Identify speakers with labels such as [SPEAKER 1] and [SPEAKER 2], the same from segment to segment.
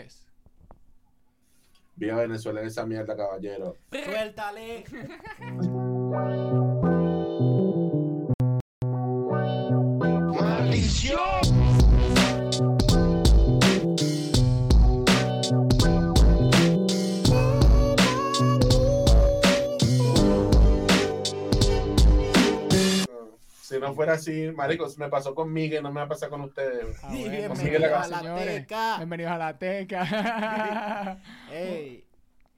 [SPEAKER 1] tres.
[SPEAKER 2] Viva Venezuela en esa mierda, caballero.
[SPEAKER 3] Suéltale.
[SPEAKER 2] no fuera así, marico, me pasó con Miguel, no me va a pasar con ustedes.
[SPEAKER 1] Ah, bueno,
[SPEAKER 3] bienvenidos
[SPEAKER 2] la
[SPEAKER 3] a la
[SPEAKER 1] señores.
[SPEAKER 3] teca.
[SPEAKER 1] Bienvenidos a la teca.
[SPEAKER 3] Ey,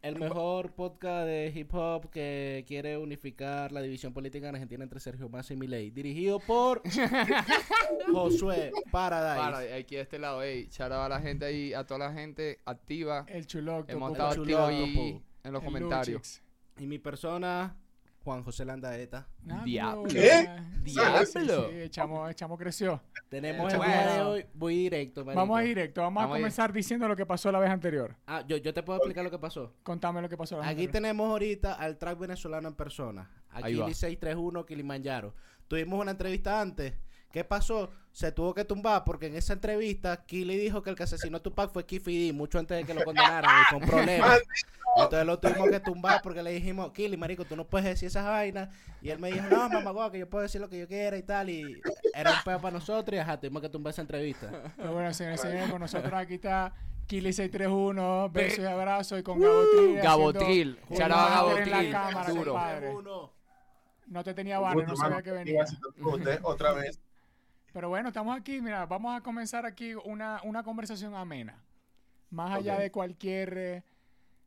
[SPEAKER 3] el mejor podcast de hip hop que quiere unificar la división política en Argentina entre Sergio Massa y Milei. Dirigido por Josué Paradise.
[SPEAKER 4] Para, aquí de este lado, ey, out a la gente ahí, a toda la gente activa.
[SPEAKER 1] El chuloc.
[SPEAKER 4] Hemos estado activos ahí en los
[SPEAKER 1] el
[SPEAKER 4] comentarios.
[SPEAKER 1] Luchix.
[SPEAKER 3] Y mi persona, Juan José Landaeta.
[SPEAKER 1] Ah,
[SPEAKER 4] Diablo.
[SPEAKER 2] ¿Qué?
[SPEAKER 4] Diablo.
[SPEAKER 1] Sí, sí, el chamo, el chamo creció.
[SPEAKER 3] Tenemos el día de
[SPEAKER 1] bueno.
[SPEAKER 3] hoy, voy directo.
[SPEAKER 1] Vamos a ir directo. Vamos,
[SPEAKER 4] Vamos
[SPEAKER 1] a comenzar diciendo lo que pasó la vez anterior.
[SPEAKER 3] Ah, yo, yo te puedo explicar lo que pasó.
[SPEAKER 1] Contame lo que pasó la vez
[SPEAKER 3] Aquí
[SPEAKER 1] anterior.
[SPEAKER 3] tenemos ahorita al track venezolano en persona. Aquí 631 Kilimanjaro. Tuvimos una entrevista antes. ¿Qué pasó? Se tuvo que tumbar porque en esa entrevista Kili dijo que el que asesinó a Tupac fue Kifi D mucho antes de que lo condenaran y fue un problema. Entonces lo tuvimos que tumbar porque le dijimos, Kili, marico, tú no puedes decir esas vainas. Y él me dijo, no, mamá, que yo puedo decir lo que yo quiera y tal. Y era un pedo para nosotros y ajá, tuvimos que tumbar esa entrevista.
[SPEAKER 1] Pero bueno, señores, señores, con nosotros aquí está Kili 631, besos y abrazos y con Gabotril.
[SPEAKER 4] Gabotril,
[SPEAKER 1] haciendo
[SPEAKER 4] shout out a
[SPEAKER 1] un máster en la
[SPEAKER 4] Gabotril, duro.
[SPEAKER 1] No te tenía barrio, no sabía que venía.
[SPEAKER 2] Usted otra vez.
[SPEAKER 1] Pero bueno, estamos aquí, mira, vamos a comenzar aquí una, una conversación amena. Más allá de cualquier eh,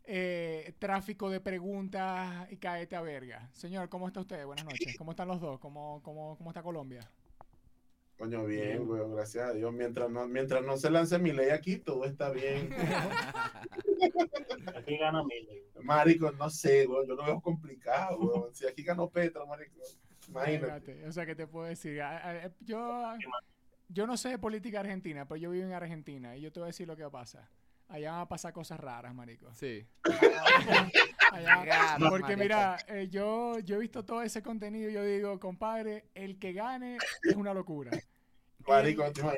[SPEAKER 1] eh, tráfico de preguntas y caete a verga. Señor, ¿cómo está usted? Buenas noches. ¿Cómo están los dos? ¿Cómo, cómo, cómo está Colombia?
[SPEAKER 2] Coño, bien, güey, gracias a Dios. Mientras no, mientras no se lance mi ley aquí, todo está bien.
[SPEAKER 5] Aquí gana Milei.
[SPEAKER 2] Marico, no sé, güey, yo lo veo complicado, güey. Si aquí ganó Petro, marico, imagínate.
[SPEAKER 1] Imagínate, O sea, ¿qué te puedo decir? A- yo, yo no sé de política argentina, pero yo vivo en Argentina y yo te voy a decir lo que pasa. Allá van a pasar cosas raras, marico.
[SPEAKER 4] Sí.
[SPEAKER 1] Allá-
[SPEAKER 4] Raro,
[SPEAKER 1] porque
[SPEAKER 4] marico.
[SPEAKER 1] mira, eh, yo, yo he visto todo ese contenido y yo digo, compadre, el que gane es una locura.
[SPEAKER 2] Marico, imaginas,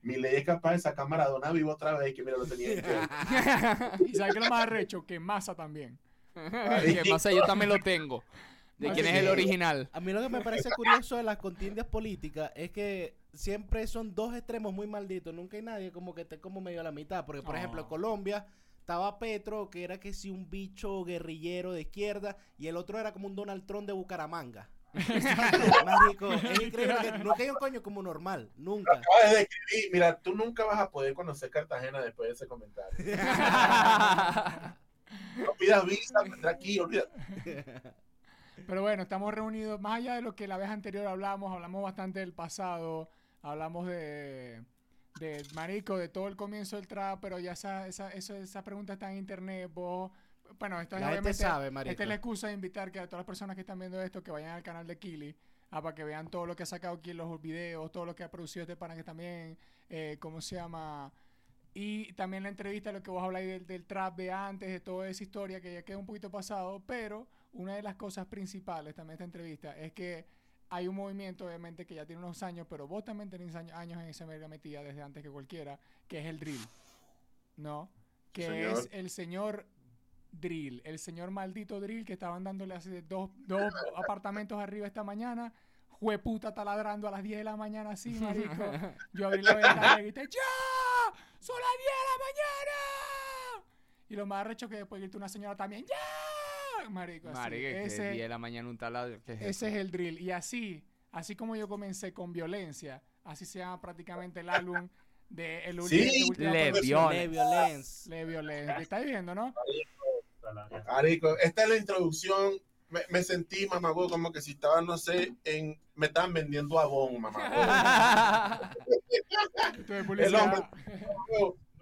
[SPEAKER 2] mi ley es capaz de sacar a Maradona vivo otra vez, que mira, lo tenía.
[SPEAKER 1] Y sabes que lo más arrecho, que Massa también.
[SPEAKER 4] que más yo también lo tengo. ¿De quién es el original?
[SPEAKER 3] A mí lo que me parece curioso de las contiendas políticas es que siempre son dos extremos muy malditos. Nunca hay nadie como que esté como medio a la mitad. Porque, por
[SPEAKER 1] No.
[SPEAKER 3] ejemplo, en Colombia estaba Petro, que era que si un bicho guerrillero de izquierda, y el otro era como un Donald Trump de Bucaramanga. Marico, es increíble que nunca hay un coño como normal. Nunca.
[SPEAKER 2] Acabas de escribir, mira, tú nunca vas a poder conocer Cartagena después de ese comentario. No pidas visa, vendrá aquí, olvídate.
[SPEAKER 1] Pero bueno, estamos reunidos, más allá de lo que la vez anterior hablamos, hablamos bastante del pasado, hablamos de, de Marico, de todo el comienzo del trap, pero ya esa, esa, eso- esa pregunta está en internet, vos... Bueno, esto es
[SPEAKER 3] La gente
[SPEAKER 1] obviamente-
[SPEAKER 3] sabe, marico.
[SPEAKER 1] Esta es la excusa de invitar que a todas las personas que están viendo esto que vayan al canal de Kili ah, para que vean todo lo que ha sacado aquí en los videos, todo lo que ha producido este pana que también, eh, ¿cómo se llama? Y también la entrevista, lo que vos habláis del, del trap de antes, de toda esa historia que ya queda un poquito pasado, pero una de las cosas principales también de esta entrevista es que hay un movimiento, obviamente, que ya tiene unos años, pero vos también tenés años, en esa verga metida desde antes que cualquiera, que es el drill, ¿no? Que
[SPEAKER 2] Señor.
[SPEAKER 1] es el señor Drill, el señor maldito Drill que estaban dándole hace dos, dos apartamentos arriba esta mañana. Jueputa taladrando a las 10 de la mañana así, marico. Yo abrí la ventana y grité, ¡Ya! ¡Son las 10 de la mañana! Y lo más arrecho que después grita una señora también, ¡Ya! Marico, así.
[SPEAKER 4] Marico,
[SPEAKER 1] ese,
[SPEAKER 4] 10 de la mañana un taladro. ¿qué es
[SPEAKER 1] ese es el drill. Y así, así como yo comencé con violencia, así se llama prácticamente el álbum de el
[SPEAKER 2] Sí,
[SPEAKER 1] de
[SPEAKER 4] Le. Violence.
[SPEAKER 3] Le violence.
[SPEAKER 1] Le violencia. ¿Estáis viendo, no?
[SPEAKER 2] Marico, esta es la introducción. Me, me sentí, mamagüey, como que si estaba, no sé, en. Me estaban vendiendo abón,
[SPEAKER 1] de
[SPEAKER 2] El hombre.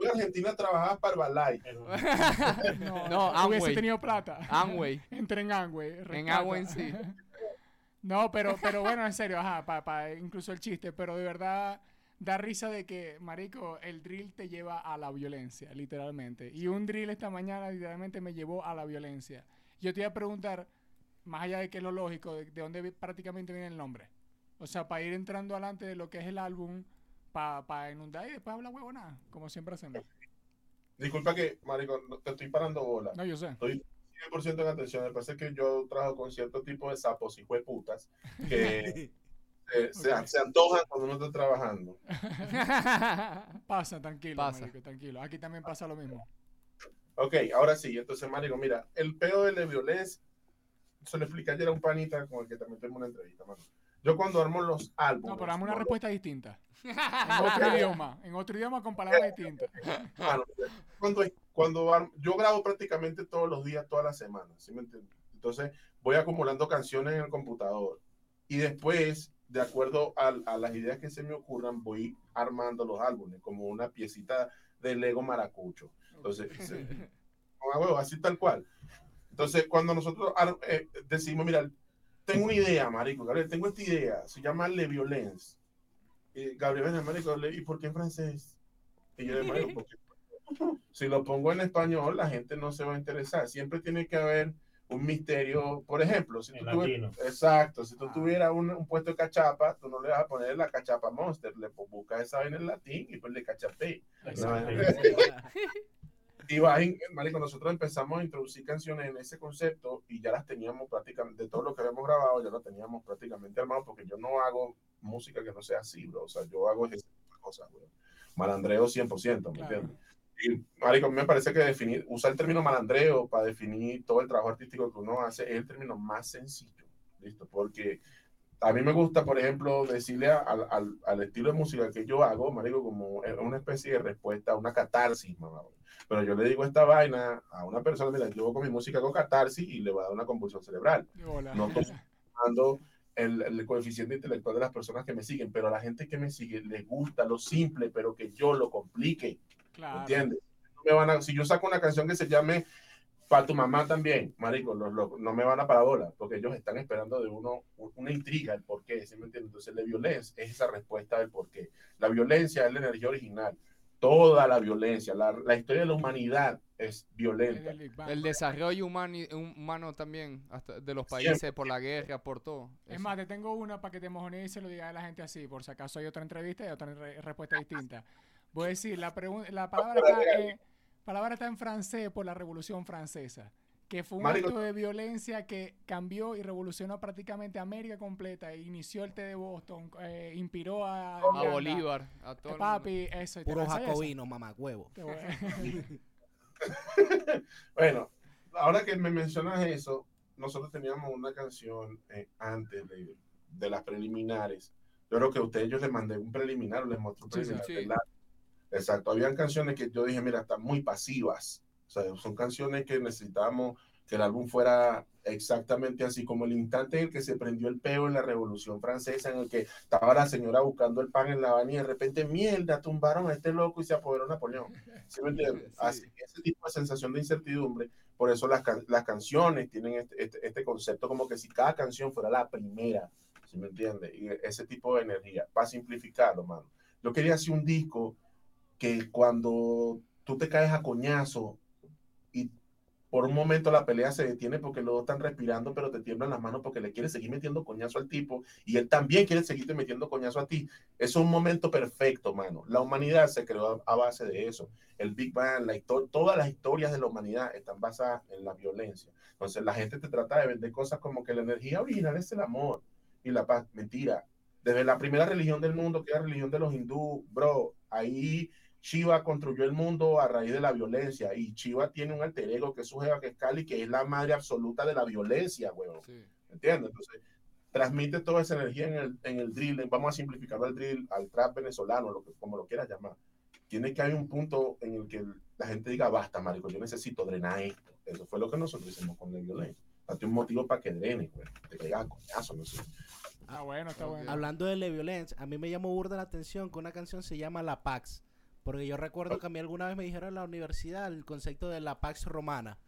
[SPEAKER 2] Tú en Argentina trabajabas para Herbalife.
[SPEAKER 1] No,
[SPEAKER 4] No,
[SPEAKER 1] no hubiese tenido plata.
[SPEAKER 4] Amway.
[SPEAKER 1] Entré en Amway.
[SPEAKER 4] En
[SPEAKER 1] rescata.
[SPEAKER 4] Amway, sí.
[SPEAKER 1] No, pero, pero bueno, en serio, ajá, para incluso el chiste, pero de verdad da risa de que, marico, el drill te lleva a la violencia, literalmente. Y un drill esta mañana literalmente me llevó a la violencia. Yo te iba a preguntar, más allá de que es lo lógico, de, de dónde prácticamente viene el nombre. O sea, para ir entrando adelante de lo que es el álbum, para inundar y después hablar huevonada, como siempre hacemos.
[SPEAKER 2] Disculpa que, marico, no te estoy parando bola.
[SPEAKER 1] No, yo sé.
[SPEAKER 2] Estoy 100% en atención. Me parece que yo trabajo con cierto tipo de sapos y putas que eh, se, se antojan cuando uno está trabajando.
[SPEAKER 1] pasa, tranquilo,
[SPEAKER 4] Pasa.
[SPEAKER 1] marico, tranquilo. Aquí también pasa lo mismo.
[SPEAKER 2] Ok, ahora sí. Entonces, marico, mira, el peo de la violencia, se lo expliqué ayer a un panita con el que también tuvimos una entrevista, mano. Yo cuando armo los álbumes...
[SPEAKER 1] No, pero dame una
[SPEAKER 2] no
[SPEAKER 1] respuesta distinta. En otro idioma. En otro idioma con palabras distintas.
[SPEAKER 2] Mano, cuando, cuando ar- yo grabo prácticamente todos los días, todas las semanas, ¿sí me entiendes? Entonces voy acumulando canciones en el computador y después, de acuerdo a, las ideas que se me ocurran, voy armando los álbumes como una piecita de Lego maracucho. Entonces, se- a huevo, así tal cual. Entonces, cuando nosotros eh, decimos, mira, tengo una idea, marico, Gabriel, tengo esta idea, se llama Le Violence. Y Gabriel me marico, le- ¿y por qué en francés? Y yo le digo, marico, porque si lo pongo en español, la gente no se va a interesar. Siempre tiene que haber un misterio. Por ejemplo, si tú tuvi-
[SPEAKER 5] latino.
[SPEAKER 2] exacto, si tú
[SPEAKER 1] Ah.
[SPEAKER 2] tuvieras un, un puesto de cachapa, tú no le vas a poner la cachapa monster, le buscas esa vaina en latín y pues le cachapé. Y en- marico, nosotros empezamos a introducir canciones en ese concepto y ya las teníamos prácticamente, de todo lo que habíamos grabado, ya lo teníamos prácticamente armado, porque yo no hago música que no sea así, bro. O sea, yo hago ese tipo de cosas, bro. Malandreo 100%, ¿me
[SPEAKER 1] Claro.
[SPEAKER 2] entiendes? Y, marico, a mí me parece que definir, usar el término malandreo para definir todo el trabajo artístico que uno hace es el término más sencillo, ¿listo? Porque a mí me gusta, por ejemplo, decirle a- al, al, al estilo de música que yo hago, marico, como una especie de respuesta, una catarsis, mamá. Pero yo le digo esta vaina a una persona, mira, yo con mi música hago catarsis y le va a dar una convulsión cerebral.
[SPEAKER 1] Hola.
[SPEAKER 2] No estoy sumando el, el coeficiente intelectual de las personas que me siguen, pero a la gente que me sigue les gusta lo simple, pero que yo lo complique.
[SPEAKER 1] Claro.
[SPEAKER 2] ¿Entiendes? Me van a- si yo saco una canción que se llame Para tu mamá también, marico, los, los- no me van a parabola, porque ellos están esperando de uno una intriga, el porqué, ¿sí me entiendes? Entonces, la violencia es esa respuesta del porqué. La violencia es la energía original. Toda la violencia, la, la historia de la humanidad es
[SPEAKER 1] Es
[SPEAKER 2] violenta.
[SPEAKER 1] Bang.
[SPEAKER 4] El desarrollo humano, humano también, hasta de los países, por la guerra, por todo.
[SPEAKER 1] Es
[SPEAKER 4] Eso.
[SPEAKER 1] más, te tengo una para que te mojones y se lo diga a la gente así, por si acaso hay otra entrevista y otra re- respuesta distinta. Voy a decir, la, la palabra, está, en- palabra está en francés por la Revolución Francesa, que fue un
[SPEAKER 2] Marico.
[SPEAKER 1] acto de violencia que cambió y revolucionó prácticamente América completa, e inició el té de Boston, eh, inspiró a,
[SPEAKER 4] A
[SPEAKER 1] Miranda,
[SPEAKER 4] Bolívar, a todo el mundo.
[SPEAKER 1] papi, eso. ¿te
[SPEAKER 3] Puro jacobino, mamá huevo.
[SPEAKER 1] Te voy-
[SPEAKER 2] Bueno, ahora que me mencionas eso, nosotros teníamos una canción eh, antes de, de las preliminares. Yo creo que a ustedes yo les mandé un preliminar, les mostré un
[SPEAKER 1] Sí, sí,
[SPEAKER 2] preliminar.
[SPEAKER 4] sí.
[SPEAKER 2] Exacto, habían canciones que yo dije, mira, están muy pasivas. O sea, son canciones que necesitábamos que el álbum fuera exactamente así, como el instante en el que se prendió el peo en la Revolución Francesa, en el que estaba la señora buscando el pan en la baña y de repente, mierda, tumbaron a este loco y se apoderó Napoleón. ¿Sí me entiendes?
[SPEAKER 4] Sí.
[SPEAKER 2] Así, ese tipo de sensación de incertidumbre, por eso las, can- las canciones tienen este, este, este concepto como que si cada canción fuera la primera, ¿sí me entiendes? Y ese tipo de energía, para simplificarlo, mano. Yo quería hacer un disco que cuando tú te caes a coñazo y por un momento la pelea se detiene porque dos están respirando, pero te tiemblan las manos porque le quieres seguir metiendo coñazo al tipo y él también quiere seguirte metiendo coñazo a ti. Es un momento perfecto, mano. La humanidad se creó a, base de eso. El Big Bang, la todas las historias de la humanidad están basadas en la violencia. Entonces la gente te trata de vender cosas como que la energía original es el amor y la paz. Mentira. Desde la primera religión del mundo, que es la religión de los hindú, bro, ahí Shiva construyó el mundo a raíz de la violencia y Shiva tiene un alter ego que es su jeva que es Kali, que es la madre absoluta de la violencia, huevón.
[SPEAKER 4] Sí.
[SPEAKER 2] ¿Entiendes? Entonces, transmite toda esa energía en el, en el drill, vamos a simplificarlo al drill, al trap venezolano, lo que, como lo quieras llamar. Tiene que haber un punto en el que la gente diga, basta, marico, yo necesito drenar esto. Eso fue lo que nosotros hicimos con la violencia. Date un motivo para que drene, güey. Te pegas coñazo, no sé.
[SPEAKER 1] Está bueno, está bueno.
[SPEAKER 3] Hablando de la violencia, a mí me llamó burda la atención que una canción se llama La Pax. Porque yo recuerdo que a mí alguna vez me dijeron en la universidad el concepto de la Pax Romana.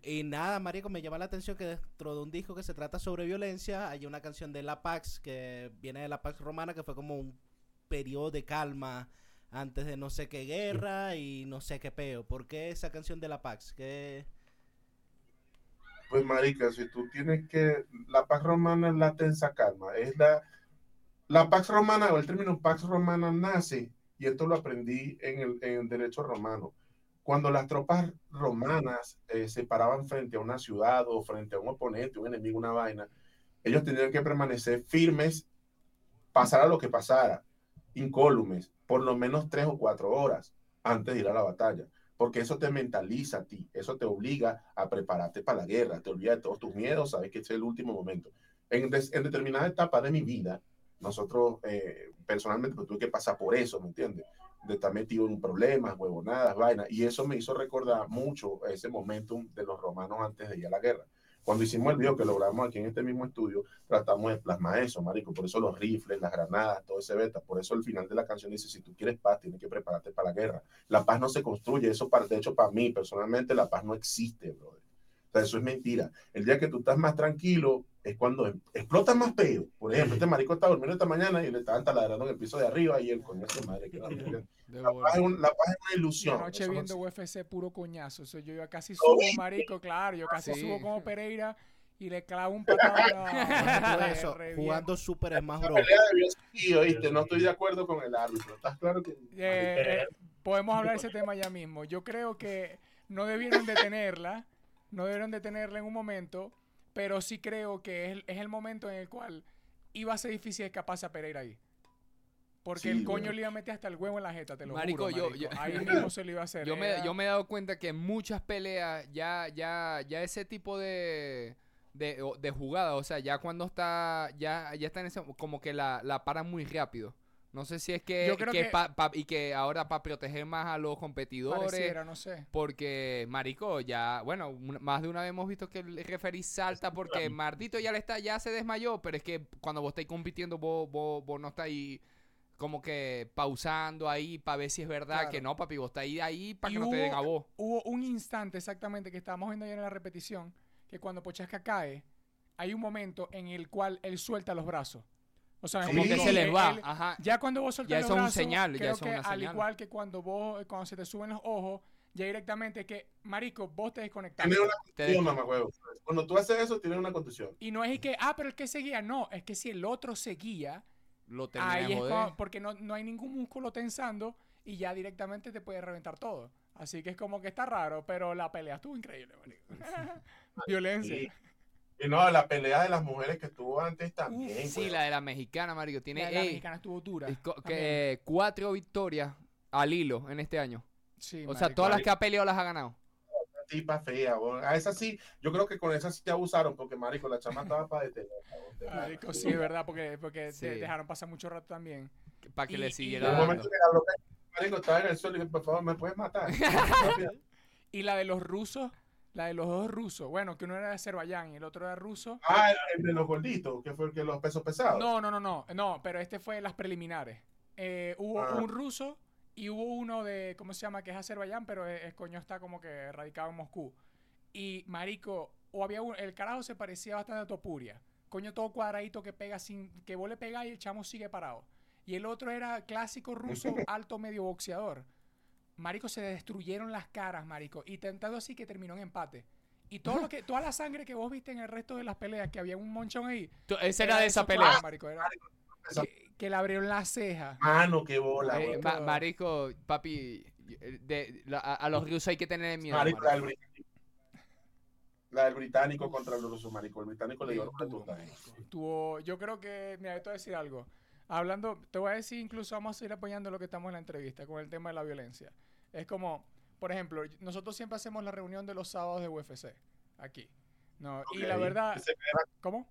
[SPEAKER 3] Y nada, marico, me llama la atención que dentro de un disco que se trata sobre violencia hay una canción de La Pax que viene de la Pax Romana que fue como un periodo de calma antes de no sé qué guerra y no sé qué peo. ¿Por qué esa canción de La Pax? ¿Qué...
[SPEAKER 2] Pues, marica, si tú tienes que... La Pax Romana es la tensa calma. Es la... La Pax Romana, o el término Pax Romana nace, y esto lo aprendí en el, derecho romano. cuando las tropas romanas eh, se paraban frente a una ciudad o frente a un oponente, un enemigo, una vaina, ellos tenían que permanecer firmes, pasara lo que pasara, incólumes, por lo menos tres o cuatro horas antes de ir a la batalla, porque eso te mentaliza a ti, eso te obliga a prepararte para la guerra, te olvida de todos tus miedos, sabes que este es el último momento. En determinada etapa de mi vida, nosotros eh, personalmente pues, tuve que pasar por eso, ¿me entiendes? De estar metido en problemas, huevonadas, vainas, y eso me hizo recordar mucho ese momentum de los romanos antes de ir a la guerra. Cuando hicimos el video que logramos aquí en este mismo estudio, tratamos de plasmar eso, marico. Por eso los rifles, las granadas, todo ese beta. Por eso el final de la canción dice, si tú quieres paz, tienes que prepararte para la guerra. La paz no se construye. Eso, para, de hecho, para mí, personalmente, la paz no existe, brother. O sea, eso es mentira. El día que tú estás más tranquilo es cuando em- explota más peo. Por ejemplo, este marico está durmiendo esta mañana y le estaban taladrando en el piso de arriba y el coño de su madre. que la paz es, un- la paz es una ilusión.
[SPEAKER 1] anoche
[SPEAKER 2] eso no
[SPEAKER 1] viendo
[SPEAKER 2] existe.
[SPEAKER 1] UFC puro coñazo. Eso yo, yo casi
[SPEAKER 2] ¿Lo
[SPEAKER 1] subo, marico, claro. Yo casi
[SPEAKER 4] Sí.
[SPEAKER 1] subo como Pereira y le clavo un patado. No,
[SPEAKER 3] eso, jugando Super Smash Bros.
[SPEAKER 2] ¿oíste? No estoy de acuerdo con el árbitro. ¿Estás claro que.?
[SPEAKER 1] Eh, eh, podemos hablar de ese tema ya mismo. Yo creo que no debieron detenerla, no debieron detenerla en un momento, pero sí creo que es, el- es el momento en el cual iba a ser difícil escaparse a Pereira ahí. Porque
[SPEAKER 2] Sí,
[SPEAKER 1] el coño
[SPEAKER 2] güey.
[SPEAKER 1] le iba a meter hasta el huevo en la jeta, te lo
[SPEAKER 4] Marico,
[SPEAKER 1] juro,
[SPEAKER 4] yo-
[SPEAKER 1] marico.
[SPEAKER 4] yo-
[SPEAKER 1] Ahí mismo se lo iba a hacer.
[SPEAKER 4] Yo me,
[SPEAKER 1] Era-
[SPEAKER 4] yo me he dado cuenta que en muchas peleas ya, ya, ya ese tipo de, de, o- de jugada, o sea, ya cuando está, ya, ya está en ese, como que la, la paran muy rápido. No sé si es que,
[SPEAKER 1] Yo creo
[SPEAKER 4] que
[SPEAKER 1] que-
[SPEAKER 4] pa- pa- y que ahora para proteger más a los competidores,
[SPEAKER 1] Pareciera, no sé.
[SPEAKER 4] porque marico ya, bueno, más de una vez hemos visto que el referee salta porque Mardito ya le está, ya se desmayó, pero es que cuando vos estáis compitiendo vos, vos, vos no estáis como que pausando ahí para ver si es verdad
[SPEAKER 1] Claro.
[SPEAKER 4] que no, papi, vos estáis ahí para
[SPEAKER 1] Y
[SPEAKER 4] que no te den a vos.
[SPEAKER 1] Hubo un instante exactamente que estábamos viendo ayer en la repetición, que cuando Pochasca cae, hay un momento en el cual él suelta los brazos. O sea,
[SPEAKER 2] Sí.
[SPEAKER 4] Como que se les va,
[SPEAKER 1] él-
[SPEAKER 4] ajá.
[SPEAKER 1] Ya cuando vos soltás
[SPEAKER 4] Ya
[SPEAKER 1] los
[SPEAKER 4] un
[SPEAKER 1] brazos,
[SPEAKER 4] señal, ya
[SPEAKER 1] creo que
[SPEAKER 4] una
[SPEAKER 1] al
[SPEAKER 4] señal.
[SPEAKER 1] igual que cuando vos, cuando se te suben los ojos, ya directamente que, marico, vos te desconectaste.
[SPEAKER 2] Tienes una contusión, mamá huevo. Cuando tú haces eso, tienes una contusión.
[SPEAKER 1] Y no es y que, ah, pero el que seguía, no, es que si el otro seguía,
[SPEAKER 4] Lo
[SPEAKER 1] ahí es como- porque no, no hay ningún músculo tensando y ya directamente te puede reventar todo. Así que es como que está raro, pero la pelea estuvo increíble, marico. Violencia.
[SPEAKER 2] Y no, la pelea de las mujeres que estuvo antes también.
[SPEAKER 1] Uf,
[SPEAKER 4] Sí, la de la mexicana, marico. Tiene
[SPEAKER 1] La, de la
[SPEAKER 4] ey,
[SPEAKER 1] mexicana estuvo dura.
[SPEAKER 4] que, eh, cuatro victorias al hilo en este año.
[SPEAKER 1] Sí,
[SPEAKER 4] o sea, todas las que ha peleado las ha ganado.
[SPEAKER 2] tipa fea. A esa sí, yo creo que con esa sí te abusaron porque, marico, la chama estaba para detener.
[SPEAKER 1] Marico, sí, es verdad, porque, porque
[SPEAKER 4] Sí.
[SPEAKER 1] te dejaron pasar mucho rato también.
[SPEAKER 4] Para que
[SPEAKER 1] Y-
[SPEAKER 4] le
[SPEAKER 2] En
[SPEAKER 4] siguiera
[SPEAKER 2] un
[SPEAKER 1] Claro.
[SPEAKER 2] momento
[SPEAKER 4] dando.
[SPEAKER 2] que la bloqueé, marico, estaba en el suelo y dije, por favor, ¿me puedes matar?
[SPEAKER 1] Y la de los rusos, la de los dos rusos, bueno, que uno era de Azerbaiyán y el otro era ruso.
[SPEAKER 2] ah, el de los gorditos, que fue el que los pesos pesados.
[SPEAKER 1] No, no, no, no, no, pero este fue las preliminares. Eh, hubo
[SPEAKER 2] Ah.
[SPEAKER 1] un ruso y hubo uno de, ¿cómo se llama? Que es Azerbaiyán, pero el, el coño está como que radicado en Moscú. Y, marico, o había un, el carajo se parecía bastante a Topuria. Coño todo cuadradito que pega sin, que vos le pegas y el chamo sigue parado. Y el otro era clásico ruso, alto medio boxeador. Marico, se destruyeron las caras, marico. Y tentado así que terminó en empate. Y todo lo que, toda la sangre que vos viste en el resto de las peleas, que había un monchón ahí.
[SPEAKER 4] Esa era de esa pelea.
[SPEAKER 1] marico, era- que, que le abrieron la ceja.
[SPEAKER 2] Mano, qué bola,
[SPEAKER 4] Eh, ma- marico, papi, eh, de, la- a, los rusos hay que tener miedo.
[SPEAKER 2] Marico, la del. La del británico contra el ruso, marico. El británico le dio una
[SPEAKER 1] marico. Estuvo- yo creo que, mira, te voy a decir algo. Hablando, te voy a decir, incluso vamos a seguir apoyando lo que estamos en la entrevista con el tema de la violencia. Es como, por ejemplo, nosotros siempre hacemos la reunión de los sábados de UFC, aquí. No, y la verdad,
[SPEAKER 2] Y se caen a-
[SPEAKER 1] ¿cómo?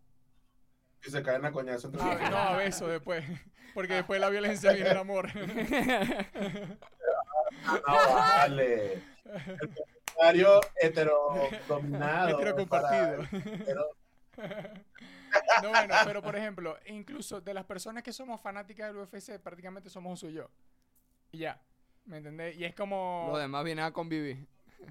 [SPEAKER 2] y se caen a coñazo entre
[SPEAKER 1] Ah, no, a beso después. Porque después de la violencia viene el amor.
[SPEAKER 2] No, vale. El comentario heterodominado.
[SPEAKER 1] Hetero compartido.
[SPEAKER 2] para
[SPEAKER 1] No, bueno, pero por ejemplo, incluso de las personas que somos fanáticas del UFC, prácticamente somos Oso y yo. Y ya. ¿Me entendés? Y es como.
[SPEAKER 4] Los demás vienen a convivir.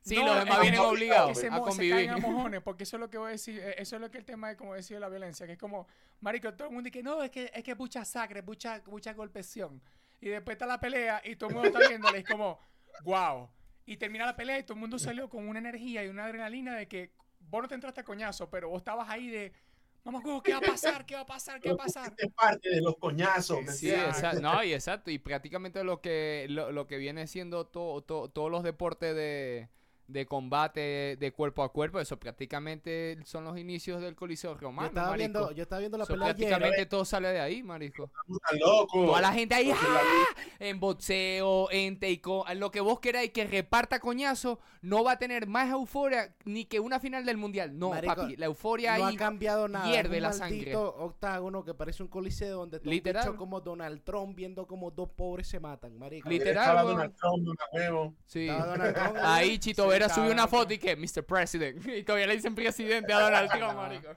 [SPEAKER 4] Sí,
[SPEAKER 1] No,
[SPEAKER 4] los demás vienen obligados a
[SPEAKER 1] se
[SPEAKER 4] convivir.
[SPEAKER 1] caen a mojones, porque eso es lo que voy a decir, eh, eso es lo que el tema de como decía la violencia, que es como, marico, todo el mundo dice, no, es que es que mucha sangre, mucha, mucha golpeación. Y después está la pelea y todo el mundo está viéndole, es como, wow. Y termina la pelea y todo el mundo salió con una energía y una adrenalina de que vos no te entraste a coñazo, pero vos estabas ahí de, Mamá, huevo, ¿qué va a pasar? ¿Qué va a pasar? ¿Qué va a pasar?
[SPEAKER 2] Este es parte de los coñazos. ¿me
[SPEAKER 4] Sí, exacto. No, y exacto. Y prácticamente lo que, lo, lo que viene siendo todo, todo- todos los deportes de, de combate de cuerpo a cuerpo, eso prácticamente son los inicios del Coliseo
[SPEAKER 3] Yo
[SPEAKER 4] Romano,
[SPEAKER 3] estaba,
[SPEAKER 4] marico.
[SPEAKER 3] viendo, yo estaba viendo la
[SPEAKER 4] Eso
[SPEAKER 3] pelea ayer.
[SPEAKER 4] prácticamente todo sale de ahí, marico. Toda la gente ahí, ¡ah! en boxeo, en taekwondo, en lo que vos queráis que reparta coñazo, no va a tener más euforia ni que una final del mundial. No,
[SPEAKER 3] Marico,
[SPEAKER 4] papi, la euforia
[SPEAKER 3] no
[SPEAKER 4] ahí.
[SPEAKER 3] ha cambiado nada.
[SPEAKER 4] hierve
[SPEAKER 3] un
[SPEAKER 4] la sangre.
[SPEAKER 3] octágono que parece un coliseo donde está
[SPEAKER 4] Literal.
[SPEAKER 3] un bicho como Donald Trump viendo como dos pobres se matan, marico.
[SPEAKER 4] Literal.
[SPEAKER 2] Estaba
[SPEAKER 4] weón.
[SPEAKER 2] Donald Trump, Donald huevo.
[SPEAKER 4] Sí.
[SPEAKER 3] Estaba Donald Trump
[SPEAKER 4] Ahí Chito
[SPEAKER 3] Sí,
[SPEAKER 4] Vera subió una foto y que Mr. President. Y todavía le dicen presidente a Donald Trump, marico.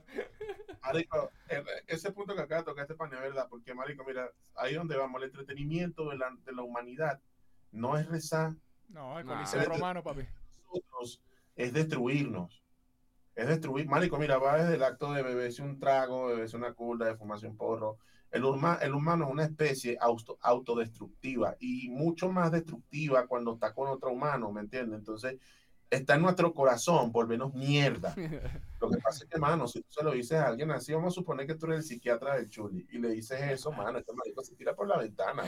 [SPEAKER 2] Marico, eh, ese punto que acá de tocar este pan es verdad, porque Marico, mira, ahí donde vamos, el entretenimiento de la, de la humanidad no es rezar,
[SPEAKER 1] No, el
[SPEAKER 4] Nah.
[SPEAKER 1] Coliseo Romano, papi.
[SPEAKER 2] nosotros es destruirnos. Es destruir. Marico, mira, va desde el acto de beberse un trago, de beberse una curda, de fumarse un porro. El, urma- el humano es una especie auto, autodestructiva y mucho más destructiva cuando está con otro humano, ¿me entiendes? Entonces, está en nuestro corazón, volvernos mierda. Lo que pasa es que, mano, si tú se lo dices a alguien así, vamos a suponer que tú eres el psiquiatra del chuli y le dices eso, mano, este marico se tira por la ventana.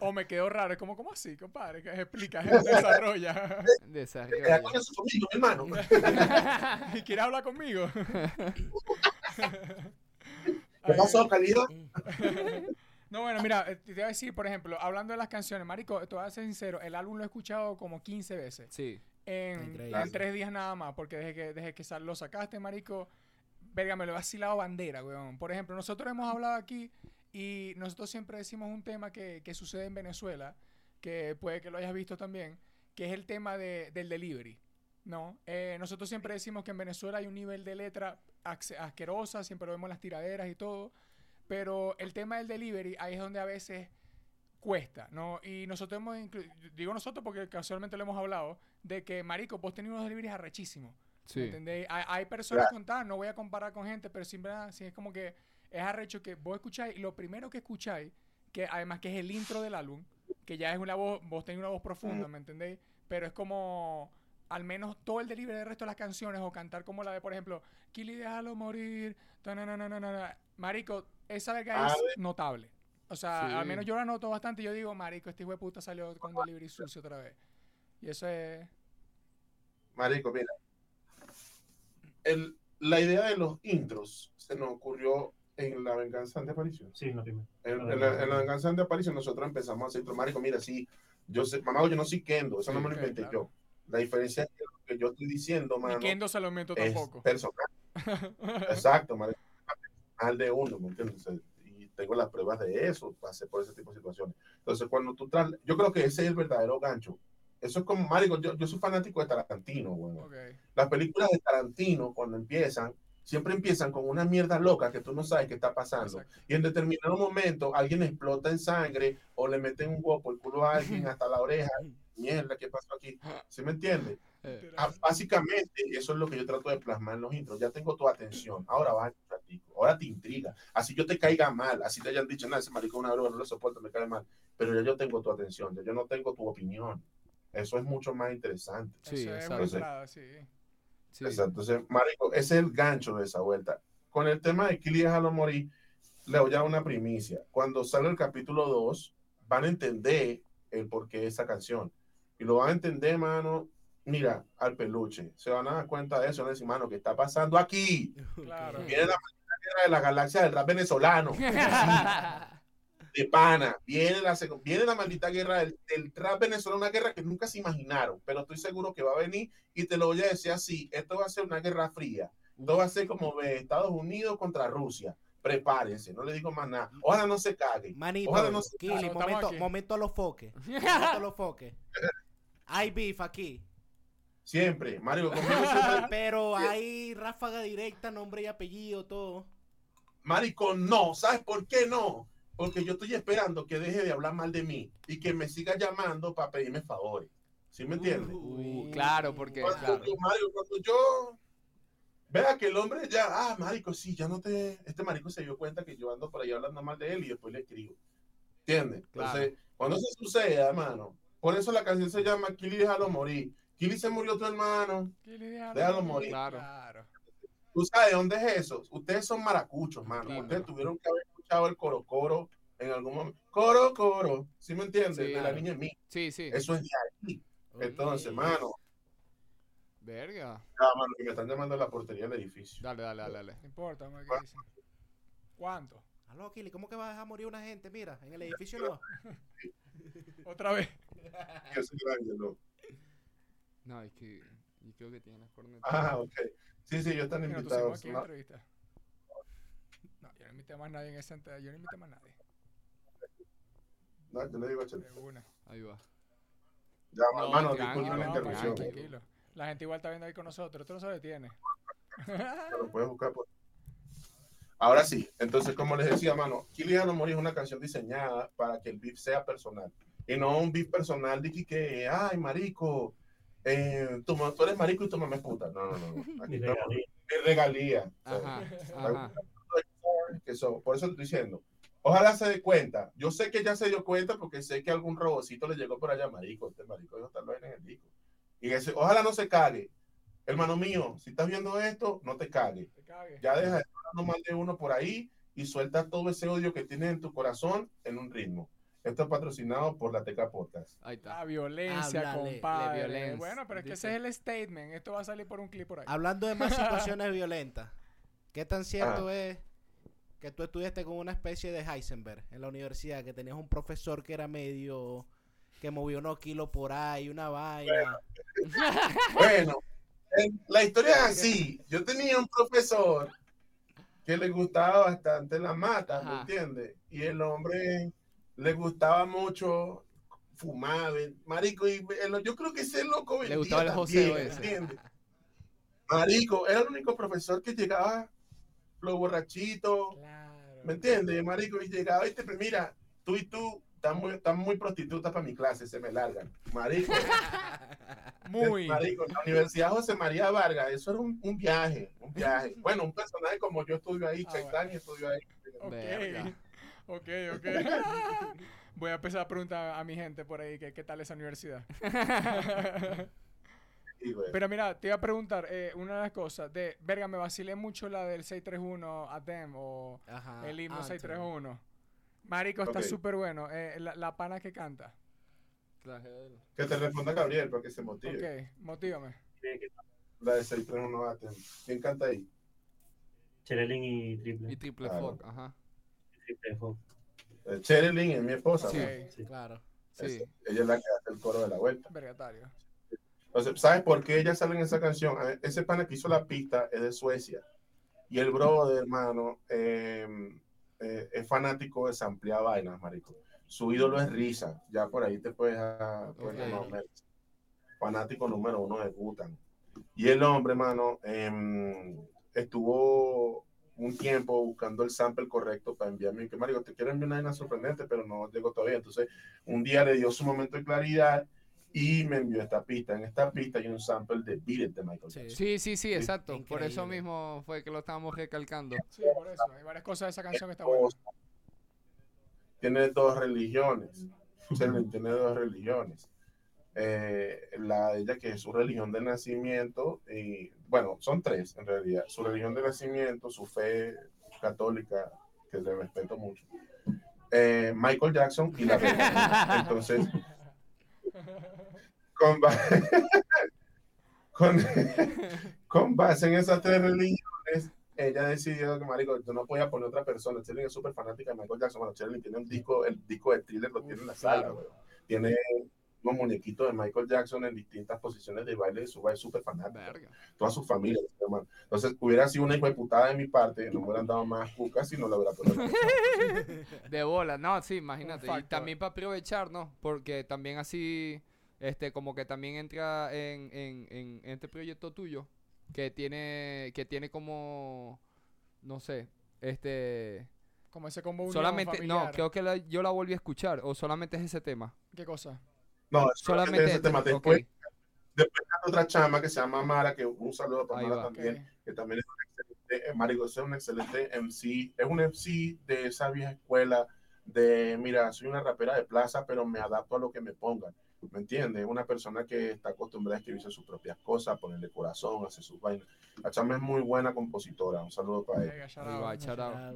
[SPEAKER 1] O me quedó raro. Es como, ¿cómo así, compadre? Que explica, desarrolla.
[SPEAKER 4] Desarrollo.
[SPEAKER 2] coño, su conmigo, mi hermano.
[SPEAKER 1] ¿Y quieres hablar conmigo?
[SPEAKER 2] ¿Qué pasó, calidad?
[SPEAKER 1] No, bueno, mira, eh, te iba a decir, por ejemplo, hablando de las canciones, Marico, te voy a ser sincero, el álbum lo he escuchado como 15 veces.
[SPEAKER 4] Sí.
[SPEAKER 1] En, tres días nada más, porque desde que, desde que sal- lo sacaste, Marico, verga, me lo he vacilado bandera, weón. Por ejemplo, nosotros hemos hablado aquí y nosotros siempre decimos un tema que, que sucede en Venezuela, que puede que lo hayas visto también, que es el tema de- del delivery. ¿no? Eh, nosotros siempre decimos que en Venezuela hay un nivel de letra asquerosa, siempre vemos las tiraderas y todo, pero el tema del delivery ahí es donde a veces cuesta, ¿no? Y nosotros hemos, digo nosotros porque casualmente lo hemos hablado, de que, marico, vos tenés unos deliveries arrechísimos,
[SPEAKER 4] Sí.
[SPEAKER 1] ¿entendéis? Hay, hay personas contadas, no voy a comparar con gente, pero siempre sí es como que es arrecho que vos escucháis, lo primero que escucháis, que además que es el intro del álbum, que ya es una voz, vos tenés una voz profunda, ¿me entendéis? Pero es como, al menos todo el delivery del resto de las canciones, o cantar como la de, por ejemplo, Kili, déjalo morir, ta, na, na, na, na, na, na. marico, esa verga es
[SPEAKER 2] ver.
[SPEAKER 1] notable. O sea,
[SPEAKER 4] Sí.
[SPEAKER 1] al menos yo la noto bastante, yo digo, marico, este hijo de puta salió con delivery sucio otra vez. Y eso es...
[SPEAKER 2] Marico, mira. El, la idea de los intros se nos ocurrió en La Venganza de Aparición.
[SPEAKER 5] Sí, no dime.
[SPEAKER 2] En, en la, en la Venganza de Aparición nosotros empezamos a hacer intro. Marico, mira, sí, yo sé, mamá, yo no soy Kendo, eso no me lo inventé
[SPEAKER 1] claro.
[SPEAKER 2] yo. La diferencia es que lo que yo estoy diciendo, mano,
[SPEAKER 1] Kendo se lo inventó
[SPEAKER 2] es
[SPEAKER 1] tampoco.
[SPEAKER 2] personal. Exacto, marico. Personal de uno, ¿me entiendes? O sea, Y tengo las pruebas de eso, pasé por ese tipo de situaciones. Entonces, cuando tú tras, yo creo que ese es el verdadero gancho. Eso es como, marico, yo, yo soy fanático de Tarantino, bueno.
[SPEAKER 1] Ok.
[SPEAKER 2] Las películas de Tarantino, cuando empiezan, siempre empiezan con una mierda loca que tú no sabes qué está pasando.
[SPEAKER 1] Exacto.
[SPEAKER 2] Y en determinado momento alguien explota en sangre o le meten un huevo por el culo a alguien hasta la oreja. Mierda, ¿qué pasó aquí? ¿Sí me entiendes?
[SPEAKER 4] Eh,
[SPEAKER 2] Ah, básicamente, eso es lo que yo trato de plasmar en los intros. Ya tengo tu atención. Ahora vas a escuchar, tico. Ahora te intriga. Así yo te caiga mal. Así te hayan dicho, nada, ese maricón es una droga, no lo soporto, me cae mal. Pero ya yo tengo tu atención. Ya yo no tengo tu opinión. Eso es mucho más interesante.
[SPEAKER 4] Sí,
[SPEAKER 1] Eso es
[SPEAKER 4] exacto.
[SPEAKER 1] una entrada, sí.
[SPEAKER 4] sí.
[SPEAKER 2] Exacto. Entonces, marico, ese es el gancho de esa vuelta. Con el tema de Kili Déjalo Morir, le voy a dar una primicia. Cuando salga el capítulo 2, van a entender el porqué de esa canción. Y lo van a entender, mano. Mira, al peluche. Se van a dar cuenta de eso. Van a decir, mano, ¿qué está pasando aquí?
[SPEAKER 1] Claro.
[SPEAKER 2] Viene la maldita guerra de la galaxia del rap venezolano. De pana. Viene la, viene la maldita guerra del, del rap venezolano. Una guerra que nunca se imaginaron. Pero estoy seguro que va a venir. Y te lo voy a decir así. Esto va a ser una guerra fría. Esto va a ser como de Estados Unidos contra Rusia. Prepárense. No le digo más nada. Ojalá no se caguen.
[SPEAKER 3] Manito,
[SPEAKER 2] Ojalá no se
[SPEAKER 3] Kili, momento, momento a los foques. Momento a los foques. Hay beef aquí.
[SPEAKER 2] Siempre. Mario, conmigo siempre-
[SPEAKER 3] Pero hay ráfaga directa, nombre y apellido, todo.
[SPEAKER 2] Marico, no. ¿Sabes por qué no? Porque yo estoy esperando que deje de hablar mal de mí y que me siga llamando para pedirme favores. ¿Sí me entiendes?
[SPEAKER 4] Uh, claro, porque
[SPEAKER 2] Cuando
[SPEAKER 4] claro.
[SPEAKER 2] Mario, cuando yo vea que el hombre ya, ah, marico, sí, ya no te, este marico se dio cuenta que yo ando por ahí hablando mal de él y después le escribo. ¿Entiendes? Entonces, cuando eso suceda, hermano, por eso la canción se llama Kili déjalo morir. Kili se murió tu hermano.
[SPEAKER 1] Kili, déjalo,
[SPEAKER 2] Déjalo morir.
[SPEAKER 4] Claro.
[SPEAKER 1] Claro.
[SPEAKER 2] ¿Tú sabes dónde es eso? Ustedes son maracuchos, mano.
[SPEAKER 4] Claro.
[SPEAKER 2] Ustedes tuvieron que haber escuchado el coro coro en algún momento. Coro coro, ¿sí me entiendes?
[SPEAKER 4] Sí,
[SPEAKER 2] de la niña en mí.
[SPEAKER 4] Sí, sí.
[SPEAKER 2] Eso es de ahí. Entonces, mano,
[SPEAKER 4] Verga.
[SPEAKER 2] ah, mano, que me están llamando a la portería del edificio.
[SPEAKER 4] Dale, dale, dale, dale.
[SPEAKER 1] No importa, qué dicen. ¿Cuánto?
[SPEAKER 3] Aló, Kili, ¿cómo que va a dejar morir una gente? Mira, en el edificio no.
[SPEAKER 1] Otra vez.
[SPEAKER 2] Yo grande, ¿no?
[SPEAKER 4] No, es que yo creo que tiene las cornetas.
[SPEAKER 2] Ah, ok. Sí, sí, ellos están
[SPEAKER 1] seguimos
[SPEAKER 2] invitados.
[SPEAKER 1] aquí
[SPEAKER 2] No,
[SPEAKER 1] entrevista. No, yo no invité a más nadie en esa entrevista. Yo no invité a más nadie.
[SPEAKER 2] no, yo le digo a
[SPEAKER 1] una.
[SPEAKER 4] Ahí va.
[SPEAKER 2] Ya,
[SPEAKER 4] No,
[SPEAKER 2] hermano, disculpen la
[SPEAKER 1] no,
[SPEAKER 2] interrupción.
[SPEAKER 1] tranquilo. La gente igual está viendo ahí con nosotros. Tú no se detiene.
[SPEAKER 2] Lo puedes buscar por- Ahora sí, entonces como les decía, mano, Kilian Mori es una canción diseñada para que el beef sea personal. Y no un beef personal de que, que, ay, marico, eh, tu, tú eres marico y tu mamá es puta. No, no, no. Aquí no,
[SPEAKER 5] regalía.
[SPEAKER 2] ni regalía.
[SPEAKER 4] Ajá, ajá.
[SPEAKER 2] Que son- por eso estoy diciendo. Ojalá se dé cuenta. Yo sé que ya se dio cuenta porque sé que algún robocito le llegó por allá, marico. Este marico dijo tal vez en el disco. Y ese, ojalá no se cague. Hermano mío, si estás viendo esto, no te cagues.
[SPEAKER 1] Te cagues.
[SPEAKER 2] Ya deja de hablando mal de uno por ahí y suelta todo ese odio que tienes en tu corazón en un ritmo. Esto es patrocinado por la Teca Podcast.
[SPEAKER 4] Ahí está.
[SPEAKER 1] La violencia,
[SPEAKER 3] Háblale,
[SPEAKER 1] compadre.
[SPEAKER 4] la violencia.
[SPEAKER 1] Bueno, pero es que
[SPEAKER 4] Dice.
[SPEAKER 1] ese es el statement. Esto va a salir por un clip por ahí.
[SPEAKER 3] Hablando de más situaciones violentas, ¿qué tan cierto es que tú estudiaste con una especie de Heisenberg en la universidad? Que tenías un profesor que era medio. que movió unos kilos por ahí, una vaina.
[SPEAKER 2] Bueno, en- la historia es así. Yo tenía un profesor que le gustaba bastante la mata, ¿me entiendes? Y el hombre le gustaba mucho fumar, marico, y el- yo creo que ese loco
[SPEAKER 4] Le gustaba el
[SPEAKER 2] también,
[SPEAKER 4] joseo
[SPEAKER 2] ¿me
[SPEAKER 4] ese.
[SPEAKER 2] entiendes? Marico, era el único profesor que llegaba lo borrachito,
[SPEAKER 1] Claro.
[SPEAKER 2] ¿Me entiendes, marico? Y llegaba y te mira, tú y tú están muy, están muy prostitutas para mi clase, se me largan. Marico,
[SPEAKER 1] Muy.
[SPEAKER 2] marico, la Universidad José María Vargas, eso era un, un viaje, un viaje. Bueno, un personaje como yo estudio ahí,
[SPEAKER 1] Ah,
[SPEAKER 2] Chaitán, y estudio ahí.
[SPEAKER 1] Ok.
[SPEAKER 4] Verga.
[SPEAKER 1] Ok, ok. Voy a empezar a preguntar a mi gente por ahí que qué tal esa universidad. Pero mira, te iba a preguntar eh, una de las cosas. De, verga, me vacilé mucho la del 631 Adem o
[SPEAKER 3] Ajá.
[SPEAKER 1] el himno
[SPEAKER 3] Anthem.
[SPEAKER 1] 631. Marico, está
[SPEAKER 2] Ok.
[SPEAKER 1] súper bueno. Eh, la, la pana que canta.
[SPEAKER 2] que te responda Gabriel para que se motive.
[SPEAKER 1] Ok, motívame.
[SPEAKER 2] La de 631 Atem. ¿Quién canta ahí?
[SPEAKER 5] Cherelin y triple.
[SPEAKER 4] Y triple
[SPEAKER 2] Claro.
[SPEAKER 4] fuck, ajá.
[SPEAKER 5] triple Fo.
[SPEAKER 2] Eh, Cherilyn es mi esposa.
[SPEAKER 5] Sí.
[SPEAKER 3] Claro.
[SPEAKER 4] Sí.
[SPEAKER 2] Es- ella es la que hace el coro de la vuelta.
[SPEAKER 1] vergatario.
[SPEAKER 2] Entonces, ¿sabes por qué ella sale en esa canción? Ese pana que hizo la pista es de Suecia. Y el brother, hermano, eh, eh, es fanático de samplear vainas, marico. Su ídolo es Risa. Ya por ahí te puedes, ah, puedes
[SPEAKER 4] Ok.
[SPEAKER 2] más o menos. Fanático número uno de Gutan. Y el hombre, hermano, em, estuvo un tiempo buscando el sample correcto para enviarme. Que, marico, te quiero enviar una sorprendente, pero no llegó todavía. Entonces, un día le dio su momento de claridad y me envió esta pista. En esta pista hay un sample de Beat It de Michael
[SPEAKER 3] Sí.
[SPEAKER 2] Jackson.
[SPEAKER 4] Sí, sí, sí, exacto. Por eso mismo fue que lo estábamos recalcando.
[SPEAKER 1] Sí, por eso. Hay varias cosas de esa canción que está buena.
[SPEAKER 2] Tiene dos religiones. Tiene dos religiones. Eh, la de ella que es su religión de nacimiento, y bueno, son tres en realidad. Su religión de nacimiento, su fe católica, que le respeto mucho. Eh, Michael Jackson y la religión. Entonces, con, ba- con, con base en esas tres religiones, ella decidió que, marico, yo no podía poner otra persona. Cherlin es súper fanática de Michael Jackson. Bueno, Cherlin tiene un disco, el disco de thriller lo tiene en la sala,
[SPEAKER 1] claro.
[SPEAKER 2] weón. Tiene unos muñequitos de Michael Jackson en distintas posiciones de baile de su baile súper fanática.
[SPEAKER 4] Verga.
[SPEAKER 2] Toda su familia, hermano. Entonces, hubiera sido una hijo de putada de mi parte, no me hubieran dado más cucas si no lo hubiera puesto.
[SPEAKER 4] De bola, no, sí, imagínate. Y también para aprovechar, ¿no? Porque también así, este, como que también entra en, en, en este proyecto tuyo, que tiene, que tiene como, no sé, este,
[SPEAKER 1] Como ese combo
[SPEAKER 4] solamente, no, creo que la- yo la volví a escuchar, o solamente es ese tema.
[SPEAKER 1] ¿Qué cosa?
[SPEAKER 2] No,
[SPEAKER 4] Solamente
[SPEAKER 2] solamente ese
[SPEAKER 4] este,
[SPEAKER 2] tema. Después, después hay otra chama que se llama Mara, que un saludo para
[SPEAKER 4] Ahí
[SPEAKER 2] Mara
[SPEAKER 4] va.
[SPEAKER 2] también. Que también es un excelente, eh, Marico, es un excelente MC, es un MC de esa vieja escuela de, mira, soy una rapera de plaza, pero me adapto a lo que me pongan. ¿Me entiendes? Es una persona que está acostumbrada a escribirse sus propias cosas, ponerle corazón, hacer sus vainas. La chama es muy buena compositora. Un saludo para ella.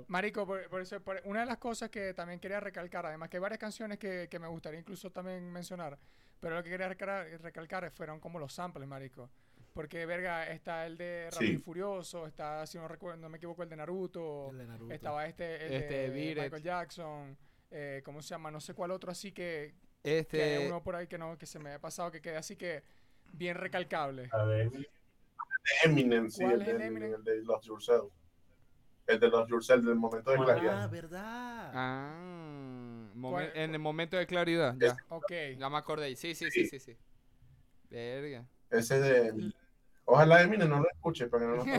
[SPEAKER 1] Marico, por, por eso, por- una de las cosas que también quería recalcar, además que hay varias canciones que, que me gustaría incluso también mencionar, pero lo que quería recalcar, recalcar fueron como los samples, Marico. Porque, verga, está el de Rápido
[SPEAKER 2] Sí.
[SPEAKER 1] y Furioso, está, si no, recuerdo, no me equivoco, el de Naruto,
[SPEAKER 3] El de Naruto.
[SPEAKER 1] estaba este, el
[SPEAKER 4] Este,
[SPEAKER 1] de
[SPEAKER 4] It.
[SPEAKER 1] Michael Jackson, eh, ¿cómo se llama? No sé cuál otro así que, que hay
[SPEAKER 4] Este,
[SPEAKER 1] uno por ahí que no que se me ha pasado que quede así que bien recalcable.
[SPEAKER 5] A ver,
[SPEAKER 2] Eminem, sí,
[SPEAKER 1] ¿Cuál
[SPEAKER 2] el
[SPEAKER 1] es el
[SPEAKER 2] de,
[SPEAKER 1] Eminem?
[SPEAKER 2] el de Lost Yourself. El de Lost Yourself, del momento de
[SPEAKER 5] Ah,
[SPEAKER 2] claridad.
[SPEAKER 3] Ah, verdad.
[SPEAKER 4] ah, momen-
[SPEAKER 1] ¿Cuál-
[SPEAKER 4] en el momento de claridad, ya.
[SPEAKER 1] Ok.
[SPEAKER 4] Ya me acordé. Sí, sí, sí, sí, sí. Verga.
[SPEAKER 2] Ese de. Ojalá Eminem no lo escuche para que no lo
[SPEAKER 1] Pues,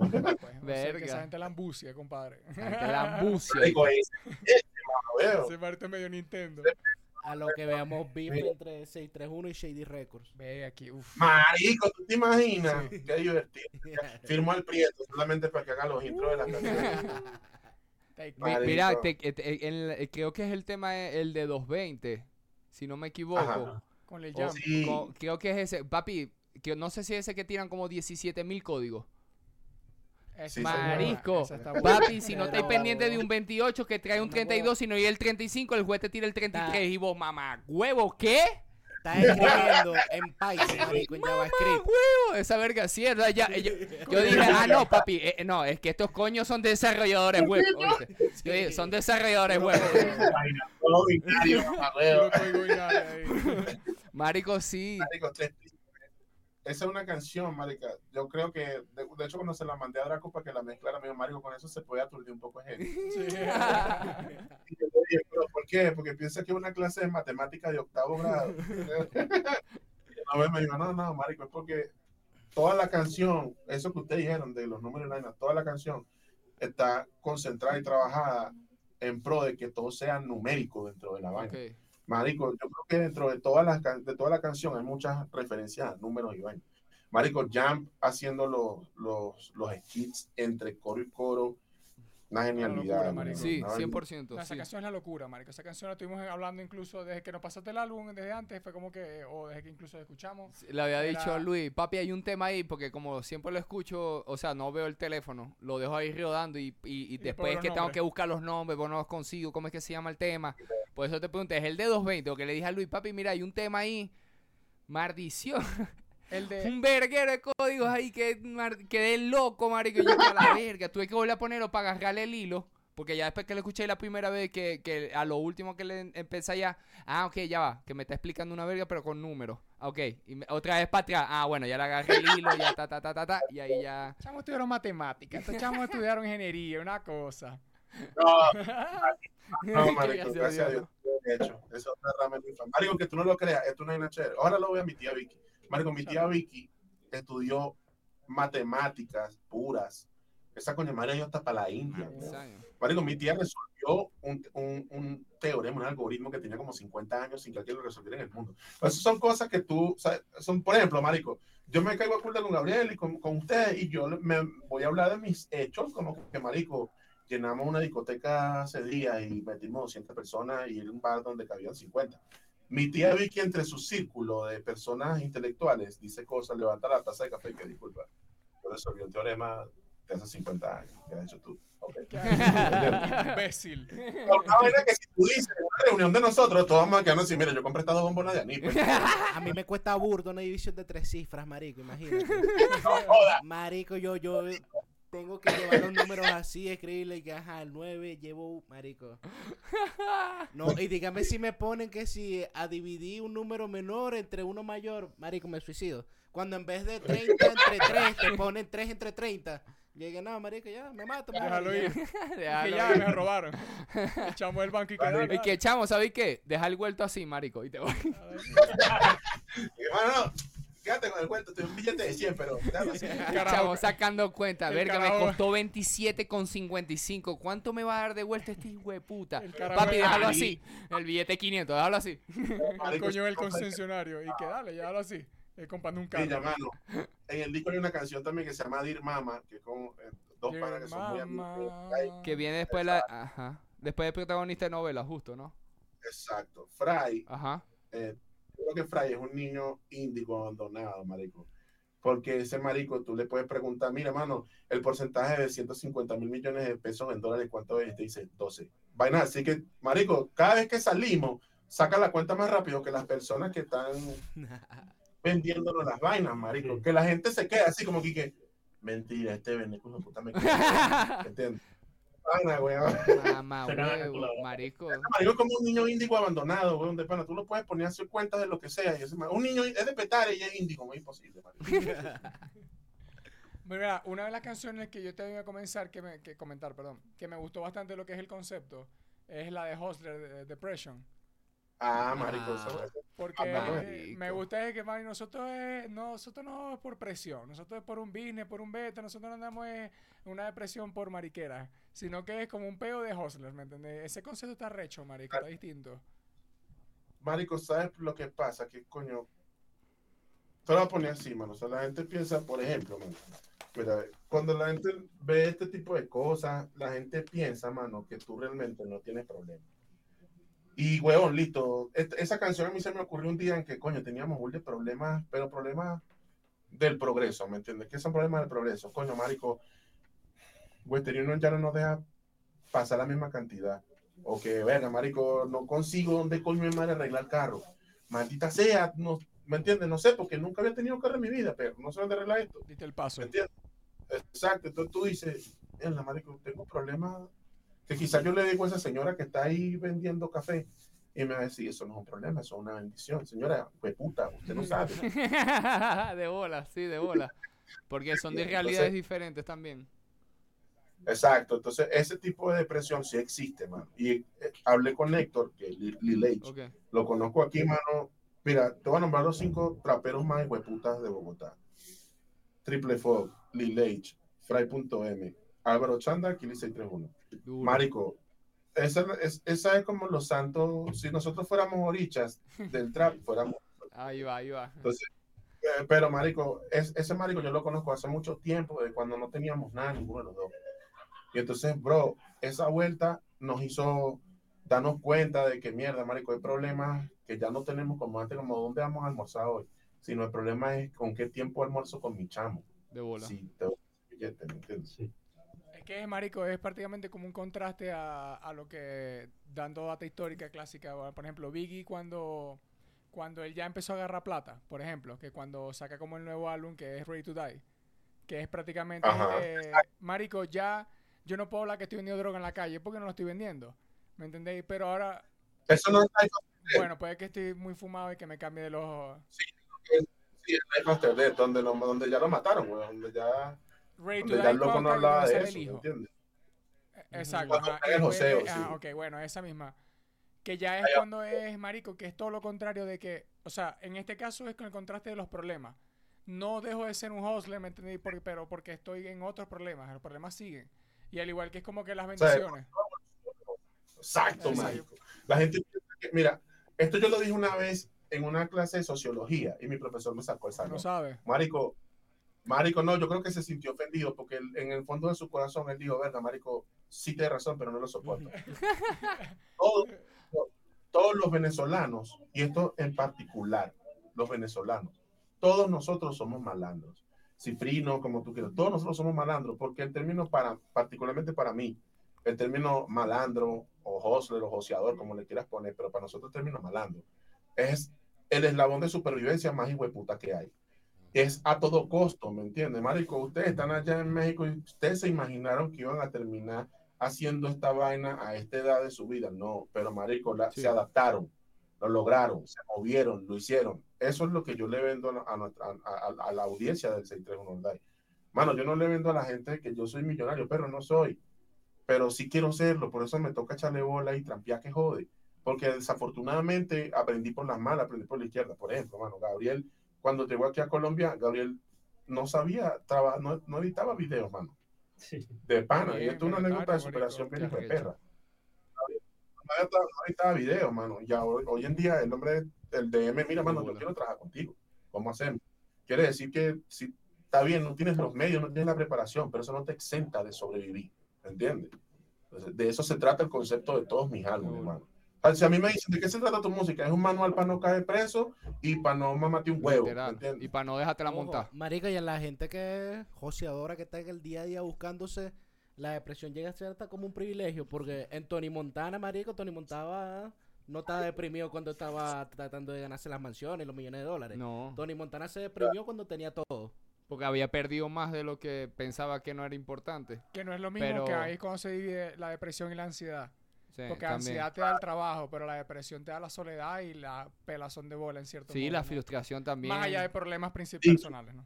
[SPEAKER 1] no sé, que
[SPEAKER 4] Verga.
[SPEAKER 1] esa gente la ambucia, compadre.
[SPEAKER 4] La ambucia.
[SPEAKER 2] Marico, ese, ese, mano, veo.
[SPEAKER 1] Ese parte medio Nintendo.
[SPEAKER 3] A lo que veamos beef entre 631 y Shady Records.
[SPEAKER 1] Ve aquí, uff.
[SPEAKER 2] Marico, ¿tú te imaginas? Qué divertido. Firmo al Prieto solamente para que haga los intros de
[SPEAKER 4] Mi-
[SPEAKER 2] Marico.
[SPEAKER 4] Mira, te- eh, te- el- el- creo que es el tema eh, el de 220, si no me equivoco.
[SPEAKER 2] Ajá.
[SPEAKER 1] con el
[SPEAKER 4] O-
[SPEAKER 1] jam.
[SPEAKER 2] Sí.
[SPEAKER 4] co- creo que es ese. Papi, que no sé si es ese que tiran como 17 mil códigos.
[SPEAKER 2] Sí,
[SPEAKER 4] Marisco. Papi, si no estáis pendiente de un 28 que trae un
[SPEAKER 3] Una
[SPEAKER 4] 32, sino y el 35, el juez te tira el 33
[SPEAKER 3] Ta-
[SPEAKER 4] y vos, mamá, huevo, ¿qué?
[SPEAKER 3] Está escribiendo en Python, marico, en JavaScript.
[SPEAKER 4] huevo, esa verga sí, ¿verdad? Ya, yo, yo dije, ah, no, papi, eh, no, es que estos coños son desarrolladores web. Yo dije, son desarrolladores web.
[SPEAKER 1] Ahí.
[SPEAKER 4] Marico, sí.
[SPEAKER 2] Marico, tres pistas. Esa es una canción, marica. Yo creo que, de, de hecho, cuando se la mandé a Draco para que la mezclara, me dijo, Marico, con eso se puede aturdir un poco de gente.
[SPEAKER 1] Sí.
[SPEAKER 2] Y yo le dije, ¿pero por qué? Porque piensa que es una clase de matemática de octavo grado. y una vez me dijo, no, no, marico, es porque toda la canción, eso que ustedes dijeron de los números vaina, toda la canción está concentrada y trabajada en pro de que todo sea numérico dentro de la vaina.
[SPEAKER 4] Ok.
[SPEAKER 2] Marico, yo creo que dentro de todas las de toda la canción hay muchas referencias a números y vainas. Marico, Jump haciendo los, los, los skits entre coro y coro, una genialidad.
[SPEAKER 1] locura,
[SPEAKER 2] ¿no?
[SPEAKER 1] marico.
[SPEAKER 4] Sí,
[SPEAKER 2] Una vaina.
[SPEAKER 4] 100%.
[SPEAKER 1] No, esa
[SPEAKER 4] sí.
[SPEAKER 1] canción es la locura, marico. Esa canción la estuvimos hablando incluso desde que nos pasaste el álbum, desde antes, fue como que, o desde que incluso escuchamos.
[SPEAKER 4] Le había
[SPEAKER 1] Era-
[SPEAKER 4] dicho a Luis, papi, hay un tema ahí, porque como siempre lo escucho, o sea, no veo el teléfono, lo dejo ahí rodando y, y, y después que tengo que buscar los nombres, pues no los consigo, cómo es que se llama el tema. Por eso te pregunté, ¿es el de 220? O que le dije a Luis, papi, mira, hay un tema ahí, maldición,
[SPEAKER 1] El de.
[SPEAKER 4] un verguero de códigos ahí que mar- quedé loco, marico, yo a la verga, tuve que volver a ponerlo para agarrarle el hilo. Porque ya después que lo escuché la primera vez, que, que a lo último que le empecé ya, ah, ok, ya va, que me está explicando una verga, pero con números. Ah, Ok, y me- otra vez para atrás, ah, bueno, ya le agarré el hilo, ya ta, ta, ta, ta, ta, y ahí ya.
[SPEAKER 1] Chamos estudiaron matemáticas, estos chamos estudiaron ingeniería, una cosa.
[SPEAKER 2] No, no, marico,
[SPEAKER 4] Gracias a Dios.
[SPEAKER 2] De hecho, esa es otra rama de mi familia. Marico, que tú no lo creas, esto no es una chévere. Ahora lo voy a mi tía Vicky. Marico, mi tía Vicky estudió matemáticas puras. Esa coña madre yo hasta para la India.
[SPEAKER 4] Años.
[SPEAKER 2] Marico, mi tía resolvió un, un, un teorema, un algoritmo que tenía como 50 años sin que alguien lo resolviera en el mundo. Pero esas son cosas que tú, sabes, son, por ejemplo, Marico, yo me caigo a culta con Gabriel y con, con usted y yo me voy a hablar de mis hechos, como que, Marico, llenamos una discoteca hace días y metimos 200 personas y era un bar donde cabían 50. Mi tía Vicky, entre su círculo de personas intelectuales, dice cosas, levanta la taza de café que disculpa. Yo resolví un teorema de hace 50 años, que has hecho tú. Ok.
[SPEAKER 1] Imbécil.
[SPEAKER 2] Una vaina que si tú dices en una reunión de nosotros, todos vamos a quedarnos así, mira, yo compré estas dos bombonas de anís. pues.
[SPEAKER 3] A mí me cuesta burdo una división de tres cifras, marico, imagínate. Marico, yo, yo tengo que llevar los números así, escribirle que ajá, el 9 llevo, marico. No, y dígame si me ponen que si a dividir un número menor entre uno mayor, marico, me suicido. Cuando en vez de 30 entre 3 te ponen 3 entre 30. Llegué, no, marico, ya, me mato. me
[SPEAKER 1] Déjalo ir. Que
[SPEAKER 4] Déjalo
[SPEAKER 1] ya
[SPEAKER 4] ir.
[SPEAKER 1] me robaron. Echamos el banco y quedamos.
[SPEAKER 4] Y que chamo, ¿sabes qué? Deja el vuelto así, marico, y te voy.
[SPEAKER 2] Y, bueno, no, quédate con el cuento, te un billete de 100, pero déjalo así.
[SPEAKER 1] Carajo.
[SPEAKER 4] Chamo, sacando cuenta,
[SPEAKER 1] el
[SPEAKER 4] verga, me costó 27,55. ¿Cuánto me va a dar de vuelta este hijo de puta?
[SPEAKER 1] El carajo
[SPEAKER 4] Papi, déjalo así. El billete 500, déjalo así.
[SPEAKER 1] El
[SPEAKER 2] Marico,
[SPEAKER 1] coño del
[SPEAKER 2] sí,
[SPEAKER 1] concesionario. Y que dale, ya hablo así. Eh, comprando un carro.
[SPEAKER 2] mano, en el disco hay una canción también que se llama Dir Mama, que es con eh, dos
[SPEAKER 1] Dear
[SPEAKER 2] panas que son muy amigos.
[SPEAKER 4] Que viene después la. Ajá. Después de protagonista de novela, justo, ¿no?
[SPEAKER 2] Exacto. Fry
[SPEAKER 4] Ajá.
[SPEAKER 2] eh, creo que Fray es un niño índigo abandonado, marico. Porque ese marico, tú le puedes preguntar, mira, mano, el porcentaje de 150 mil millones de pesos en dólares, ¿cuánto es? Te dice 12. Vaina, así que, marico, cada vez que salimos, saca la cuenta más rápido que las personas que están vendiéndonos las vainas, marico.
[SPEAKER 5] Sí.
[SPEAKER 2] Que la gente se queda así como que, mentira, este vende puta me queda", ¿Entiendes? Weón.
[SPEAKER 4] Mamá, marico.
[SPEAKER 2] Marico es como un niño índigo abandonado, weón, de pana. Tú lo puedes poner a hacer cuenta de lo que sea. Y ese ma- un niño es de petare y es índigo, es imposible, marico.
[SPEAKER 1] Mira, una de las canciones que yo te iba a comenzar, que, me, que comentar, perdón, que me gustó bastante lo que es el concepto, es la de Hustler, de, de Depression.
[SPEAKER 2] Ah, marico,
[SPEAKER 4] Ah.
[SPEAKER 2] eso- eso-
[SPEAKER 1] Porque
[SPEAKER 2] Ah,
[SPEAKER 1] eh,
[SPEAKER 4] marico.
[SPEAKER 1] me gusta es que, man, nosotros, es- no, nosotros no es por presión, nosotros es por un business, por un beta, nosotros no andamos en una depresión por mariquera, sino que es como un peo de hustlers, ¿me entiendes? Ese concepto está recho, marico, está distinto.
[SPEAKER 2] Marico, ¿sabes lo que pasa? Que coño. Te lo voy a poner así, mano. O sea, la gente piensa, por ejemplo, mano. Mira, cuando la gente ve este tipo de cosas, la gente piensa, mano, que tú realmente no tienes problema. Y, huevón, listo. esa canción a mí se me ocurrió un día en que, coño, teníamos un de problemas, pero problemas del progreso, ¿me entiendes? ¿Qué son problemas del progreso? Coño, marico, Western Union ya no nos deja pasar la misma cantidad. O que, verga, marico, no consigo dónde coño mi madre arreglar carro. Maldita sea, no, ¿me entiendes? No sé, porque nunca había tenido carro en mi vida, pero no sé dónde arreglar esto.
[SPEAKER 1] Diste el paso.
[SPEAKER 2] ¿Me entiendes? Exacto, entonces tú dices, en la marico, tengo problemas que quizás yo le digo a esa señora que está ahí vendiendo café y me va a decir, eso no es un problema, eso es una bendición. Señora, pues puta, usted no sabe.
[SPEAKER 4] de bola, sí, de bola. Porque son de
[SPEAKER 2] Entonces-
[SPEAKER 4] realidades diferentes también.
[SPEAKER 2] Exacto, entonces ese tipo de depresión sí existe, mano. Y eh, hablé con Héctor, que es Lil Lil H.
[SPEAKER 4] Ok.
[SPEAKER 2] Lo conozco aquí, mano. Mira, te voy a nombrar los cinco traperos más hueputas de Bogotá. Triple Fog, Lil H, Fry.m, Álvaro Chanda, Kili 631.
[SPEAKER 4] Duro.
[SPEAKER 2] Marico, esa es, esa es como los santos. Si nosotros fuéramos orichas del trap, fuéramos.
[SPEAKER 4] Ahí va, ahí va.
[SPEAKER 2] eh, pero, Marico, es, ese Marico yo lo conozco hace mucho tiempo, de cuando no teníamos nada, ninguno de los dos. Y entonces, bro, esa vuelta nos hizo darnos cuenta de que mierda, Marico, hay problemas que ya no tenemos como antes, como dónde vamos a almorzar hoy. Sino el problema es con qué tiempo almuerzo con mi chamo.
[SPEAKER 4] De bola.
[SPEAKER 2] Si te.
[SPEAKER 5] Sí.
[SPEAKER 1] Es que, marico, es prácticamente como un contraste a, a lo que, dando data histórica clásica, por ejemplo, Biggie cuando, cuando él ya empezó a agarrar plata, por ejemplo, que cuando saca como el nuevo álbum que es Ready to Die, que es prácticamente, eh, marico, ya yo no puedo hablar que estoy vendiendo droga en la calle porque no lo estoy vendiendo, ¿me entendéis? Pero ahora,
[SPEAKER 2] Eso no es Sí.
[SPEAKER 1] bueno, puede que estoy muy fumado y que me cambie de los...
[SPEAKER 2] Sí, es After Death, donde, lo- donde ya lo mataron, güey, donde ya,
[SPEAKER 1] Ready to Die
[SPEAKER 2] loco no hablaba de eso, ¿me
[SPEAKER 1] hijo.
[SPEAKER 2] entiendes?
[SPEAKER 1] Exacto.
[SPEAKER 2] Cuando el joseo, sí.
[SPEAKER 1] ah, ok, bueno, esa misma. Que ya es
[SPEAKER 2] va.
[SPEAKER 1] cuando es marico, que es todo lo contrario de que, o sea, en este caso es con el contraste de los problemas. No dejo de ser un hustler, ¿me entendí? Porque, pero porque estoy en otros problemas, los problemas siguen. Y al igual que es como que las bendiciones.
[SPEAKER 2] Exacto,
[SPEAKER 1] Exacto.
[SPEAKER 2] marico. La gente mira, esto yo lo dije una vez en una clase de sociología y mi profesor me sacó el salón.
[SPEAKER 1] no sabe.
[SPEAKER 2] Marico, Marico, no, yo creo que se sintió ofendido porque él- en el fondo de su corazón él dijo, verdad, Marico, sí tiene razón, pero no lo soporto. todos, todos los venezolanos, y esto en particular, los venezolanos, todos nosotros somos malandros. Cifrino, como tú quieras, todos nosotros somos malandros, porque el término para, particularmente para mí, el término malandro o hustler o joseador, como le quieras poner, pero para nosotros el término malandro es el eslabón de supervivencia más hijueputa que hay. Es a todo costo, ¿me entiendes? Marico, ustedes están allá en México y ustedes se imaginaron que iban a terminar haciendo esta vaina a esta edad de su vida. No, pero Marico, la-
[SPEAKER 4] Sí.
[SPEAKER 2] se adaptaron, lo lograron, se movieron, lo hicieron. Eso es lo que yo le vendo a, a nuestra- a- a- a la audiencia del 631 Online. Mano, yo no le vendo a la gente que yo soy millonario, pero no soy. Pero sí quiero serlo, por eso me toca echarle bola y trampear que jode. Porque desafortunadamente aprendí por las malas, aprendí por la izquierda. Por ejemplo, mano, Gabriel, cuando llegó aquí a Colombia, Gabriel no sabía, traba- no, no editaba videos, mano
[SPEAKER 5] Sí.
[SPEAKER 2] de pana. y esto es una anécdota de superación bien de perra. No editaba- no editaba videos, mano. Ya hoy, hoy en día el hombre, el DM, mira, mano, yo quiero trabajar contigo. ¿Cómo hacemos? Quiere decir que si está bien, no tienes los medios, no tienes la preparación, pero eso no te exenta de sobrevivir. ¿Entiendes? Entonces, de eso se trata el concepto de todos mis álbumes, hermano. Sea, si a mí me dicen, ¿de qué se trata tu música? Es un manual para no caer preso y para no mamarte un huevo.
[SPEAKER 4] Y para no dejarte la montar.
[SPEAKER 3] Marica, y a la gente que es joseadora, que está en el día a día buscándose, la depresión llega a ser hasta como un privilegio, porque en Tony Montana, marico, Tony Montana no estaba deprimido cuando estaba tratando de ganarse las mansiones, los millones de dólares.
[SPEAKER 4] No,
[SPEAKER 3] Tony Montana se deprimió cuando tenía todo.
[SPEAKER 4] porque había perdido más de lo que pensaba que no era importante.
[SPEAKER 1] Que no es lo mismo
[SPEAKER 4] Pero-
[SPEAKER 1] que ahí cuando se divide la depresión y la ansiedad.
[SPEAKER 4] Sí,
[SPEAKER 1] Porque
[SPEAKER 4] también.
[SPEAKER 1] ansiedad te da el trabajo, pero la depresión te da la soledad y la pelazón de bola en cierto
[SPEAKER 4] Sí,
[SPEAKER 1] modo,
[SPEAKER 4] la
[SPEAKER 1] ¿no?
[SPEAKER 4] frustración también.
[SPEAKER 1] Más allá de problemas
[SPEAKER 2] Sí.
[SPEAKER 1] personales, ¿no?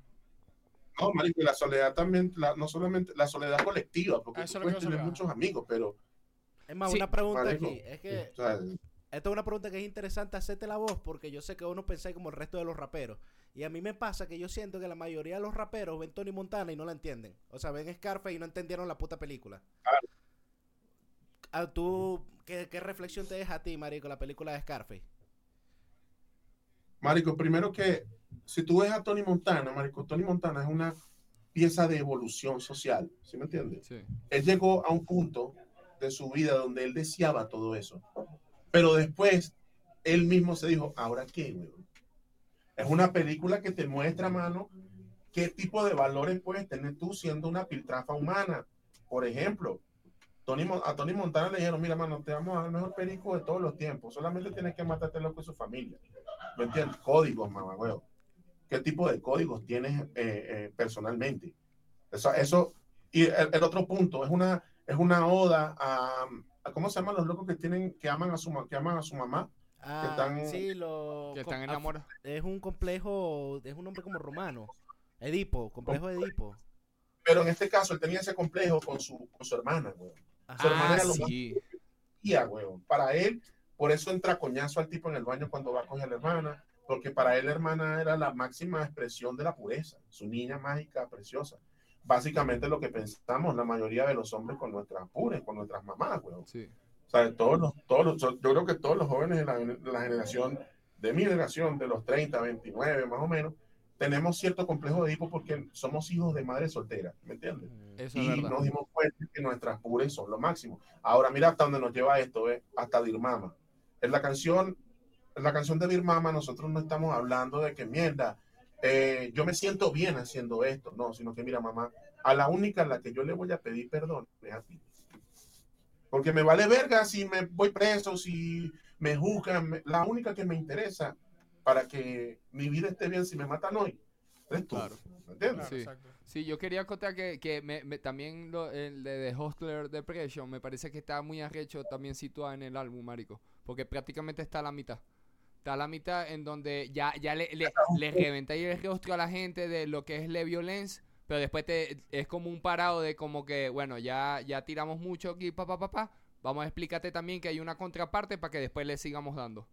[SPEAKER 2] No, marico, y la soledad también, la- no solamente la soledad colectiva, porque
[SPEAKER 1] eso
[SPEAKER 2] tú puedes tener muchos amigos, pero
[SPEAKER 3] Es más,
[SPEAKER 4] Sí,
[SPEAKER 3] una pregunta
[SPEAKER 2] marico,
[SPEAKER 3] aquí. Es que
[SPEAKER 2] o sea,
[SPEAKER 3] Esta es una pregunta que es interesante hacerte la voz porque yo sé que uno pensáis como el resto de los raperos. Y a mí me pasa que yo siento que la mayoría de los raperos ven Tony Montana y no la entienden. O sea, ven Scarface y no entendieron la puta película. Ah, ¿Tú qué, qué reflexión te deja a ti, marico, la película de Scarface?
[SPEAKER 2] Marico, primero que si tú ves a Tony Montana, Marico, Tony Montana es una pieza de evolución social, ¿sí me entiendes?
[SPEAKER 4] Sí.
[SPEAKER 2] Él llegó a un punto de su vida donde él deseaba todo eso, pero después él mismo se dijo, ¿ahora qué, weón? Es una película que te muestra, mano, qué tipo de valores puedes tener tú siendo una piltrafa humana. Por ejemplo, Tony, a Tony Montana le dijeron, mira, mano, te vamos a dar el mejor perico de todos los tiempos, solamente tienes que matarte loco y su familia. ¿Me entiendes? Códigos, mamá, huevo. ¿Qué tipo de códigos tienes eh, eh, personalmente? Eso, eso, y el, el otro punto, es una, es una oda a, a- ¿cómo se llaman los locos que tienen, que aman a su, que aman a su mamá?
[SPEAKER 3] Ah,
[SPEAKER 2] están-
[SPEAKER 3] sí, lo...
[SPEAKER 4] Que están enamorados.
[SPEAKER 3] Es un complejo, es un nombre como romano. Edipo, complejo de Edipo.
[SPEAKER 2] Pero en este caso, él tenía ese complejo con su, con su hermana, huevo. Su hermana
[SPEAKER 4] Ah,
[SPEAKER 2] más-
[SPEAKER 4] sí.
[SPEAKER 2] Tía, huevo. Para él, por eso entra coñazo al tipo en el baño cuando va a coger a la hermana, porque para él la hermana era la máxima expresión de la pureza, su niña mágica, preciosa. Básicamente lo que pensamos la mayoría de los hombres con nuestras pures, con nuestras mamás, huevo.
[SPEAKER 4] Sí.
[SPEAKER 2] O sea, todos los, todos los- yo creo que todos los jóvenes de la, de la generación, de mi generación, de los 30, 29 más o menos, tenemos cierto complejo de hipo porque somos hijos de madre soltera, ¿me entiendes?
[SPEAKER 4] Eso es
[SPEAKER 2] Y
[SPEAKER 4] verdad.
[SPEAKER 2] nos dimos cuenta que nuestras pures son lo máximo. Ahora mira hasta dónde nos lleva esto, ¿eh? hasta Dirmama. En la canción, en la canción de Dirmama nosotros no estamos hablando de que mierda, eh, yo me siento bien haciendo esto, no, sino que mira mamá, a la única a la que yo le voy a pedir perdón es a ti. Porque me vale verga si me voy preso, si me juzgan, la única que me interesa para que mi vida esté bien si me matan hoy, eres tú.
[SPEAKER 4] Claro.
[SPEAKER 2] ¿Me entiendes?
[SPEAKER 4] Sí. Sí, yo quería contar que, que me, me- también lo, el de The Hostler Depression me parece que está muy arrecho también situado en el álbum, marico. Porque prácticamente está a la mitad. Está a la mitad en donde ya, ya le, le, le reventa ahí el rostro a la gente de lo que es la violencia. Pero después te, es como un parado de como que, bueno, ya, ya tiramos mucho aquí, pa, pa, pa, pa. Vamos a explicarte también que hay una contraparte para que después le sigamos dando.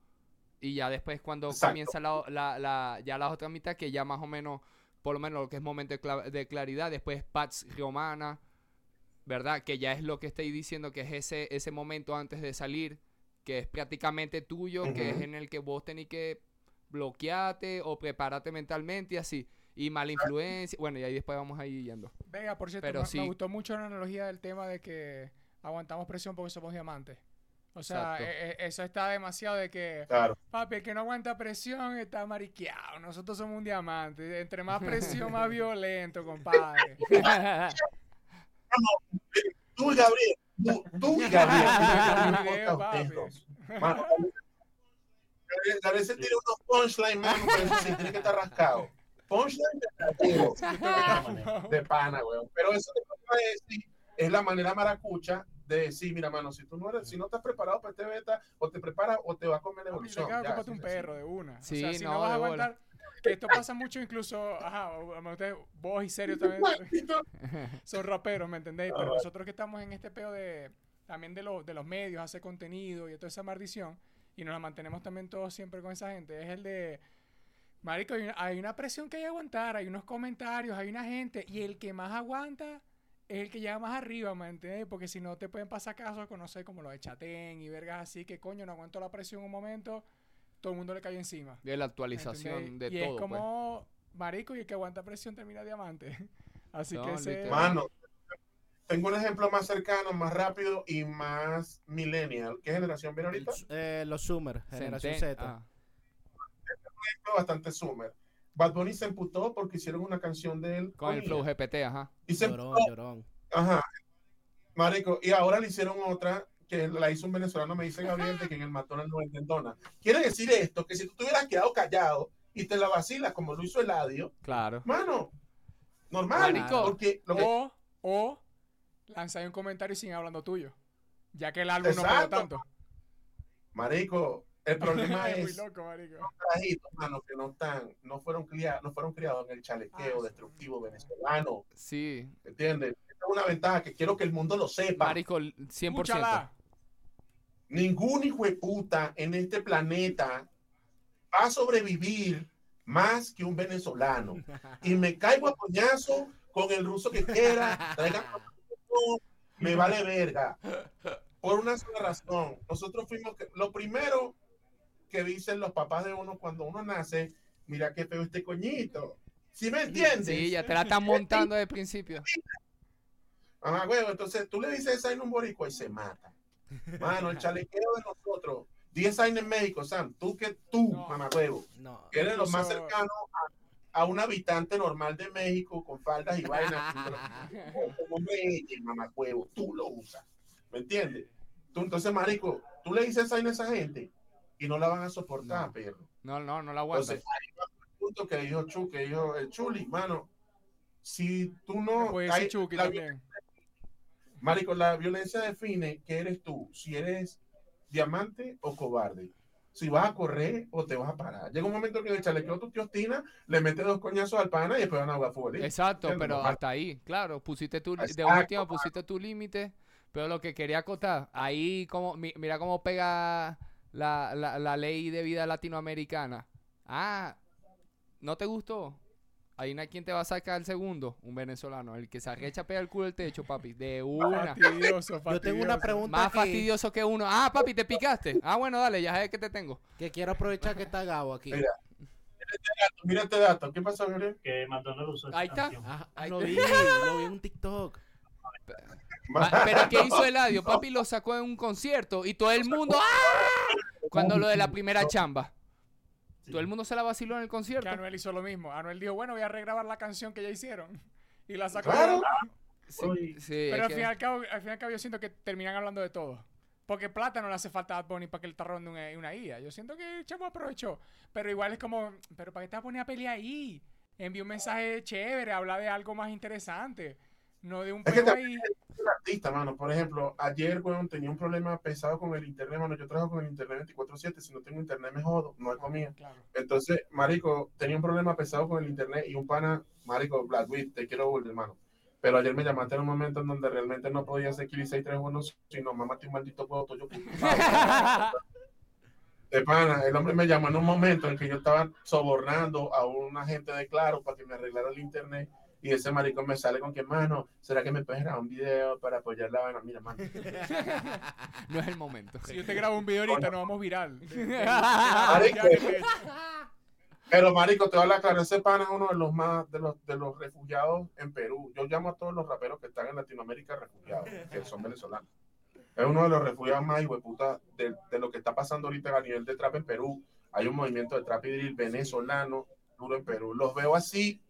[SPEAKER 4] Y ya después cuando
[SPEAKER 2] Exacto.
[SPEAKER 4] comienza la, la, la- ya la otra mitad, que ya más o menos por lo menos lo que es momento de, cla- de claridad, después Pats Romana, ¿verdad? Que ya es lo que estoy diciendo, que es ese, ese momento antes de salir, que es prácticamente tuyo, que es en el que vos tenés que bloquearte o prepararte mentalmente y así. Y mala influencia, bueno, y ahí después vamos a ir yendo.
[SPEAKER 1] Venga, por cierto,
[SPEAKER 4] Pero
[SPEAKER 1] me,
[SPEAKER 4] sí.
[SPEAKER 1] me gustó mucho la analogía del tema de que aguantamos presión porque somos diamantes. O sea, e- e- eso está demasiado de que,
[SPEAKER 2] Claro.
[SPEAKER 1] papi, el que no aguanta presión está mariqueado. Nosotros somos un diamante. Entre más presión, más violento, compadre.
[SPEAKER 2] Tú y Gabriel, tú, tú y Gabriel.
[SPEAKER 1] Gabriel,
[SPEAKER 2] se tira unos punchline, mano, pero eso sí tiene que estar rascado. Punchline de, de pana, weón. Pero eso de decir es la manera maracucha de decir, mira, mano, si tú no eres, si no estás preparado para este beta, o te preparas o te va a comer la evolución. Ya,
[SPEAKER 1] cómprate
[SPEAKER 2] así
[SPEAKER 1] un
[SPEAKER 2] de
[SPEAKER 1] perro de una.
[SPEAKER 4] Sí,
[SPEAKER 1] o sea, si no,
[SPEAKER 4] no,
[SPEAKER 1] vas a
[SPEAKER 4] bola.
[SPEAKER 1] aguantar. Que esto pasa mucho incluso, ajá, ustedes, vos y serio también son raperos, ¿me entendéis? Pero
[SPEAKER 2] Ah.
[SPEAKER 1] nosotros que estamos en este peo de también de, los de los medios, hacer contenido y toda esa maldición, y nos la mantenemos también todos siempre con esa gente, es el de, marico, hay una, hay una presión que hay que aguantar, hay unos comentarios, hay una gente, y el que más aguanta es el que llega más arriba, ¿me entendéis? Porque si no te pueden pasar casos, conocer como lo de Chatén y vergas así, que coño, no aguanto la presión un momento, todo el mundo le cae encima.
[SPEAKER 4] De la
[SPEAKER 1] ¿me
[SPEAKER 4] actualización de
[SPEAKER 1] y
[SPEAKER 4] todo.
[SPEAKER 1] es
[SPEAKER 4] pues.
[SPEAKER 1] como, marico, y el que aguanta presión termina diamante. Así
[SPEAKER 4] No,
[SPEAKER 1] que ese...
[SPEAKER 2] Mano, tengo un ejemplo más cercano, más rápido y más millennial. ¿Qué generación viene ahorita?
[SPEAKER 3] Eh, los Summer, generación Z.
[SPEAKER 4] ah.
[SPEAKER 2] ejemplo bastante summer. Bad Bunny se emputó porque hicieron una canción de él
[SPEAKER 4] Con el flow GPT, ajá.
[SPEAKER 2] Y se
[SPEAKER 3] Llorón,
[SPEAKER 2] emputó.
[SPEAKER 3] llorón.
[SPEAKER 2] Ajá. Marico, y ahora le hicieron otra que la hizo un venezolano, me dice Gabriel, de que en el McDonald's no venden donas. Quiere decir esto, que si tú te hubieras quedado callado y te la vacilas como lo hizo Eladio,
[SPEAKER 4] Claro.
[SPEAKER 2] mano, normal.
[SPEAKER 4] Marico.
[SPEAKER 2] Porque lo que-
[SPEAKER 1] O, o lanzar un comentario sin hablando tuyo. Ya que el álbum no pegó tanto.
[SPEAKER 2] Marico, el problema
[SPEAKER 1] Es muy
[SPEAKER 2] es
[SPEAKER 1] loco,
[SPEAKER 2] mano, que no están, no fueron criados, no fueron criados en el chalequeo
[SPEAKER 1] Ah, sí.
[SPEAKER 2] destructivo venezolano,
[SPEAKER 4] Sí.
[SPEAKER 2] ¿entiendes? Esta es una ventaja que quiero que el mundo lo sepa.
[SPEAKER 4] Marico, 100%.
[SPEAKER 1] Escúchala.
[SPEAKER 2] Ningún hijo de puta en este planeta va a sobrevivir más que un venezolano. Y me caigo a coñazo con el ruso que quiera. traigan a- me vale verga. Por una sola razón. Nosotros fuimos que- lo primero que dicen los papás de uno cuando uno nace, mira qué feo este coñito. ¿Sí me entiendes?
[SPEAKER 4] Sí, ya te la están montando de principio.
[SPEAKER 2] Mamá huevo, entonces tú le dices esa en un boricua y se mata. Mano, el chalequeo de nosotros. 10 años en México, Sam. Tú que tú,
[SPEAKER 1] No.
[SPEAKER 2] mamá huevo,
[SPEAKER 3] No.
[SPEAKER 2] que eres lo más cercano a, a un habitante normal de México con faldas y vainas. Como ella, mamá huevo, tú lo usas. ¿Me entiendes? Tú, entonces, marico, tú le dices esa a esa gente y no la van a soportar,
[SPEAKER 4] No.
[SPEAKER 2] perro.
[SPEAKER 4] No, no, no la aguantas.
[SPEAKER 2] Entonces, ahí va el punto que dijo Chu, que dijo el Chuli, mano. Si tú no.
[SPEAKER 1] Puede
[SPEAKER 2] hay-
[SPEAKER 1] Chucky
[SPEAKER 2] la-
[SPEAKER 1] también.
[SPEAKER 2] Marico, la violencia define que eres tú, si eres diamante o cobarde. Si vas a correr o te vas a parar. Llega un momento que el chalequeo tu tío Tina le mete dos coñazos al pana y después van a jugar fútbol.
[SPEAKER 4] Exacto,
[SPEAKER 2] Entiendo,
[SPEAKER 4] pero hasta ahí, claro, pusiste tu, de
[SPEAKER 2] Exacto,
[SPEAKER 4] última pusiste tu límite, pero lo que quería acotar, ahí como, mi- mira cómo pega la, la, la ley de vida latinoamericana. Ah, ¿no te gustó? Ahí no hay quien te va a sacar el segundo, un venezolano, el que se arrecha pega el culo al techo, papi, de una.
[SPEAKER 1] Fastidioso,
[SPEAKER 3] Yo tengo una
[SPEAKER 1] fastidioso.
[SPEAKER 3] pregunta
[SPEAKER 4] Más
[SPEAKER 3] aquí,
[SPEAKER 4] fastidioso que uno. Ah, papi, te picaste. Ah, bueno, dale, ya sabes que te tengo.
[SPEAKER 3] que quiero aprovechar que está Gabo aquí.
[SPEAKER 2] Mira. Mira este dato. ¿Qué pasó, Gabriel?
[SPEAKER 5] Que McDonald's usó
[SPEAKER 4] Ahí está.
[SPEAKER 3] Ah,
[SPEAKER 4] Ay,
[SPEAKER 3] lo vi, lo vi en un TikTok.
[SPEAKER 4] Pero ¿qué hizo Eladio? Papi lo sacó en un concierto y todo el mundo. ¡ah! Cuando lo de la primera chamba.
[SPEAKER 5] Sí.
[SPEAKER 4] Todo el mundo se la vaciló en el
[SPEAKER 1] Que
[SPEAKER 4] concierto.
[SPEAKER 1] Anuel hizo lo mismo. Anuel dijo, bueno, voy a regrabar la canción que ya hicieron. Y la sacó.
[SPEAKER 2] Claro.
[SPEAKER 4] Sí, sí,
[SPEAKER 1] Pero al
[SPEAKER 4] que-
[SPEAKER 1] fin y al cabo, al fin y al cabo yo siento que terminan hablando de todo. Porque plata no le hace falta a Bad Bunny para que el tarrón de una, una IA. Yo siento que el chamo aprovechó. Pero igual es como, pero ¿para qué te vas a poner a pelear ahí? Envía un mensaje chévere, habla de algo más interesante. No de un
[SPEAKER 2] Es que
[SPEAKER 1] ahí.
[SPEAKER 2] Un artista, mano. Por ejemplo, ayer, weón, tenía un problema pesado con el internet, mano. Yo trabajo con el internet 24-7. Si no tengo internet, me jodo. No hay comida.
[SPEAKER 1] Claro.
[SPEAKER 2] Entonces, marico, tenía un problema pesado con el internet y un pana, marico, Blackwood, te quiero volver, hermano. Pero ayer me llamaste en un momento en donde realmente no podía hacer Kili 631, sino mamá, un maldito huevo tuyo. De pana, el hombre me llamó en un momento en que yo estaba sobornando a un agente de Claro para que me arreglara el internet. Y ese marico me sale con que, mano, ¿será que me puedes grabar un video para apoyar la vaina? Mira, mano.
[SPEAKER 4] no es el momento.
[SPEAKER 1] Si yo te grabo un video ahorita, nos vamos viral.
[SPEAKER 2] Pero, marico, te voy a aclarar, ese pana es uno de los más, de los, de los refugiados en Perú. Yo llamo a todos los raperos que están en Latinoamérica refugiados, que son venezolanos. Es uno de los refugiados más hueputa de, de lo que está pasando ahorita a nivel de trap en Perú. Hay un movimiento de trap y drill venezolano duro en Perú. Los veo así,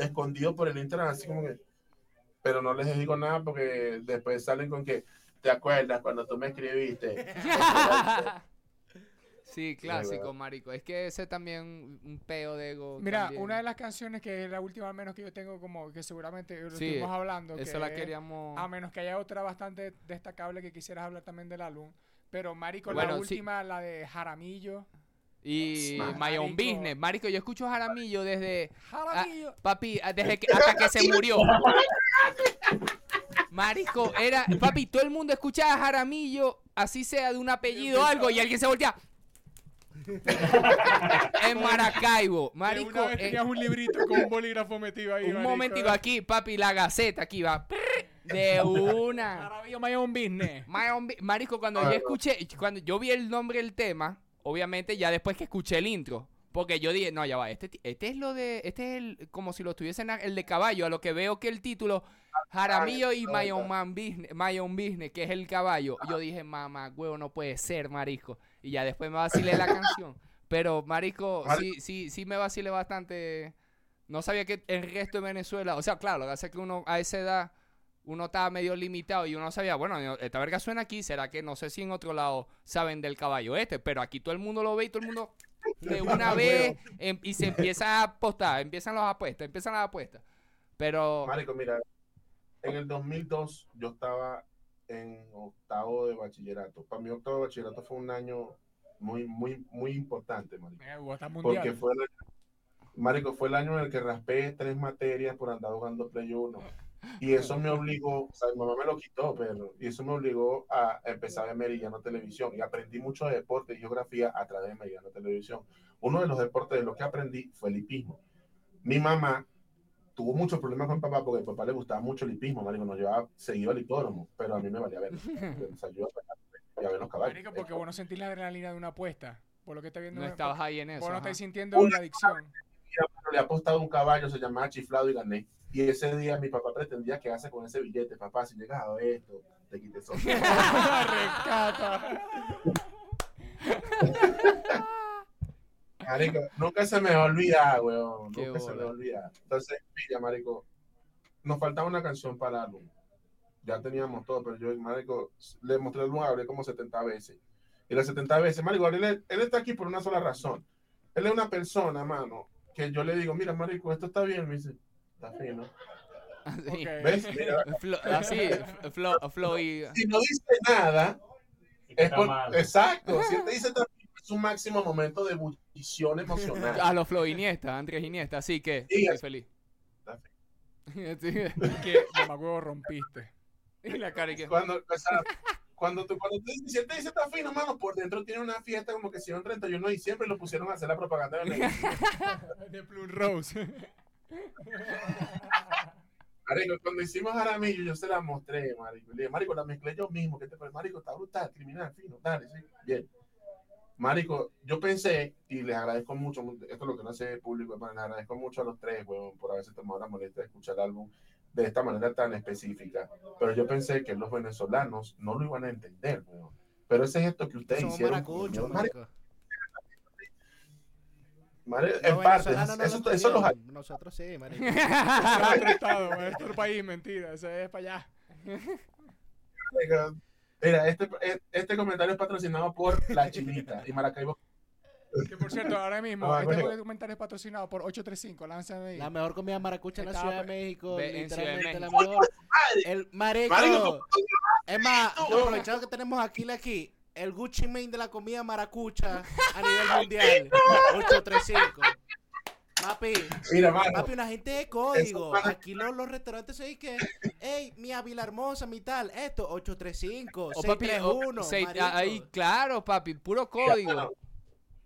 [SPEAKER 2] escondidos por el internet, así como que... Pero no les digo nada porque después salen con que, ¿te acuerdas cuando tú me escribiste?
[SPEAKER 4] Sí, clásico, marico. Es que ese también un peo de ego.
[SPEAKER 1] Mira,
[SPEAKER 4] también.
[SPEAKER 1] una de las canciones que es la última al menos que yo tengo como que seguramente lo
[SPEAKER 4] Sí,
[SPEAKER 1] estuvimos hablando.
[SPEAKER 4] Esa
[SPEAKER 1] que
[SPEAKER 4] la
[SPEAKER 1] es-
[SPEAKER 4] queríamos.
[SPEAKER 1] A menos que haya otra bastante destacable que quisieras hablar también del álbum. Pero, Marico,
[SPEAKER 4] Bueno,
[SPEAKER 1] la
[SPEAKER 4] sí.
[SPEAKER 1] última, la de Jaramillo.
[SPEAKER 4] Y
[SPEAKER 2] Marico.
[SPEAKER 4] My Own Business. Marico, yo escucho Jaramillo desde.
[SPEAKER 1] Jaramillo.
[SPEAKER 4] Papi, desde que, hasta que se murió. Marico, era. Papi, todo el mundo escuchaba Jaramillo, así sea de un apellido o algo, y alguien se voltea. en Maracaibo. Marico,
[SPEAKER 1] una vez
[SPEAKER 4] eh,
[SPEAKER 1] tenías un librito con un bolígrafo metido ahí.
[SPEAKER 4] un
[SPEAKER 1] marico.
[SPEAKER 4] momentico aquí, papi, la gaceta aquí va. De una.
[SPEAKER 1] Jaramillo, my own business.
[SPEAKER 4] My own Marico, cuando yo escuché, cuando yo vi el nombre del tema, obviamente ya después que escuché el intro, Porque yo dije, no, ya va, este, este es lo de, este es el, como si lo tuviesen a- el de caballo, a lo que veo que el título, Jaramillo y My Own Man Business, My Own Business, que es el caballo. Yo dije, mamá, huevo, no puede ser, marisco. Y ya después me vacilé la canción. Pero, marisco,
[SPEAKER 2] Marico.
[SPEAKER 4] sí, sí, sí me vacilé bastante. No sabía que el resto de Venezuela, o sea, claro, lo que hace que uno a esa edad, uno estaba medio limitado y uno sabía, bueno, esta verga suena aquí, será que no sé si en otro lado saben del caballo este, pero aquí todo el mundo lo ve y todo el mundo de una vez em- y se empieza a apostar, empiezan las apuestas, empiezan las apuestas. Pero,
[SPEAKER 2] Marico, mira, en el 2002 yo estaba en octavo de bachillerato. Para mí octavo de bachillerato fue un año muy, muy, muy importante, marico.
[SPEAKER 1] Eh,
[SPEAKER 2] Porque fue el, marico, fue el año en el que raspé tres materias por andar jugando Play 1. Y eso me obligó, o sea, mi mamá me lo quitó, pero, y eso me obligó a empezar a ver Meridiano Televisión. Y aprendí mucho de deporte y geografía a través de Meridiano Televisión. Uno de los deportes de los que aprendí fue el hipismo. Mi mamá tuvo muchos problemas con papá porque a papá le gustaba mucho el hipismo, marico, nos llevaba seguido al hipódromo, pero a mí me valía ver. O sea, yo a ver los caballos.
[SPEAKER 1] Marico, porque vos no sentís la adrenalina de una apuesta. Por lo que está viendo.
[SPEAKER 4] no estabas ahí en eso.
[SPEAKER 1] Vos no
[SPEAKER 4] ajá.
[SPEAKER 1] estáis sintiendo la adicción.
[SPEAKER 2] le ha apostado un caballo, se llamaba Chiflado y gané. Y ese día mi papá pretendía quedarse con ese billete. Papá, si llegas a ver esto, te quites eso.
[SPEAKER 1] Rescata.
[SPEAKER 2] Marico, nunca se me va a olvidar, weón.
[SPEAKER 4] Qué
[SPEAKER 2] Nunca se me va a olvidar. Entonces, pilla, marico. Nos faltaba una canción para el álbum. Ya teníamos todo, pero yo, marico, le mostré el álbum como 70 veces. Y las 70 veces, marico, Gabriel, él está aquí por una sola razón. Él es una persona, mano, que yo le digo, mira, marico, esto está bien. Me dice, está fino.
[SPEAKER 4] Así,
[SPEAKER 1] Ok.
[SPEAKER 2] ¿Ves? Mira,
[SPEAKER 4] Flo- así, flow, flow y...
[SPEAKER 2] si no dice nada, es por- exacto. Si él te dice está fino, es un máximo momento de ebullición emocional.
[SPEAKER 4] A los Flow Iniesta, Andrés Iniesta, así que
[SPEAKER 2] Sí,
[SPEAKER 4] estoy
[SPEAKER 2] es-
[SPEAKER 4] feliz.
[SPEAKER 1] Que mamagüevo rompiste.
[SPEAKER 4] Y la cara y que...
[SPEAKER 2] cuando, o sea, cuando tú, cuando tú dices, si él te dice está fino, mano, por dentro tiene una fiesta como que si era un 31 de diciembre y lo pusieron a hacer la propaganda de.
[SPEAKER 1] De Plum Rose.
[SPEAKER 2] Marico, cuando hicimos Jaramillo, yo se la mostré, Marico. Le dije, Marico, la mezclé yo mismo. ¿Qué te parece? Marico, está brutal, criminal, fino, dale, sí, bien. Marico, yo pensé, y les agradezco mucho, esto es lo que no hace público, hermano, les agradezco mucho a los tres, weón, por haberse tomado la molestia de escuchar el álbum de esta manera tan específica. Pero yo pensé que los venezolanos no lo iban a entender, weón. Pero ese gesto que ustedes
[SPEAKER 3] Somos
[SPEAKER 2] hicieron.
[SPEAKER 3] maracuchos,
[SPEAKER 2] coño, Marico,
[SPEAKER 3] marico.
[SPEAKER 2] Parte,
[SPEAKER 3] no
[SPEAKER 2] eso,
[SPEAKER 3] lo
[SPEAKER 2] eso los
[SPEAKER 3] entendieron. Nosotros sí, marico.
[SPEAKER 1] Ese es otro estado, es otro país, mentira. Ese es para allá.
[SPEAKER 2] Mira, este, este comentario es patrocinado por La Chinita y Maracaibo.
[SPEAKER 1] Que por cierto, ahora mismo,
[SPEAKER 2] Ah,
[SPEAKER 1] este
[SPEAKER 2] bueno.
[SPEAKER 1] comentario es patrocinado por 835. Lánzame ahí.
[SPEAKER 3] La mejor comida maracucha en la Ciudad de México.
[SPEAKER 4] Ve-
[SPEAKER 3] literalmente la mejor. El marico. Es más, aprovechando que tenemos aquí, aquí, el Gucci Mane de la comida maracucha a nivel mundial. 835. Papi,
[SPEAKER 2] Mira, mano,
[SPEAKER 3] papi, una gente de código.
[SPEAKER 2] Eso,
[SPEAKER 3] Aquí los, los restaurantes se dicen que, hey, mi Ávila Hermosa, mi tal, esto, 835,
[SPEAKER 4] O papi, o-
[SPEAKER 3] 631.
[SPEAKER 4] seis-
[SPEAKER 3] marico.
[SPEAKER 4] ahí, claro, papi, puro código.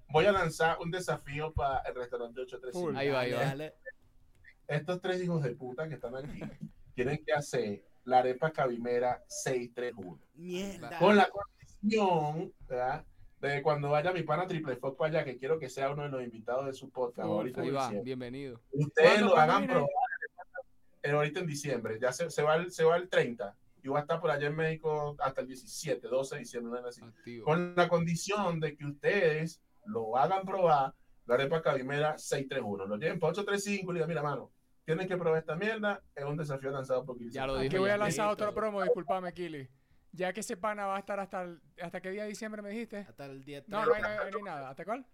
[SPEAKER 2] voy a lanzar un desafío para el restaurante 835.
[SPEAKER 1] Full.
[SPEAKER 4] Ahí va, ahí va.
[SPEAKER 3] dale.
[SPEAKER 2] Estos tres hijos de puta que están aquí tienen que hacer la arepa cabimera 631.
[SPEAKER 3] Mierda.
[SPEAKER 2] Con la De cuando vaya mi pana Triple Fox para allá, que quiero que sea uno de los invitados de su podcast. Ahorita en
[SPEAKER 4] Ahí va,
[SPEAKER 2] diciembre.
[SPEAKER 4] bienvenido.
[SPEAKER 2] Ustedes
[SPEAKER 1] ¿Cuándo-
[SPEAKER 2] lo hagan
[SPEAKER 1] viene?
[SPEAKER 2] probar eh, ahorita en diciembre. Ya se, se, va el, se va el 30. Y va a estar por allá en México hasta el 17, 12 de diciembre. así. Con la condición de que ustedes lo hagan probar la arepa cabimera 631. Lo lleven para 835 y le digan, mira, mano, tienes que probar esta mierda. Es un desafío lanzado por
[SPEAKER 4] Ya lo
[SPEAKER 1] Aquí
[SPEAKER 4] dijo
[SPEAKER 1] voy a lanzar otra promo, disculpame, Kili. Ya que ese pana va a estar hasta el, ¿hasta qué día de diciembre me dijiste?
[SPEAKER 3] Hasta el día 30.
[SPEAKER 1] No, no hay, no hay- no hay nada. ¿Hasta cuál?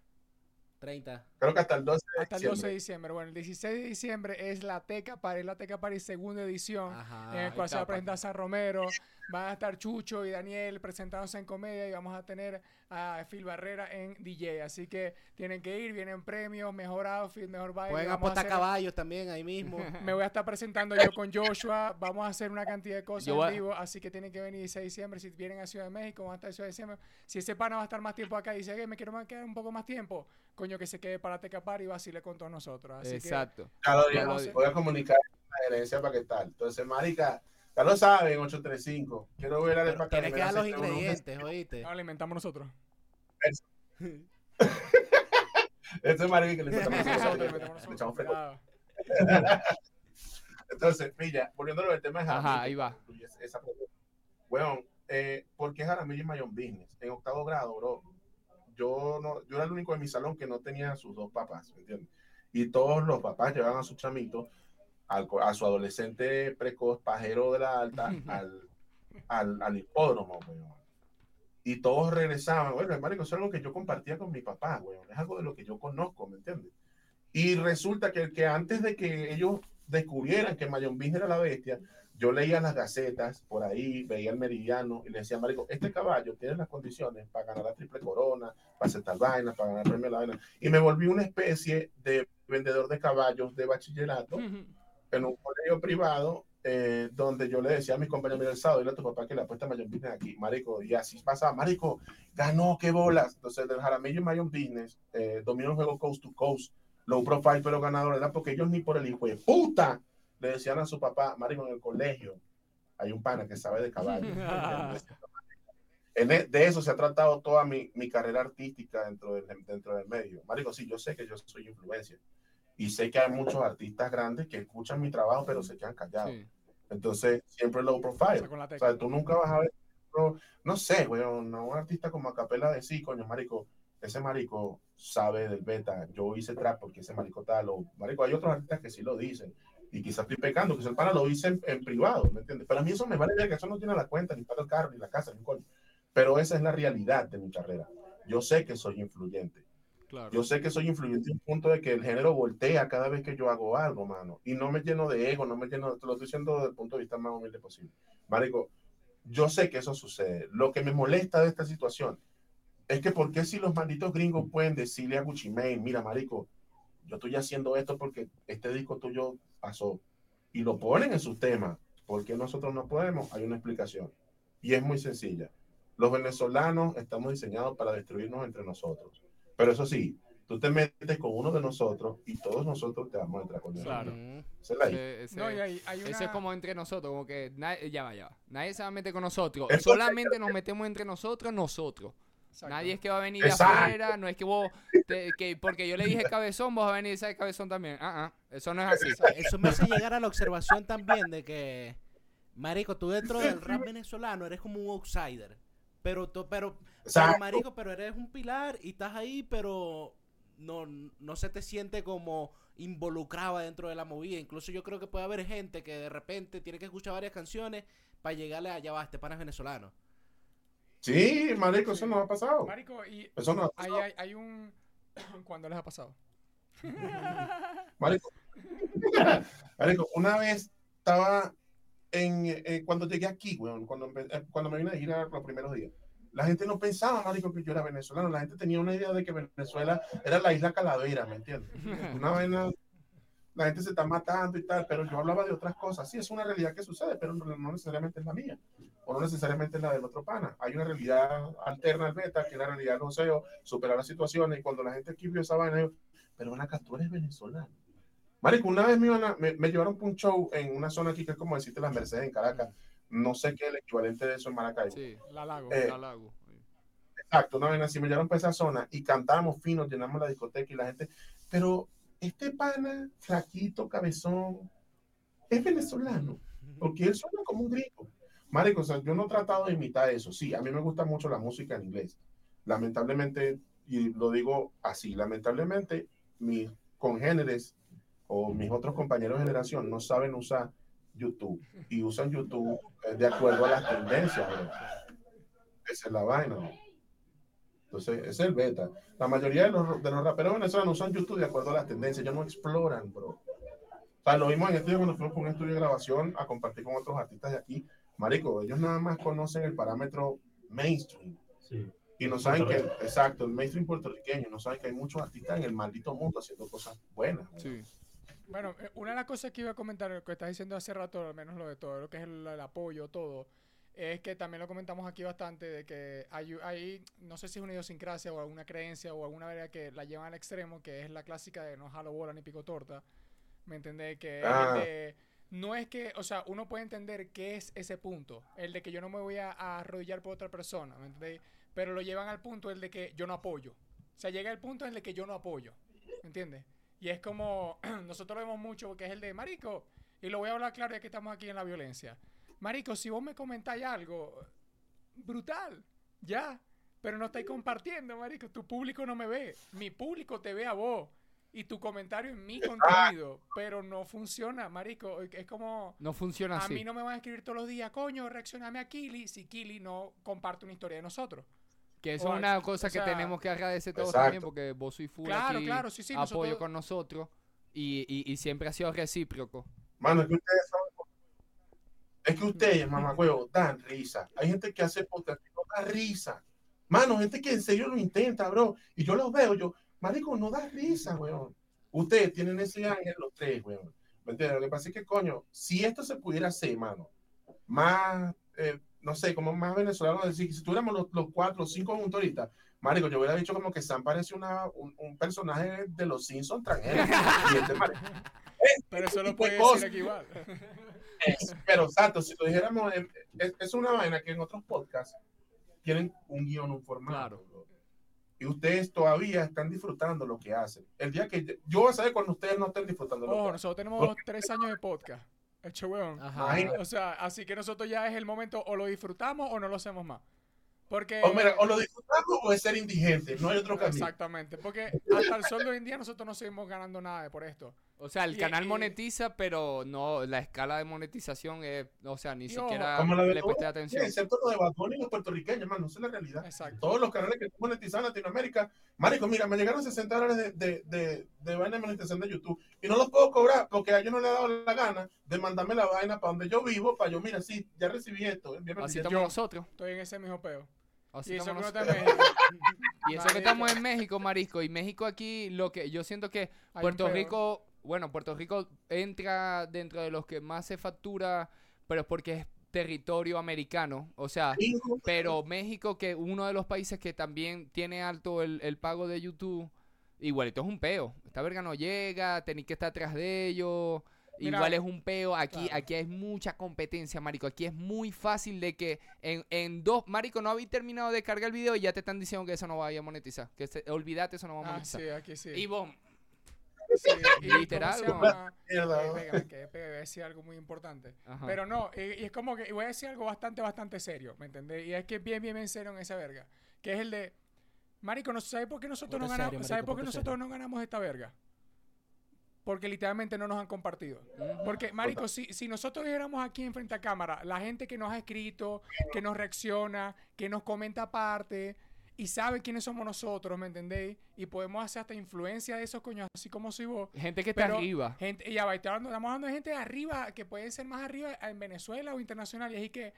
[SPEAKER 3] 30.
[SPEAKER 2] Creo que hasta el 12 de
[SPEAKER 1] Hasta el 12 de
[SPEAKER 2] diciembre.
[SPEAKER 1] diciembre. Bueno, el 16 de diciembre es la Teca Party, la Teca Party segunda edición.
[SPEAKER 3] Ajá.
[SPEAKER 1] en el cual se va a
[SPEAKER 4] está,
[SPEAKER 1] presentar San Romero, van a estar Chucho y Daniel presentándose en comedia y vamos a tener a Phil Barrera en DJ. Así que tienen que ir, vienen premios, mejor outfit, mejor baile.
[SPEAKER 3] Pueden
[SPEAKER 1] vamos a
[SPEAKER 3] apostar
[SPEAKER 1] hacer-
[SPEAKER 3] caballos también ahí mismo.
[SPEAKER 1] Me voy a estar presentando yo con Joshua, vamos a hacer una cantidad de cosas
[SPEAKER 4] Yo
[SPEAKER 1] en
[SPEAKER 4] a-
[SPEAKER 1] vivo, así que tienen que venir 16 de diciembre, si vienen a Ciudad de México, van a estar en Ciudad de diciembre. Si ese pana va a estar más tiempo acá y dice, "Ey, me quiero quedar un poco más tiempo, coño, que se quede para Teca Party y vacile con todos nosotros. Así
[SPEAKER 4] Exacto.
[SPEAKER 2] Ya lo
[SPEAKER 4] Ya lo di-
[SPEAKER 2] voy a comunicar la gerencia para qué tal. Entonces, marica, ya lo saben, 835. Quiero ver arepa
[SPEAKER 3] tienes que dar los
[SPEAKER 2] 631.
[SPEAKER 3] ingredientes, oíste.
[SPEAKER 1] que no, lo inventamos nosotros.
[SPEAKER 2] Este marico que le echamos
[SPEAKER 1] Nosotros
[SPEAKER 2] le
[SPEAKER 1] nosotros,
[SPEAKER 2] echamos
[SPEAKER 1] cuidado.
[SPEAKER 2] Entonces, pilla, volviendo al tema de
[SPEAKER 4] Ajá,
[SPEAKER 2] Jaramillo,
[SPEAKER 4] ahí va.
[SPEAKER 2] incluye esa pregunta. Weón, eh, ¿por qué Jaramillo y Mayon Business? En octavo grado, bro. Yo, no, yo era el único en mi salón que no tenía sus dos papás, ¿me entiendes? Y todos los papás llevaban a su chamito, al a su adolescente precoz, pajero de la alta, al, al, al hipódromo, weón. Y todos regresaban. Bueno, marico, eso es algo que yo compartía con mi papá, weón. Es algo de lo que yo conozco, ¿me entiendes? Y resulta que, que antes de que ellos descubrieran que Mayon era la bestia, yo leía las gacetas por ahí, veía el meridiano y le decía, Marico, este caballo tiene las condiciones para ganar la triple corona, para hacer tal vaina, para ganar el premio de la vaina. Y me volví una especie de vendedor de caballos de bachillerato en un colegio privado eh, donde yo le decía a mis compañeros, mira, el sábado, dile a tu papá que le apuesta a Mayon Business aquí, Marico, y así pasaba, Marico, ganó, qué bolas. Entonces, del Jaramillo y Mayon Business eh, dominó el juego coast to coast, low profile, pero ganador, ¿verdad? Porque ellos ni por el hijo de puta le decían a su papá, Marico, en el colegio hay un pana que sabe de caballo. E- de eso se ha tratado toda mi, mi carrera artística dentro del, dentro del medio. Marico, sí, yo sé que yo soy influencia. Y sé que hay muchos artistas grandes que escuchan mi trabajo, pero se quedan callados.
[SPEAKER 4] Sí.
[SPEAKER 2] Entonces, siempre low profile. O sea, tú nunca vas a ver, no, no sé, weón, a un artista como Acapela de sí, coño, marico, ese marico sabe del beta, yo hice trap porque ese marico tal, o marico, hay otros artistas que sí lo dicen, y quizás estoy pecando, que el pana lo dice en, en privado, ¿me entiendes? Pero a mí eso me vale ver que eso no tiene la cuenta, ni para el carro, ni la casa, ni un coño. Pero esa es la realidad de mi carrera. Yo sé que soy influyente.
[SPEAKER 4] Claro.
[SPEAKER 2] Yo sé que soy influyente en un punto de que el género voltea cada vez que yo hago algo, mano. Y no me lleno de ego, no me lleno, te lo estoy diciendo desde el punto de vista más humilde posible. Marico, yo sé que eso sucede. Lo que me molesta de esta situación es que por qué si los malditos gringos pueden decirle a Gucci Mane, mira, marico, yo estoy haciendo esto porque este disco tuyo pasó. Y lo ponen en sus temas. ¿Por qué nosotros no podemos? Hay una explicación. Y es muy sencilla. Los venezolanos estamos diseñados para destruirnos entre nosotros. Pero eso sí, tú te metes con uno de nosotros y todos nosotros te vamos a entrar con él.
[SPEAKER 4] Claro.
[SPEAKER 2] Esa es la
[SPEAKER 4] Ese- ese-
[SPEAKER 1] No, hay, hay una...
[SPEAKER 4] Eso es como entre nosotros, como que nadie, ya va, ya va. Nadie se va a meter con nosotros.
[SPEAKER 2] Eso-
[SPEAKER 4] Solamente nos metemos entre nosotros, nosotros.
[SPEAKER 1] Exacto.
[SPEAKER 4] Nadie es que va a venir de
[SPEAKER 2] Exacto.
[SPEAKER 4] afuera, no es que vos, te- que porque yo le dije cabezón, vos vas a venir y sabes cabezón también. Ah, ah, eso no es así.
[SPEAKER 3] Eso me hace llegar a la observación también de que, marico, tú dentro del rap venezolano eres como un outsider. Pero, tú- pero, marico, pero eres un pilar y estás ahí, pero no, no se te siente como involucrado dentro de la movida. Incluso yo creo que puede haber gente que de repente tiene que escuchar varias canciones para llegarle a allá va, este pana es venezolano.
[SPEAKER 2] Sí, marico, eso nos ha pasado.
[SPEAKER 1] Marico, y
[SPEAKER 2] Eso nos ha
[SPEAKER 1] hay,
[SPEAKER 2] pasado.
[SPEAKER 1] hay, hay un... ¿Cuándo les ha pasado?
[SPEAKER 2] Marico. Marico, una vez estaba en, eh, cuando llegué aquí, weón, cuando, eh, cuando me vine a ir a los primeros días. La gente no pensaba, marico, que yo era venezolano. La gente tenía una idea de que Venezuela era la isla Calavera, ¿me entiendes? Una vaina, la gente se está matando y tal, pero yo hablaba de otras cosas. Sí, es una realidad que sucede, pero no, no necesariamente es la mía, o no necesariamente es la del otro pana. Hay una realidad alterna al beta, que es la realidad del joseo, superar las situaciones, y cuando la gente aquí vio esa vaina, yo, pero ven acá, tú eres venezolano. Marico, una vez me, iban a- me, me llevaron para un show en una zona aquí que es como decirte las Mercedes en Caracas. No sé qué es el equivalente de eso en Maracaibo.
[SPEAKER 4] Sí,
[SPEAKER 1] La lago.
[SPEAKER 2] Eh,
[SPEAKER 4] la lago.
[SPEAKER 2] Exacto, una vez así me llevaron para esa zona y cantábamos fino, llenamos la discoteca y la gente, pero este pana, flaquito, cabezón, es venezolano, porque él suena como un gringo. Marico, o sea, yo no he tratado de imitar eso. Sí, a mí me gusta mucho la música en inglés. Lamentablemente, y lo digo así, lamentablemente, mis congéneres o mis otros compañeros de generación no saben usar YouTube y usan YouTube eh, de acuerdo a las tendencias. Esa es la vaina. Entonces, es el beta. La mayoría de los, de los raperos venezolanos usan YouTube de acuerdo a las tendencias. Ellos no exploran, bro. O sea, lo vimos en estudio cuando fuimos con un estudio de grabación a compartir con otros artistas de aquí. Marico, ellos nada más conocen el parámetro mainstream.
[SPEAKER 5] Sí.
[SPEAKER 2] Y no saben que, exacto, el mainstream puertorriqueño, no saben que hay muchos artistas en el maldito mundo haciendo cosas buenas.
[SPEAKER 4] Sí.
[SPEAKER 1] Bueno, eh, una de las cosas que iba a comentar, lo que estás diciendo hace rato, al menos lo de todo, lo que es el, el apoyo, todo, es que también lo comentamos aquí bastante, de que hay, hay, no sé si es una idiosincrasia o alguna creencia o alguna verga que la llevan al extremo, que es la clásica de no jalo bola ni pico torta, ¿me entendés? Que
[SPEAKER 2] Ah.
[SPEAKER 1] de- no es que, o sea, uno puede entender qué es ese punto, el de que yo no me voy a, a arrodillar por otra persona, ¿me entendés? Pero lo llevan al punto el de que yo no apoyo. O sea, llega el punto en el que yo no apoyo. ¿Me entiendes? Y es como, nosotros lo vemos mucho, que es el de Marico, y lo voy a hablar claro ya que estamos aquí en la violencia. Marico, si vos me comentáis algo, brutal, ya, pero no estáis compartiendo, Marico. Tu público no me ve, mi público te ve a vos. Y tu comentario en mi contenido, pero no funciona, marico. Es como,
[SPEAKER 4] No funciona
[SPEAKER 1] a
[SPEAKER 4] así.
[SPEAKER 1] mí no me van a escribir todos los días, coño, reaccioname a Kili si Kili no comparte una historia de nosotros.
[SPEAKER 4] Que eso
[SPEAKER 1] o
[SPEAKER 4] es una cosa
[SPEAKER 1] o
[SPEAKER 4] que
[SPEAKER 1] sea-
[SPEAKER 4] tenemos que agradecer todos
[SPEAKER 2] Exacto.
[SPEAKER 4] también porque vos sois full
[SPEAKER 1] Claro,
[SPEAKER 4] aquí,
[SPEAKER 1] claro, sí, sí,
[SPEAKER 4] apoyo
[SPEAKER 1] nosotros-
[SPEAKER 4] con nosotros y, y, y siempre ha sido recíproco.
[SPEAKER 2] Mano, es que ustedes son. Es que ustedes, mamagüevo, dan risa. Hay gente que hace podcast no da risa. Mano, gente que en serio lo intenta, bro. Y yo los veo, yo, marico, no da risa, weón. Ustedes tienen ese ángel, los tres, weón. ¿Me entiendes? Lo que pasa es que, coño, si esto se pudiera hacer, mano, más, eh, no sé, como más venezolano, decir, si tuviéramos los, los cuatro o cinco juntos ahorita, marico, yo hubiera dicho como que Sam parece una, un, un personaje de los Simpsons transgénero. Y este marico
[SPEAKER 1] Pero eso lo
[SPEAKER 2] de
[SPEAKER 1] puede decir aquí igual.
[SPEAKER 2] es, pero exacto, si lo dijéramos, eh, es, es una vaina que en otros podcasts tienen un guion, un formato.
[SPEAKER 4] Claro.
[SPEAKER 2] Y ustedes todavía están disfrutando lo que hacen. El día que yo voy a saber cuando ustedes no estén disfrutando lo
[SPEAKER 1] Ojo,
[SPEAKER 2] que hacen.
[SPEAKER 1] nosotros tenemos tres años de podcast. Hecho, weón.
[SPEAKER 3] Ajá.
[SPEAKER 2] Imagínate.
[SPEAKER 1] O sea, así que nosotros ya es el momento, o lo disfrutamos o no lo hacemos más. Porque.
[SPEAKER 2] O, mira, o lo disfrutamos o es ser indigente. No hay otro camino.
[SPEAKER 1] Exactamente. Porque hasta el sol de hoy en día nosotros no seguimos ganando nada de por esto.
[SPEAKER 4] O sea, el
[SPEAKER 1] Y-
[SPEAKER 4] canal
[SPEAKER 1] y-
[SPEAKER 4] monetiza, pero no, la escala de monetización es, o sea, ni siquiera le presté atención.
[SPEAKER 2] excepto lo de Batón y los puertorriqueños, mano, esa es la realidad.
[SPEAKER 1] Exacto.
[SPEAKER 2] Todos los canales que están monetizados en Latinoamérica, marico, mira, me llegaron 60 dólares de, de, de, de vaina de monetización de YouTube y no los puedo cobrar porque a ellos no le he dado la gana de mandarme la vaina para donde yo vivo, para yo, mira, sí, ya recibí esto.
[SPEAKER 4] Así estamos nosotros.
[SPEAKER 1] Estoy en ese mismo peo.
[SPEAKER 4] Así
[SPEAKER 1] Y eso que
[SPEAKER 4] estamos
[SPEAKER 1] no
[SPEAKER 4] nosotros.
[SPEAKER 1] está en México.
[SPEAKER 4] Y eso que estamos en México, Marisco. Y México aquí, lo que yo siento que
[SPEAKER 1] Hay
[SPEAKER 4] Puerto
[SPEAKER 1] peo.
[SPEAKER 4] Rico, bueno, Puerto Rico entra dentro de los que más se factura, pero es porque es territorio americano. O sea, pero México, que uno de los países que también tiene alto el, el pago de YouTube, igualito es un peo. Esta verga no llega, tenéis que estar atrás de ellos.
[SPEAKER 1] Mira,
[SPEAKER 4] Igual es un peo. Aquí,
[SPEAKER 1] claro.
[SPEAKER 4] aquí hay mucha competencia, marico. Aquí es muy fácil de que en, en dos, marico, no habéis terminado de cargar el video y ya te están diciendo que eso no vaya a monetizar. Que se- olvídate, eso no va a
[SPEAKER 1] Ah,
[SPEAKER 4] monetizar.
[SPEAKER 1] sí, aquí sí.
[SPEAKER 4] Y vos,
[SPEAKER 1] Sí, y
[SPEAKER 4] Literal,
[SPEAKER 1] ¿cómo se
[SPEAKER 4] ¿no?
[SPEAKER 1] llama?
[SPEAKER 2] mierda,
[SPEAKER 1] Eh,
[SPEAKER 2] ¿no?
[SPEAKER 1] venga, que que voy a decir algo muy importante.
[SPEAKER 4] Ajá.
[SPEAKER 1] Pero no, y es como que y voy a decir algo bastante, bastante serio, ¿me entendés? Y es que es bien, bien, bien serio en esa verga. Que es el de, Marico, ¿no ¿sabes por qué nosotros no ganamos?
[SPEAKER 3] serio,
[SPEAKER 1] ¿Sabes
[SPEAKER 3] marico,
[SPEAKER 1] por qué nosotros no ganamos esta verga? Porque literalmente no nos han compartido. Porque, Marico, si, si nosotros dijéramos aquí en frente a cámara, la gente que nos ha escrito, que nos reacciona, que nos comenta aparte y sabe quiénes somos nosotros, ¿me entendéis? Y podemos hacer hasta influencia de esos coños, así como soy vos.
[SPEAKER 4] Gente que está
[SPEAKER 1] Pero
[SPEAKER 4] arriba.
[SPEAKER 1] Gente, ya va, estoy hablando- estamos hablando de gente de arriba, que puede ser más arriba en Venezuela o internacional, y así que,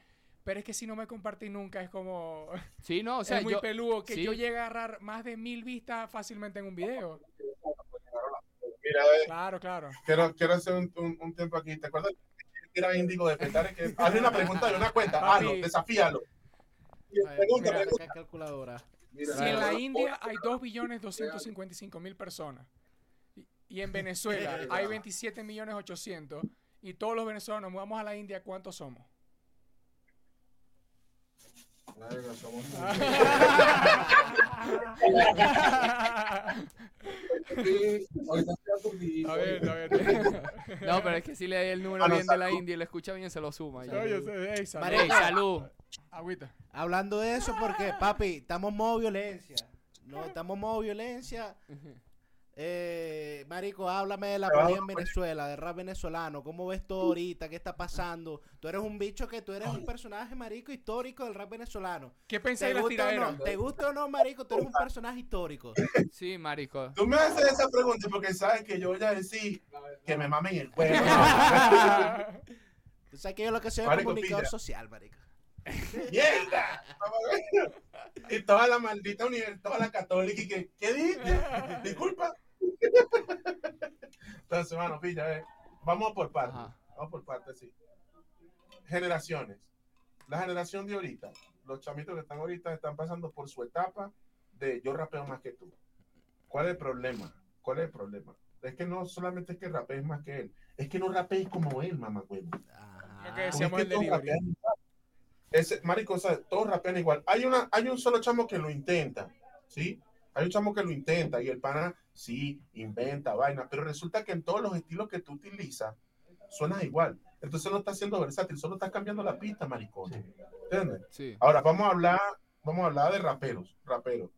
[SPEAKER 1] pero es que si no me compartí nunca, es como,
[SPEAKER 4] Sí, no, o sea,
[SPEAKER 1] es muy
[SPEAKER 4] yo,
[SPEAKER 1] peludo, que
[SPEAKER 4] sí.
[SPEAKER 1] yo llegue a agarrar más de mil vistas fácilmente en un video.
[SPEAKER 2] Mira,
[SPEAKER 1] Claro, claro.
[SPEAKER 2] quiero, quiero hacer un, un, un tiempo aquí. ¿Te acuerdas que era índigo de Petare? Que hazle una pregunta de una cuenta.
[SPEAKER 1] Papi.
[SPEAKER 2] Hazlo, desafíalo.
[SPEAKER 3] Calculadora.
[SPEAKER 2] Mira,
[SPEAKER 1] Si en la. India hay 2.255.000 personas y, y en Venezuela hay 27.800.000 y todos los venezolanos nos mudamos a la India, ¿cuántos somos?
[SPEAKER 2] Verga, somos- Ahorita estoy aturdido.
[SPEAKER 1] a ver, a ver.
[SPEAKER 4] No, pero es que si le da el número
[SPEAKER 2] Ah,
[SPEAKER 4] bien de la. India y lo escucha bien, se lo suma.
[SPEAKER 1] salud.
[SPEAKER 4] Salud.
[SPEAKER 1] Agüita.
[SPEAKER 3] Hablando de eso, porque, papi, estamos modo violencia. No, estamos modo violencia. Eh, marico, háblame de la política en Venezuela, de rap venezolano. ¿Cómo ves tú ahorita? ¿Qué está pasando? Tú eres un bicho que tú eres un personaje, marico, histórico del rap venezolano.
[SPEAKER 1] ¿Qué
[SPEAKER 3] ¿Te
[SPEAKER 1] pensáis de tiraderas?
[SPEAKER 3] no? ¿Te gusta o no, marico? Tú eres un personaje histórico.
[SPEAKER 4] Sí, marico.
[SPEAKER 2] Tú me haces esa pregunta porque sabes que yo voy a decir que me mamen el cuerno.
[SPEAKER 3] Tú sabes que yo lo que soy es comunicador
[SPEAKER 2] pilla.
[SPEAKER 3] social, marico.
[SPEAKER 2] ¡Mierda! Y toda la maldita universidad, toda la católica, y que, ¿qué dijiste? Disculpa. Entonces, hermano, pilla, eh. vamos por partes.
[SPEAKER 4] Ajá.
[SPEAKER 2] Vamos por partes, sí. Generaciones. La generación de ahorita, los chamitos que están ahorita están pasando por su etapa de yo rapeo más que tú. ¿Cuál es el problema? ¿Cuál es el problema? Es que no solamente es que rapees más que él, es que no rapees como él, mamá huevo.
[SPEAKER 3] Ajá.
[SPEAKER 1] Lo que
[SPEAKER 2] Porque
[SPEAKER 1] decíamos
[SPEAKER 2] es
[SPEAKER 1] el
[SPEAKER 2] que todos
[SPEAKER 1] delivery.
[SPEAKER 2] rapean igual. Ese, marico, o sea, todos rapean igual. Hay, una, hay un solo chamo que lo intenta, ¿sí? Hay un chamo que lo intenta y el pana sí inventa vaina, pero resulta que en todos los estilos que tú utilizas suena igual. Entonces no está siendo versátil, solo estás cambiando la pista, maricón. ¿Entiendes?
[SPEAKER 4] Sí.
[SPEAKER 2] Ahora vamos a hablar, vamos a hablar de raperos, raperos.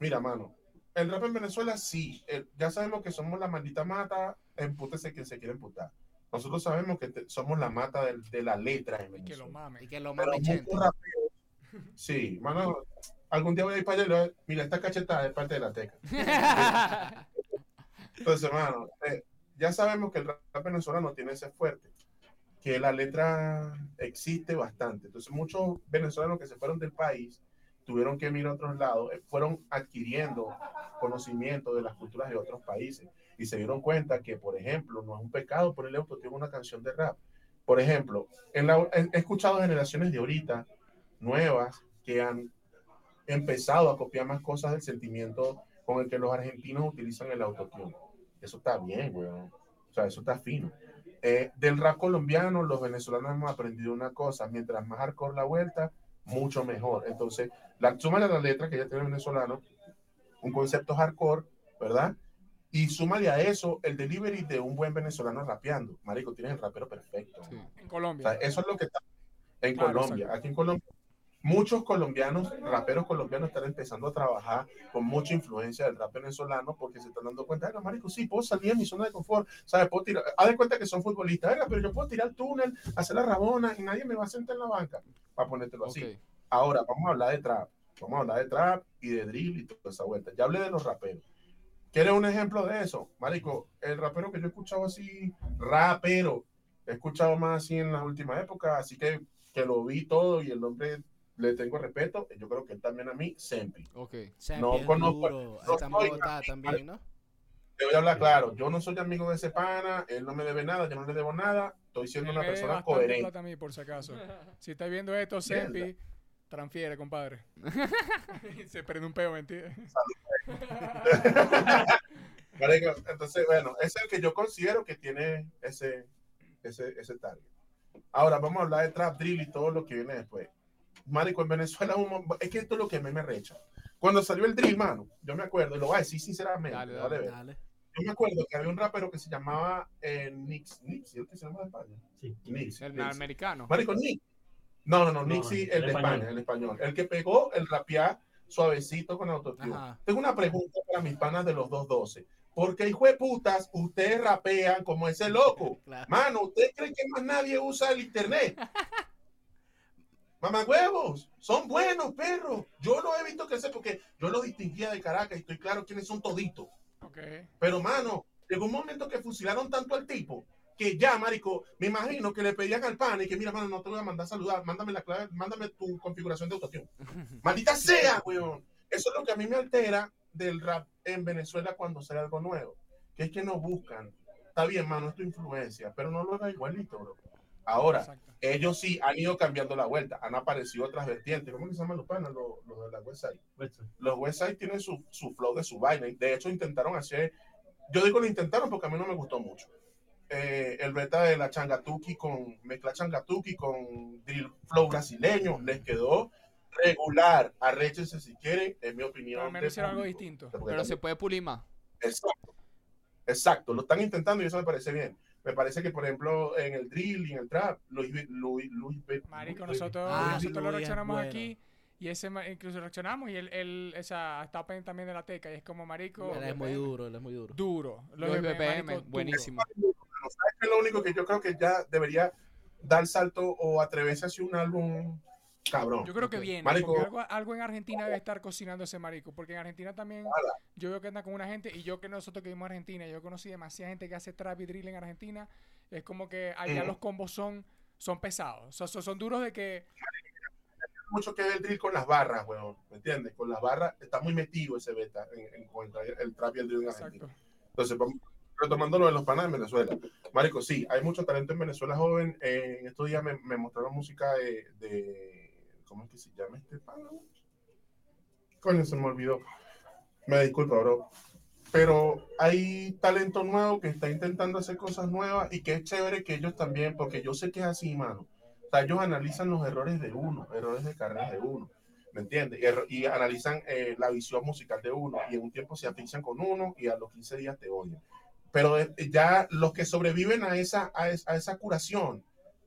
[SPEAKER 2] Mira, mano, el rap en Venezuela sí, eh, ya sabemos que somos la maldita mata, empútese quien se quiere emputar. Nosotros sabemos que te- somos la mata del- de, la letra en
[SPEAKER 1] Y que lo
[SPEAKER 2] Venezuela.
[SPEAKER 1] mamen.
[SPEAKER 3] Y que lo mame
[SPEAKER 2] sí, mano, algún día voy a ir para allá mira, esta cachetada es parte de la teca. Entonces, hermano, eh, ya sabemos que el rap venezolano tiene ese fuerte, que la letra existe bastante. Entonces, muchos venezolanos que se fueron del país tuvieron que mirar a otros lados, eh, fueron adquiriendo conocimiento de las culturas de otros países y se dieron cuenta que, por ejemplo, no es un pecado ponerle autotune a una canción de rap. Por ejemplo, en la- he escuchado generaciones de ahorita nuevas que han empezado a copiar más cosas del sentimiento con el que los argentinos utilizan el autotune. Eso está bien, weón. O sea, eso está fino. Eh, del rap colombiano, los venezolanos hemos aprendido una cosa. Mientras más hardcore la vuelta, mucho mejor. Entonces, la, súmale a la letra que ya tiene el venezolano, un concepto hardcore, ¿verdad? Y súmale a eso el delivery de un buen venezolano rapeando. Marico, tienes el rapero perfecto.
[SPEAKER 4] Sí.
[SPEAKER 1] En
[SPEAKER 2] O
[SPEAKER 1] Colombia.
[SPEAKER 2] sea, eso es lo que está en
[SPEAKER 1] Claro,
[SPEAKER 2] Colombia.
[SPEAKER 1] exacto.
[SPEAKER 2] Aquí en Colombia, muchos colombianos, raperos colombianos, están empezando a trabajar con mucha influencia del rap venezolano porque se están dando cuenta, "Venga, marico, sí, puedo salir de mi zona de confort, ¿sabes? Puedo tirar, haz de cuenta que son futbolistas, "Venga, pero yo puedo tirar el túnel, hacer la rabona y nadie me va a sentar en la banca, para ponértelo así.
[SPEAKER 4] Ok.
[SPEAKER 2] Ahora, vamos a hablar de trap. Vamos a hablar de trap y de drill y toda esa vuelta. Ya hablé de los raperos. ¿Quieres un ejemplo de eso? Marico, el rapero que yo he escuchado así, rapero, he escuchado más así en las últimas épocas, así que, que lo vi todo y el nombre le tengo respeto. Yo creo que él también a mí, Sempi.
[SPEAKER 4] Ok.
[SPEAKER 3] Sempi
[SPEAKER 2] No
[SPEAKER 3] es
[SPEAKER 2] conozco-
[SPEAKER 3] duro.
[SPEAKER 2] no
[SPEAKER 3] Está en
[SPEAKER 2] soy
[SPEAKER 3] Bogotá también, ¿no?
[SPEAKER 2] Te voy a hablar claro. Yo no soy amigo de ese pana, él no me debe nada, yo no le debo nada. Estoy siendo una persona coherente.
[SPEAKER 1] plata a mí, por si acaso. Si estás viendo esto, Sempi, transfiere, compadre. Se prende un peo, mentira.
[SPEAKER 2] Entonces, bueno, ese es el que yo considero que tiene ese, ese, ese target. Ahora vamos a hablar de trap drill y todo lo que viene después. Marico, en Venezuela es que esto es lo que a mí me recha. Cuando salió el drill, mano, yo me acuerdo, y lo voy a decir sinceramente,
[SPEAKER 4] Dale, dale.
[SPEAKER 3] Dale.
[SPEAKER 2] yo me acuerdo que había un rapero que se llamaba eh, Nix, Nix, ¿sí? ¿el que se llama de España?
[SPEAKER 5] Sí.
[SPEAKER 2] Nix.
[SPEAKER 4] El
[SPEAKER 2] Nix.
[SPEAKER 4] americano.
[SPEAKER 2] Marico, Nick. No, no, no,
[SPEAKER 5] No,
[SPEAKER 2] Nixie,
[SPEAKER 5] el
[SPEAKER 2] el de
[SPEAKER 5] español.
[SPEAKER 2] España, el español. El que pegó el rapear suavecito con autotune. Tengo una pregunta para mis panas de los 212. Porque, hijo de putas, ustedes rapean como ese loco.
[SPEAKER 3] Claro.
[SPEAKER 2] Mano, ¿ustedes creen que más nadie usa el internet? Mamá huevos, son buenos, perros. Yo lo he visto crecer porque yo lo distinguía de Caracas y estoy claro quiénes son toditos. Pero, mano, llegó un momento que fusilaron tanto al tipo que ya, marico, me imagino que le pedían al pan y que, mira, mano, no te voy a mandar a saludar, mándame la clave, mándame tu configuración de autotune. Maldita sea, weón. Eso es lo que a mí me altera del rap en Venezuela cuando sale algo nuevo. Que es que no buscan. Está bien, mano, es tu influencia, pero no lo haga igualito, bro. Ahora,
[SPEAKER 1] Exacto.
[SPEAKER 2] ellos sí han ido cambiando la vuelta, han aparecido otras vertientes. ¿Cómo que se llaman los panas? Los, los de la website
[SPEAKER 5] Puesto.
[SPEAKER 2] los websites tienen su, su flow de su vaina. De hecho, intentaron hacer, yo digo lo intentaron porque a mí no me gustó mucho. Eh, el beta de la changatuki con mezcla changatuki con drill flow brasileño les quedó regular. Arréchense si quieren, en mi opinión.
[SPEAKER 1] Pero al menos
[SPEAKER 2] de
[SPEAKER 1] hicieron algo distinto.
[SPEAKER 4] Pero se
[SPEAKER 2] también-
[SPEAKER 4] puede pulir más.
[SPEAKER 2] Exacto. Exacto, lo están intentando y eso me parece bien. Me parece que, por ejemplo, en el drill y en el trap, Luis, Luis, Luis,
[SPEAKER 1] Marico,
[SPEAKER 2] Luis-
[SPEAKER 1] nosotros,
[SPEAKER 3] Ah,
[SPEAKER 1] nosotros lo
[SPEAKER 3] Luis es
[SPEAKER 1] reaccionamos
[SPEAKER 3] bueno.
[SPEAKER 1] aquí y ese incluso reaccionamos y él, él esa, está pendiente también de la teca y es como marico.
[SPEAKER 3] Él es muy duro, él es muy duro.
[SPEAKER 1] Duro.
[SPEAKER 4] Los
[SPEAKER 1] BPM,
[SPEAKER 4] BPM,
[SPEAKER 2] ¿Sabes qué es lo único que yo creo que ya debería dar salto o atreverse hacia un álbum cabrón?
[SPEAKER 1] Yo creo que
[SPEAKER 2] Marico.
[SPEAKER 1] porque algo, algo en Argentina debe estar cocinando ese marico, porque en Argentina también yo veo que anda con una gente, y yo que nosotros que vimos a Argentina, yo conocí demasiada gente que hace trap y drill en Argentina, es como que allá
[SPEAKER 2] Mm.
[SPEAKER 1] los combos son, son pesados, son, son, son duros de que,
[SPEAKER 2] mucho que ver el drill con las barras, weón. ¿Me entiendes? Con las barras está muy metido ese beta en, en cuanto al el trap y el drill en Argentina.
[SPEAKER 1] exacto,
[SPEAKER 2] Entonces, vamos, retomando lo de los panas en Venezuela. Marico, sí, hay mucho talento en Venezuela joven. Eh, en estos días me, me mostraron música de, de- ¿Cómo es que se llama este pana? Coño, se me olvidó. Me disculpa, bro. Pero hay talento nuevo que está intentando hacer cosas nuevas y que es chévere que ellos también, porque yo sé que es así, mano. O sea, ellos analizan los errores de uno, errores de carrera de uno. ¿me entiendes? Y, y analizan eh, la visión musical de uno y en un tiempo se afinchan con uno y a los 15 días te odian. Pero eh, ya los que sobreviven a esa, a, es- a esa curación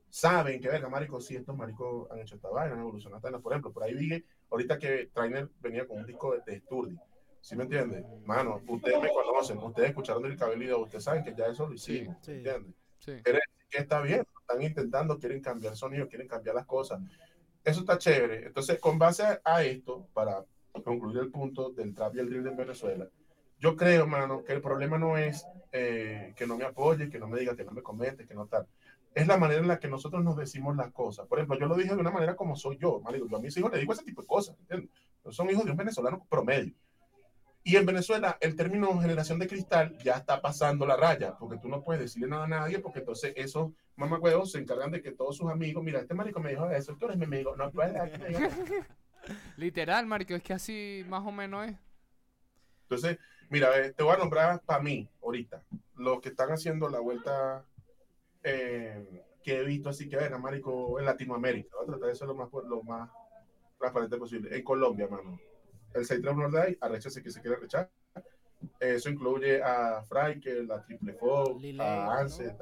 [SPEAKER 2] saben que, verga, marico, sí, estos maricos han hecho esta vaina, han evolucionado. Por ejemplo, por ahí vi ahorita que Trainer venía con un disco de, de Sturdy. ¿Sí me entiendes? Mano, ustedes me conocen, ustedes escucharon el cabello, ustedes saben que ya eso lo hicimos,
[SPEAKER 3] Sí.
[SPEAKER 2] ¿me entiendes?
[SPEAKER 4] Sí.
[SPEAKER 2] que está bien, están intentando, quieren cambiar sonido, quieren cambiar las cosas. Eso está chévere. Entonces, con base a, a esto, para concluir el punto del trap y el drill en Venezuela, yo creo, mano, que el problema no es eh, que no me apoye, que no me diga, que no me comente, que no tal. Es la manera en la que nosotros nos decimos las cosas. Por ejemplo, yo lo dije de una manera como soy yo, marico. Yo a mis hijos les digo ese tipo de cosas, son hijos de un venezolano promedio. Y en Venezuela, el término generación de cristal ya está pasando la raya, porque tú no puedes decirle nada a nadie, porque entonces esos mamagüeos se encargan de que todos sus amigos, mira, este marico me dijo eso, tú eres mi amigo, no puedes dar que me diga eso".
[SPEAKER 4] Literal, marico, es que así más o menos es.
[SPEAKER 2] Entonces, mira, eh, te voy a nombrar para mí ahorita, los que están haciendo la vuelta eh, que he visto así que venga, marico, en Latinoamérica. Voy a tratar de ser lo más, lo más transparente posible. En Colombia, mano. El 6 Norday, arrechase que se quiere rechar. Eso incluye a Fraikel, a Triple
[SPEAKER 3] Lil
[SPEAKER 2] a Anse,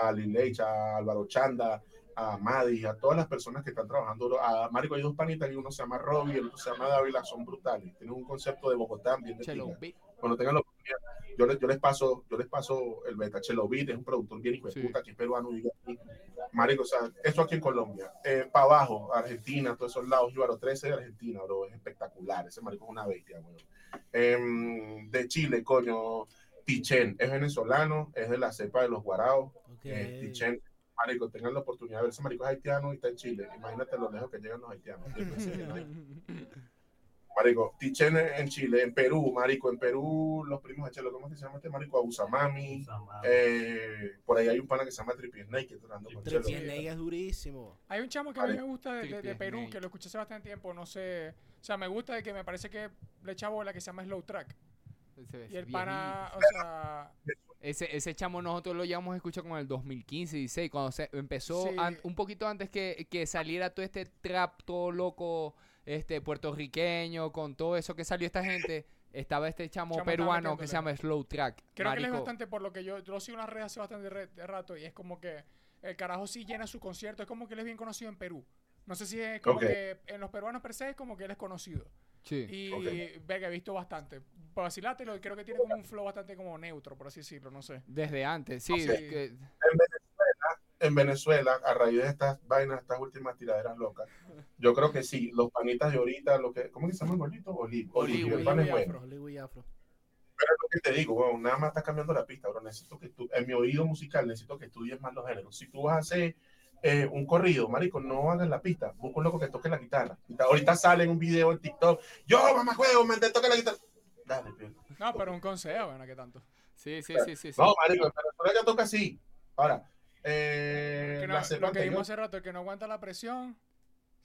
[SPEAKER 2] a Lil Leich, a Álvaro Chanda, a Maddy, a todas las personas que están trabajando. A Marico, hay dos panitas y uno se llama Robbie y el otro se llama Dávila, son brutales. Tienen un concepto de Bogotá bien de. Cuando tengan la oportunidad, yo les, yo les paso, yo les paso el beta. Chelo Beat es un productor bien hijo de
[SPEAKER 4] Sí.
[SPEAKER 2] puta, que es peruano y Marico, o sea, eso aquí en Colombia. Eh, para abajo, Argentina, todos esos lados, Jíbaro 13 de Argentina, bro, es espectacular. Ese marico es una bestia, weón. Em, de Chile, coño, Tichen, es venezolano, es de la cepa de los guaraos.
[SPEAKER 3] Ok.
[SPEAKER 2] Eh, Tichen, marico, tengan la oportunidad de ver ese marico es haitiano y está en Chile. Imagínate lo lejos que llegan los haitianos. Marico, Tichen en Chile, en Perú, marico, en Perú, los primos de Chelo, ¿cómo se llama este marico? Abusamami. Eh, por ahí hay un pana que se llama Trippie Snake, que está dando con Chelo.
[SPEAKER 3] Snake es durísimo.
[SPEAKER 1] Hay un chamo que a mí me gusta de, de- de
[SPEAKER 4] Triple
[SPEAKER 1] Perú,
[SPEAKER 4] Snake.
[SPEAKER 1] que lo escuché hace bastante tiempo, no sé. O sea, me gusta de que me parece que le echa bola que se llama Slow Track.
[SPEAKER 4] Ese
[SPEAKER 1] Y el pana, o sea,
[SPEAKER 4] Ese, ese chamo nosotros lo llevamos a escuchar como en el 2015, 16, cuando se empezó
[SPEAKER 1] Sí.
[SPEAKER 4] an- un poquito antes que, que saliera todo este trap todo loco este puertorriqueño, con todo eso que salió esta gente, estaba este chamo, peruano que se llama Slow Track.
[SPEAKER 1] creo que él es bastante por lo que yo, yo lo sigo en las redes hace bastante re- de rato y es como que el carajo sí llena su concierto, es como que él es bien conocido en Perú. No sé si es como que en los peruanos per se es como que él es conocido.
[SPEAKER 4] Sí.
[SPEAKER 1] Y
[SPEAKER 2] Ok.
[SPEAKER 1] ve que he visto bastante. Para vacilártelo, creo que tiene como un flow bastante como neutro, por así decirlo, no sé.
[SPEAKER 4] Desde antes, sí.
[SPEAKER 1] Ok.
[SPEAKER 4] que-
[SPEAKER 2] En Venezuela, a raíz de estas vainas, estas últimas tiraderas locas, yo creo que sí, los panitas de ahorita, lo que, ¿cómo que se llama el gordito? Olivo.
[SPEAKER 4] Olivo,
[SPEAKER 2] es
[SPEAKER 3] y
[SPEAKER 2] bueno.
[SPEAKER 3] afro, Olivo y afro.
[SPEAKER 2] Pero es lo que te digo, weón, nada más estás cambiando la pista, bro. Necesito que tú, en mi oído musical, necesito que estudies más los géneros. Si tú vas a hacer eh, un corrido, marico, no hagas la pista. Busca un loco que toque la guitarra. Ahorita- sale en un video en TikTok. Yo, mamá, juego, me toque la guitarra. Dale, tío.
[SPEAKER 1] No, pero un consejo, bueno, que tanto.
[SPEAKER 4] Sí, sí, sí, sí. sí.
[SPEAKER 2] No, marico, Venezuela ya toca así. Ahora, eh,
[SPEAKER 1] Que no- lo que vimos hace rato, el que no aguanta la presión,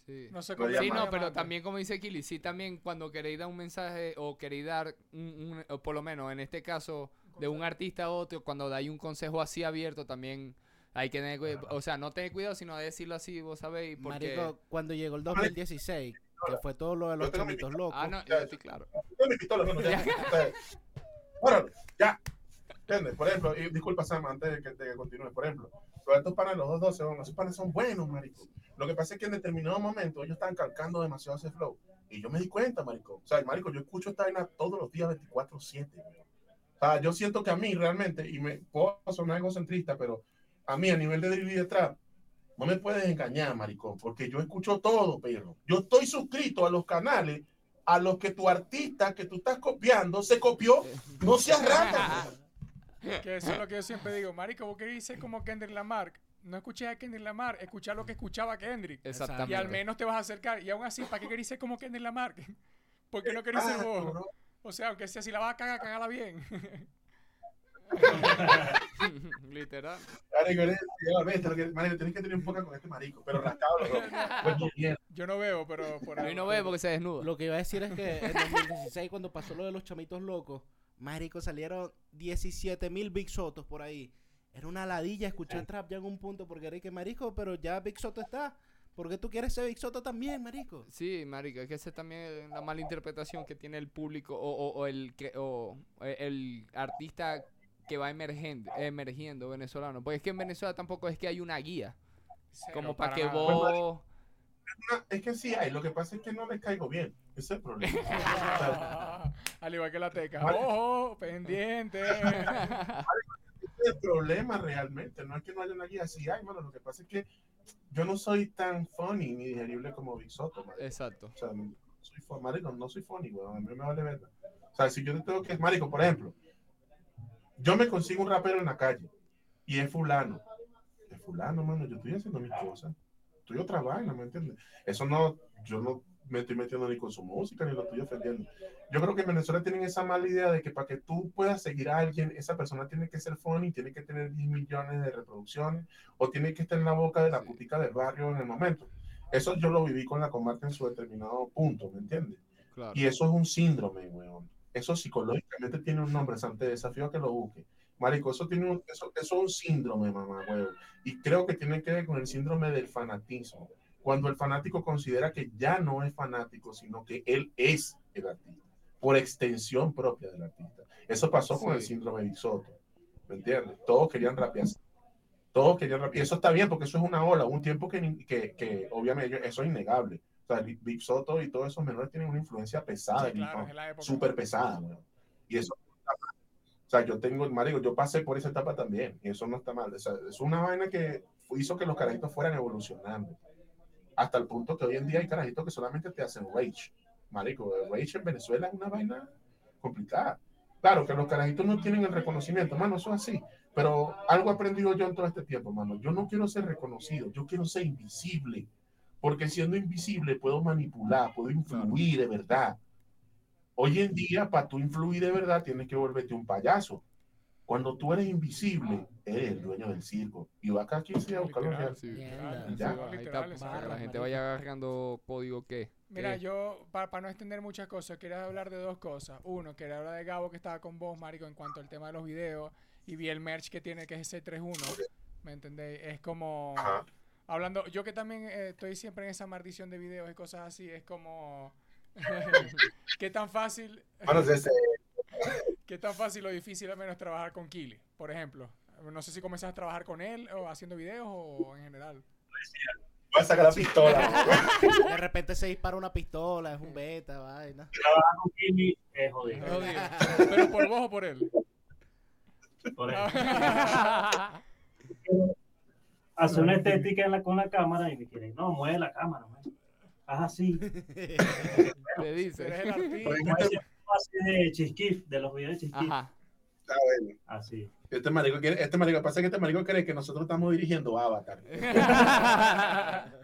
[SPEAKER 4] sí.
[SPEAKER 1] no sé cómo.
[SPEAKER 4] Sí, no, pero también como dice Kili, sí también cuando queréis dar un mensaje o queréis dar, un, un- o por lo menos en este caso, de un artista a otro, cuando dais un consejo así abierto, también hay que tener, cuidado. o sea, no tener cuidado, sino decirlo así, vos sabéis, porque...
[SPEAKER 3] Marico, cuando llegó el 2016, que fue todo lo de los chamitos locos.
[SPEAKER 4] Ah, no,
[SPEAKER 2] Ya,
[SPEAKER 4] yo estoy claro.
[SPEAKER 2] Yo mi pistola, no, ya. Ya. ¿Entiendes? Por ejemplo, y disculpa, Sam, antes de que, de que continúe, por ejemplo, los estos panes, los dos 12, bueno, esos panes son buenos, marico. Lo que pasa es que en determinado momento ellos estaban calcando demasiado ese flow. Y yo me di cuenta, marico. O sea, marico, yo escucho esta vaina todos los días 24-7. güey. O sea, yo siento que a mí realmente, y me puedo sonar egocentrista, pero a mí a nivel de de trap, no me puedes engañar, maricón, porque yo escucho todo, perro. Yo estoy suscrito a los canales a los que tu artista que tú estás copiando se copió. No seas rata.
[SPEAKER 1] Que eso es lo que yo siempre digo. Marico, vos querés ser como Kendrick Lamar. No escuché a Kendrick Lamar, escuchá lo que escuchaba Kendrick.
[SPEAKER 4] Exactamente.
[SPEAKER 1] Y al menos te vas a acercar. Y aún así, ¿para qué querés ser como Kendrick Lamar? ¿Por qué no querés ser vos? O sea, aunque sea si la vas a cagar, cagala bien.
[SPEAKER 4] Literal.
[SPEAKER 2] Marico, tienes que tener un poco con este marico, pero rascado los dos. Mierda.
[SPEAKER 1] Yo no veo, pero por
[SPEAKER 4] A mí no ve porque se desnuda.
[SPEAKER 3] Lo que iba a decir es que en 2016, cuando pasó lo de los chamitos locos, marico, salieron 17 mil Big Sotos por ahí. Era una ladilla escuchar trap ya en un punto, porque era que marico, pero ya Big Soto está. Porque tú quieres ser Big Soto también, marico.
[SPEAKER 4] Sí, marico, es que esa es también la mala interpretación que tiene el público o, o- o el, que- o eh, el artista que va emergiendo, emergiendo venezolano. Porque es que en Venezuela tampoco es que hay una guía.
[SPEAKER 1] Cero,
[SPEAKER 4] como para que
[SPEAKER 1] nada.
[SPEAKER 4] vos...
[SPEAKER 2] No, es que sí hay, lo que pasa es que no les caigo bien. Ese es el problema.
[SPEAKER 1] Al igual que la teca.
[SPEAKER 2] Vale.
[SPEAKER 1] Ojo, pendiente.
[SPEAKER 2] ese es el problema realmente. No es que no haya una guía, sí hay, mano. Lo que pasa es que yo no soy tan funny ni digerible como Big Soto.
[SPEAKER 4] Exacto.
[SPEAKER 2] O sea, no soy marico, no soy funny, weón. A mí me vale verga. O sea, si yo te tengo que, marico, por ejemplo, yo me consigo un rapero en la calle y es fulano. Es fulano, mano, yo estoy haciendo mis cosas. Estoy otra vaina, ¿me entiendes? Eso no, yo no me estoy metiendo ni con su música ni lo estoy ofendiendo. Yo creo que en Venezuela tienen esa mala idea de que para que tú puedas seguir a alguien, esa persona tiene que ser funny, tiene que tener 10 millones de reproducciones o tiene que estar en la boca de la putica del barrio en el momento. Eso yo lo viví con la comarca en su determinado punto, ¿me entiendes?
[SPEAKER 4] Claro.
[SPEAKER 2] Y eso es un síndrome, weón. Eso psicológicamente tiene un nombre, Te desafío a que lo busque. Marico, eso tiene un, eso, eso es un síndrome, mamá, weón. Y creo que tiene que ver con el síndrome del fanatismo. Cuando el fanático considera que ya no es fanático, sino que él es el artista, por extensión propia del artista. Eso pasó con
[SPEAKER 4] Sí.
[SPEAKER 2] el síndrome de Isoto. ¿Me entiendes? Todos querían rapear. Todos querían rapear. Y eso está bien, porque eso es una ola. Un tiempo que, que, que obviamente, eso es innegable. O sea, Big Soto y todos esos menores tienen una influencia pesada
[SPEAKER 1] Sí, claro,
[SPEAKER 2] súper pesada, weón. Y eso. O sea, yo tengo, marico, yo pasé por esa etapa también, y eso no está mal. O sea, es una vaina que hizo que los carajitos fueran evolucionando. Hasta el punto que hoy en día hay carajitos que solamente te hacen rage. Marico, el rage en Venezuela es una vaina complicada. Claro que los carajitos no tienen el reconocimiento, mano, eso es así. Pero algo aprendido yo en todo este tiempo, mano. Yo no quiero ser reconocido, yo quiero ser invisible. Porque siendo invisible puedo manipular, puedo influir de verdad. Hoy en día, para tú influir de verdad, tienes que volverte un payaso. Cuando tú eres invisible, eres el dueño del circo. Y va acá quien sea a buscar los
[SPEAKER 1] Literal.
[SPEAKER 4] Sí,
[SPEAKER 2] Ya.
[SPEAKER 4] va, ahí está, para la gente vaya agarrando código que.
[SPEAKER 1] Mira, yo, para, no extender muchas cosas, quería hablar de dos cosas. Uno, quería hablar de Gabo que estaba con vos, Marico, en cuanto al tema de los videos. Y vi el merch que tiene, que es ese 31. ¿Me entendéis? Es como.
[SPEAKER 2] Ajá.
[SPEAKER 1] Hablando, yo que también eh, estoy siempre en esa maldición de videos y cosas así, es como. ¿Qué tan fácil.
[SPEAKER 2] Bueno, ese-
[SPEAKER 1] ¿Qué tan fácil o difícil al menos trabajar con Kili, por ejemplo? No sé si comenzás a trabajar con él o haciendo videos o en general.
[SPEAKER 2] voy a sacar la pistola.
[SPEAKER 3] De repente se dispara una pistola, es un beta, vaina.
[SPEAKER 5] Trabajar con Kimi es jodido.
[SPEAKER 1] Jodido. ¿Pero por vos o por él?
[SPEAKER 5] Por eso. Hace una estética en la, con la cámara y me quiere, no, mueve la cámara, mueve. haz así.
[SPEAKER 4] Te
[SPEAKER 1] Eres
[SPEAKER 4] dice.
[SPEAKER 1] el artista.
[SPEAKER 5] Ese así de Chisquif, de los videos de Chisquif.
[SPEAKER 4] Ajá.
[SPEAKER 2] Está bueno.
[SPEAKER 5] Así.
[SPEAKER 2] Este marico, quiere- este marico, pasa que este marico cree que nosotros estamos dirigiendo Avatar.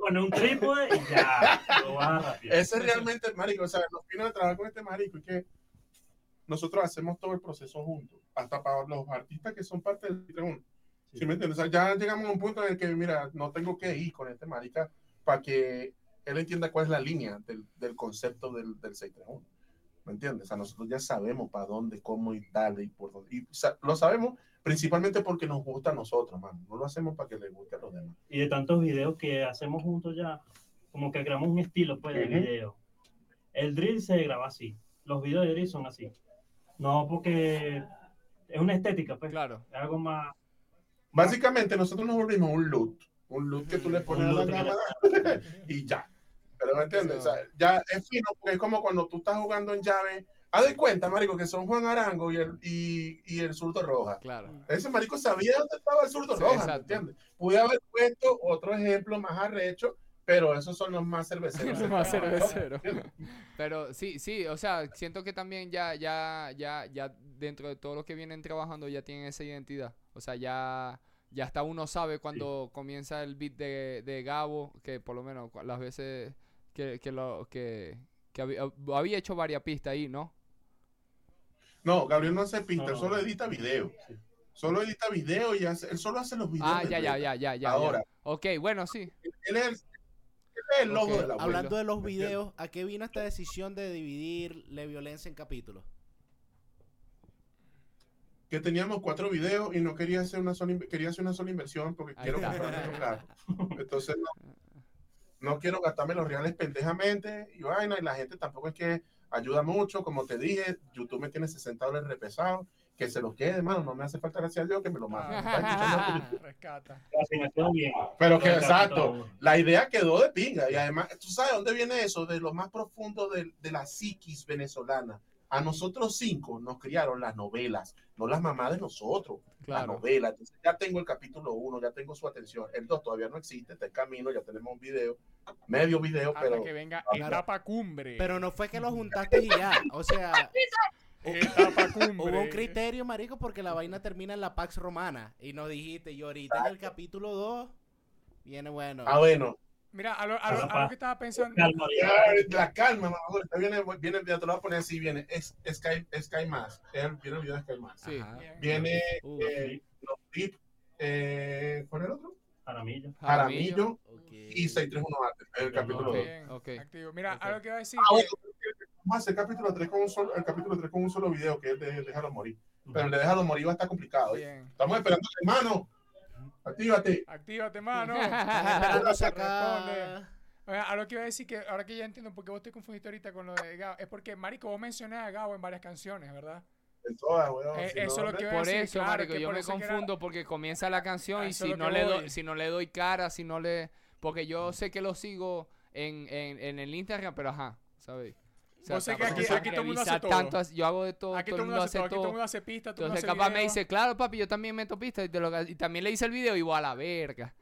[SPEAKER 5] Bueno, un trípode y ya, lo vas a.
[SPEAKER 2] Ese es realmente el marico. O sea, los fines de trabajar con este marico es que nosotros hacemos todo el proceso juntos. Hasta para los artistas que son parte del tribuno. ¿Sí me entiendes? O sea, ya llegamos a un punto en el que, mira, no tengo que ir con este marica para que él entienda cuál es la línea del, del concepto del, del 631. ¿Me entiendes? O sea, nosotros ya sabemos para dónde, cómo y tal y por dónde. Y sa- lo sabemos principalmente porque nos gusta a nosotros, mano. No lo hacemos para que le guste a los demás.
[SPEAKER 5] Y de tantos videos que hacemos juntos ya, como que creamos un estilo pues, de
[SPEAKER 2] Ujú.
[SPEAKER 5] video. El drill se graba así. Los videos de drill son así. No porque es una estética, pues.
[SPEAKER 4] Claro.
[SPEAKER 5] Es algo más.
[SPEAKER 2] Básicamente, nosotros nos volvimos un loot. Un loot que tú le pones a la cámara y ya. Pero me entiendes. O sea, ya es fino porque es como cuando tú estás jugando en llave. Haz de cuenta, marico, que son Juan Arango y el, y, y el zurdo roja.
[SPEAKER 4] Claro.
[SPEAKER 2] Ese marico sabía dónde estaba el zurdo
[SPEAKER 4] Sí,
[SPEAKER 2] roja, ¿me entiendes? Pude haber puesto otro ejemplo más arrecho, pero esos son los más cerveceros.
[SPEAKER 4] Los más cerveceros. Pero sí, sí, o sea, siento que también ya, ya, ya, ya dentro de todo lo que vienen trabajando ya tienen esa identidad. O sea, ya, ya hasta uno sabe cuando comienza el beat de, de Gabo, que por lo menos las veces que, que lo que, que había, había hecho varias pistas ahí, ¿no?
[SPEAKER 2] No, Gabriel no hace pista,
[SPEAKER 5] No,
[SPEAKER 2] solo edita video.
[SPEAKER 5] Sí.
[SPEAKER 2] Solo edita video y hace, él solo hace los videos.
[SPEAKER 4] Ah, ya, ya, ya, ya, ya.
[SPEAKER 2] Ahora.
[SPEAKER 4] ya. Ok, bueno, sí.
[SPEAKER 2] Él es el, él es el logo de la.
[SPEAKER 3] Hablando de los videos, ¿a qué vino esta decisión de dividir la violencia en capítulos?
[SPEAKER 2] Que teníamos cuatro videos y no quería hacer una sola, quería hacer una sola inversión porque
[SPEAKER 4] Ahí
[SPEAKER 2] quiero comprarme un carro. Entonces, no, no quiero gastarme los reales pendejamente y vaina, y la gente tampoco es que ayuda mucho, como te dije, YouTube me tiene 60 dólares repesados, que se los quede, hermano, no me hace falta gracias a Dios que me lo mande.
[SPEAKER 1] Rescata.
[SPEAKER 2] Pero que exacto, la idea quedó de pinga, y además, ¿tú sabes dónde viene eso? De lo más profundo de, de la psiquis venezolana. A nosotros cinco nos criaron las novelas, no las mamás de nosotros, las
[SPEAKER 4] Claro.
[SPEAKER 2] novelas. Entonces ya tengo el capítulo uno, ya tengo su atención. El dos todavía no existe, está en camino, ya tenemos un video, medio video,
[SPEAKER 1] Hasta
[SPEAKER 2] pero
[SPEAKER 1] que venga etapa cumbre.
[SPEAKER 3] Pero no fue que lo juntaste y ya. O sea,
[SPEAKER 1] etapa cumbre.
[SPEAKER 3] hubo un criterio, marico, porque la vaina termina en la Pax Romana. Y nos dijiste, y ahorita en el capítulo 2 viene bueno.
[SPEAKER 2] ah, bueno.
[SPEAKER 1] Mira, a lo, a lo- a lo que estaba pensando.
[SPEAKER 5] Calma,
[SPEAKER 2] La calma, mamá, viene, viene, ya te lo voy a poner así, viene, es Sky, Sky Más, viene el video de Sky Más.
[SPEAKER 4] Sí.
[SPEAKER 2] Viene
[SPEAKER 3] Uh,
[SPEAKER 2] eh, los tips, eh, ¿cuál es el otro?
[SPEAKER 5] Jaramillo.
[SPEAKER 2] Aramillo
[SPEAKER 3] ok.
[SPEAKER 2] y 631 Arte, el capítulo 2.
[SPEAKER 1] Bien,
[SPEAKER 4] Ok.
[SPEAKER 1] activo. Mira, a lo que iba a decir.
[SPEAKER 2] Ah,
[SPEAKER 1] que-
[SPEAKER 2] hacer el capítulo 3 con un solo, el capítulo 3 con un solo video, que es de Déjalo Morir. Pero el de Déjalo Morir va a estar complicado. ¿eh?
[SPEAKER 1] Bien.
[SPEAKER 2] Estamos esperando, hermano. Actívate.
[SPEAKER 1] Actívate, mano. Responde. que iba a decir que ahora que ya entiendo por qué vos te confundiste ahorita con lo de Gabo, es porque, marico, vos mencionás a Gabo en varias canciones, ¿verdad?
[SPEAKER 2] En todas, weón.
[SPEAKER 1] Eh,
[SPEAKER 2] si
[SPEAKER 1] eso
[SPEAKER 2] no,
[SPEAKER 1] es lo que
[SPEAKER 2] no-
[SPEAKER 1] iba a
[SPEAKER 4] Por
[SPEAKER 1] decir,
[SPEAKER 4] eso,
[SPEAKER 1] claro,
[SPEAKER 4] marico, yo me
[SPEAKER 1] era-
[SPEAKER 4] confundo porque comienza la canción y si no le doy, si no le doy cara, si no le, porque yo sé que lo sigo en, en, en el Instagram, pero ajá, ¿sabes?
[SPEAKER 1] Sé que aquí- todo el mundo hace todo.
[SPEAKER 4] tanto, yo hago de todo,
[SPEAKER 1] Aquí
[SPEAKER 4] todo el mundo hace
[SPEAKER 1] todo, aquí todo el
[SPEAKER 4] todo.
[SPEAKER 1] mundo hace pista, todo el
[SPEAKER 4] Entonces capaz me dice, claro papi, yo también meto pistas y, te lo- y también le hice el video y voy a la verga.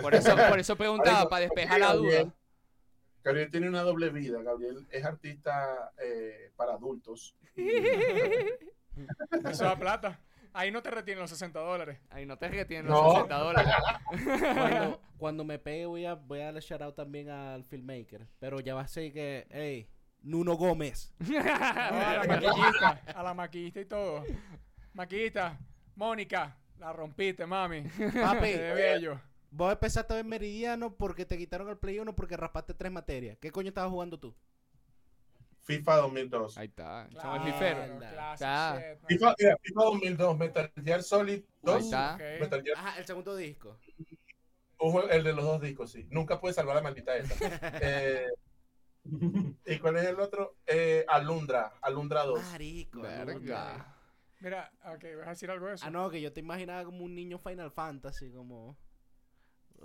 [SPEAKER 4] Por eso, por eso preguntaba, para despejar la duda.
[SPEAKER 2] Gabriel tiene una doble vida. Gabriel es artista eh, para adultos.
[SPEAKER 1] Eso da plata. Ahí no te retienen los 60 dólares.
[SPEAKER 4] Ahí no te retienen
[SPEAKER 2] No.
[SPEAKER 4] los 60 dólares.
[SPEAKER 3] Cuando, cuando me pegue voy a, voy a darle shout out también al filmmaker. Pero ya va a ser que, hey, Nuno Gómez.
[SPEAKER 1] No, a la maquillista, a la maquillista y todo. Maquillista, Mónica, la rompiste, mami.
[SPEAKER 3] Papi,
[SPEAKER 1] Qué bello.
[SPEAKER 3] vos empezaste a ver Meridiano porque te quitaron el Play 1 porque raspaste tres materias. ¿Qué coño estabas jugando tú?
[SPEAKER 2] FIFA 2002.
[SPEAKER 4] Ahí está,
[SPEAKER 1] Claro,
[SPEAKER 4] somos el fifero.
[SPEAKER 1] classic
[SPEAKER 4] Está.
[SPEAKER 1] shit, man.
[SPEAKER 2] FIFA, mira, FIFA 2002, Metal Gear Solid 2.
[SPEAKER 4] Ahí está.
[SPEAKER 2] Metal Gear,
[SPEAKER 3] Ajá, el segundo disco.
[SPEAKER 2] juego- el de los dos discos, sí. Nunca pude salvar la maldita esa. Eh, ¿Y cuál es el otro? Eh, Alundra, Alundra 2.
[SPEAKER 3] Marico.
[SPEAKER 4] Verga.
[SPEAKER 1] Mira, ok, vas a decir algo de eso.
[SPEAKER 3] Ah, no, que yo te imaginaba como un niño Final Fantasy, como...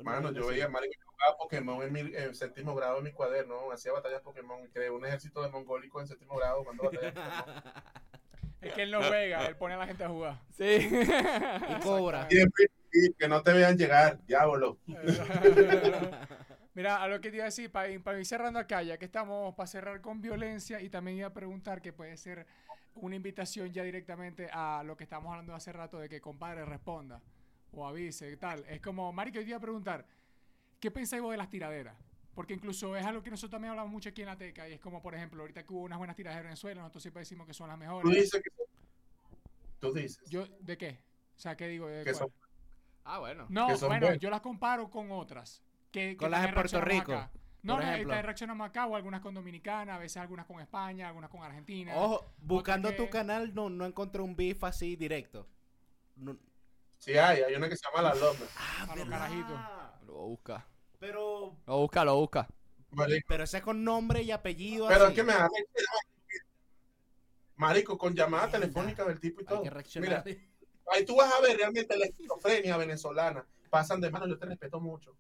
[SPEAKER 2] Mano, yo veía Mario que jugaba Pokémon en, mi, en séptimo grado en mi cuaderno, hacía batallas Pokémon, creé un ejército de mongólicos en séptimo grado cuando batallas Pokémon.
[SPEAKER 1] Es que él no juega, él pone a la gente a jugar.
[SPEAKER 4] Sí.
[SPEAKER 3] Y Cobra.
[SPEAKER 2] Siempre que no te vean llegar, diablo.
[SPEAKER 1] Mira, a lo que te iba a decir, para, ir cerrando acá, ya que estamos para cerrar con violencia, y también iba a preguntar que puede ser una invitación ya directamente a lo que estamos hablando hace rato de que compadre responda o avise y tal. Es como, Marico, yo te iba a preguntar, ¿qué pensáis vos de las tiraderas? Porque incluso es algo que nosotros también hablamos mucho aquí en la Teca, y es como, por ejemplo, ahorita que hubo unas buenas tiraderas en Venezuela, nosotros siempre decimos que son las
[SPEAKER 2] Tú
[SPEAKER 1] mejores.
[SPEAKER 2] dices que tú dices
[SPEAKER 1] Yo, ¿De qué? O sea, ¿qué digo? ¿De
[SPEAKER 2] que son
[SPEAKER 4] Ah, bueno.
[SPEAKER 1] No,
[SPEAKER 2] que
[SPEAKER 1] bueno,
[SPEAKER 2] buenas.
[SPEAKER 1] yo las comparo con otras. Que, que
[SPEAKER 3] Con las de Puerto Rico,
[SPEAKER 1] acá. No,
[SPEAKER 3] por
[SPEAKER 1] no,
[SPEAKER 3] ejemplo.
[SPEAKER 1] reaccionamos acá, o algunas con Dominicana, a veces algunas con España, algunas con Argentina.
[SPEAKER 3] Ojo, buscando
[SPEAKER 1] que-
[SPEAKER 3] tu canal no, no encontré un beef así directo. No-
[SPEAKER 2] Sí hay, hay una que se llama La Love.
[SPEAKER 3] Ah,
[SPEAKER 1] A los carajitos.
[SPEAKER 4] Lo busca.
[SPEAKER 3] Pero,
[SPEAKER 4] Lo busca, lo busca.
[SPEAKER 2] Marico,
[SPEAKER 3] pero ese es con nombre y apellido.
[SPEAKER 2] Pero
[SPEAKER 3] así.
[SPEAKER 2] es que me da Marico, con llamada telefónica del tipo y
[SPEAKER 3] Hay
[SPEAKER 2] todo.
[SPEAKER 3] que reaccionar.
[SPEAKER 2] Mira, ahí tú vas a ver realmente la esquizofrenia venezolana. Pasan de mano, yo te respeto mucho.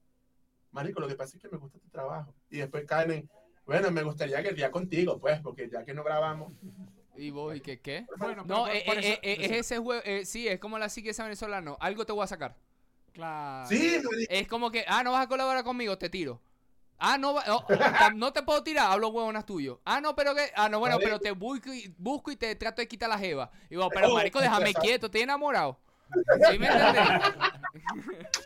[SPEAKER 2] Marico, lo que pasa es que me gusta tu trabajo. Y después caen en, bueno, me gustaría que el día contigo, pues, porque ya que no grabamos.
[SPEAKER 4] ¿Y vos, y qué qué?
[SPEAKER 1] Bueno,
[SPEAKER 4] No,
[SPEAKER 1] por-
[SPEAKER 4] eh,
[SPEAKER 1] por
[SPEAKER 4] eh,
[SPEAKER 1] eso-
[SPEAKER 4] eh, es ese juego, eh, sí, es como la psiquesa venezolana. Algo te voy a sacar.
[SPEAKER 1] Claro.
[SPEAKER 2] Sí, marico.
[SPEAKER 4] Es como que, ah, no vas a colaborar conmigo, te tiro. Ah, no, va- no, te puedo tirar, hablo huevonas tuyo. Ah, no, pero que, ah, no, bueno, pero te busco y, busco y te trato de quitar la jeva. Y digo, pero
[SPEAKER 2] Oh,
[SPEAKER 4] marico, déjame quieto, estoy enamorado. ¿Sí me entiendes?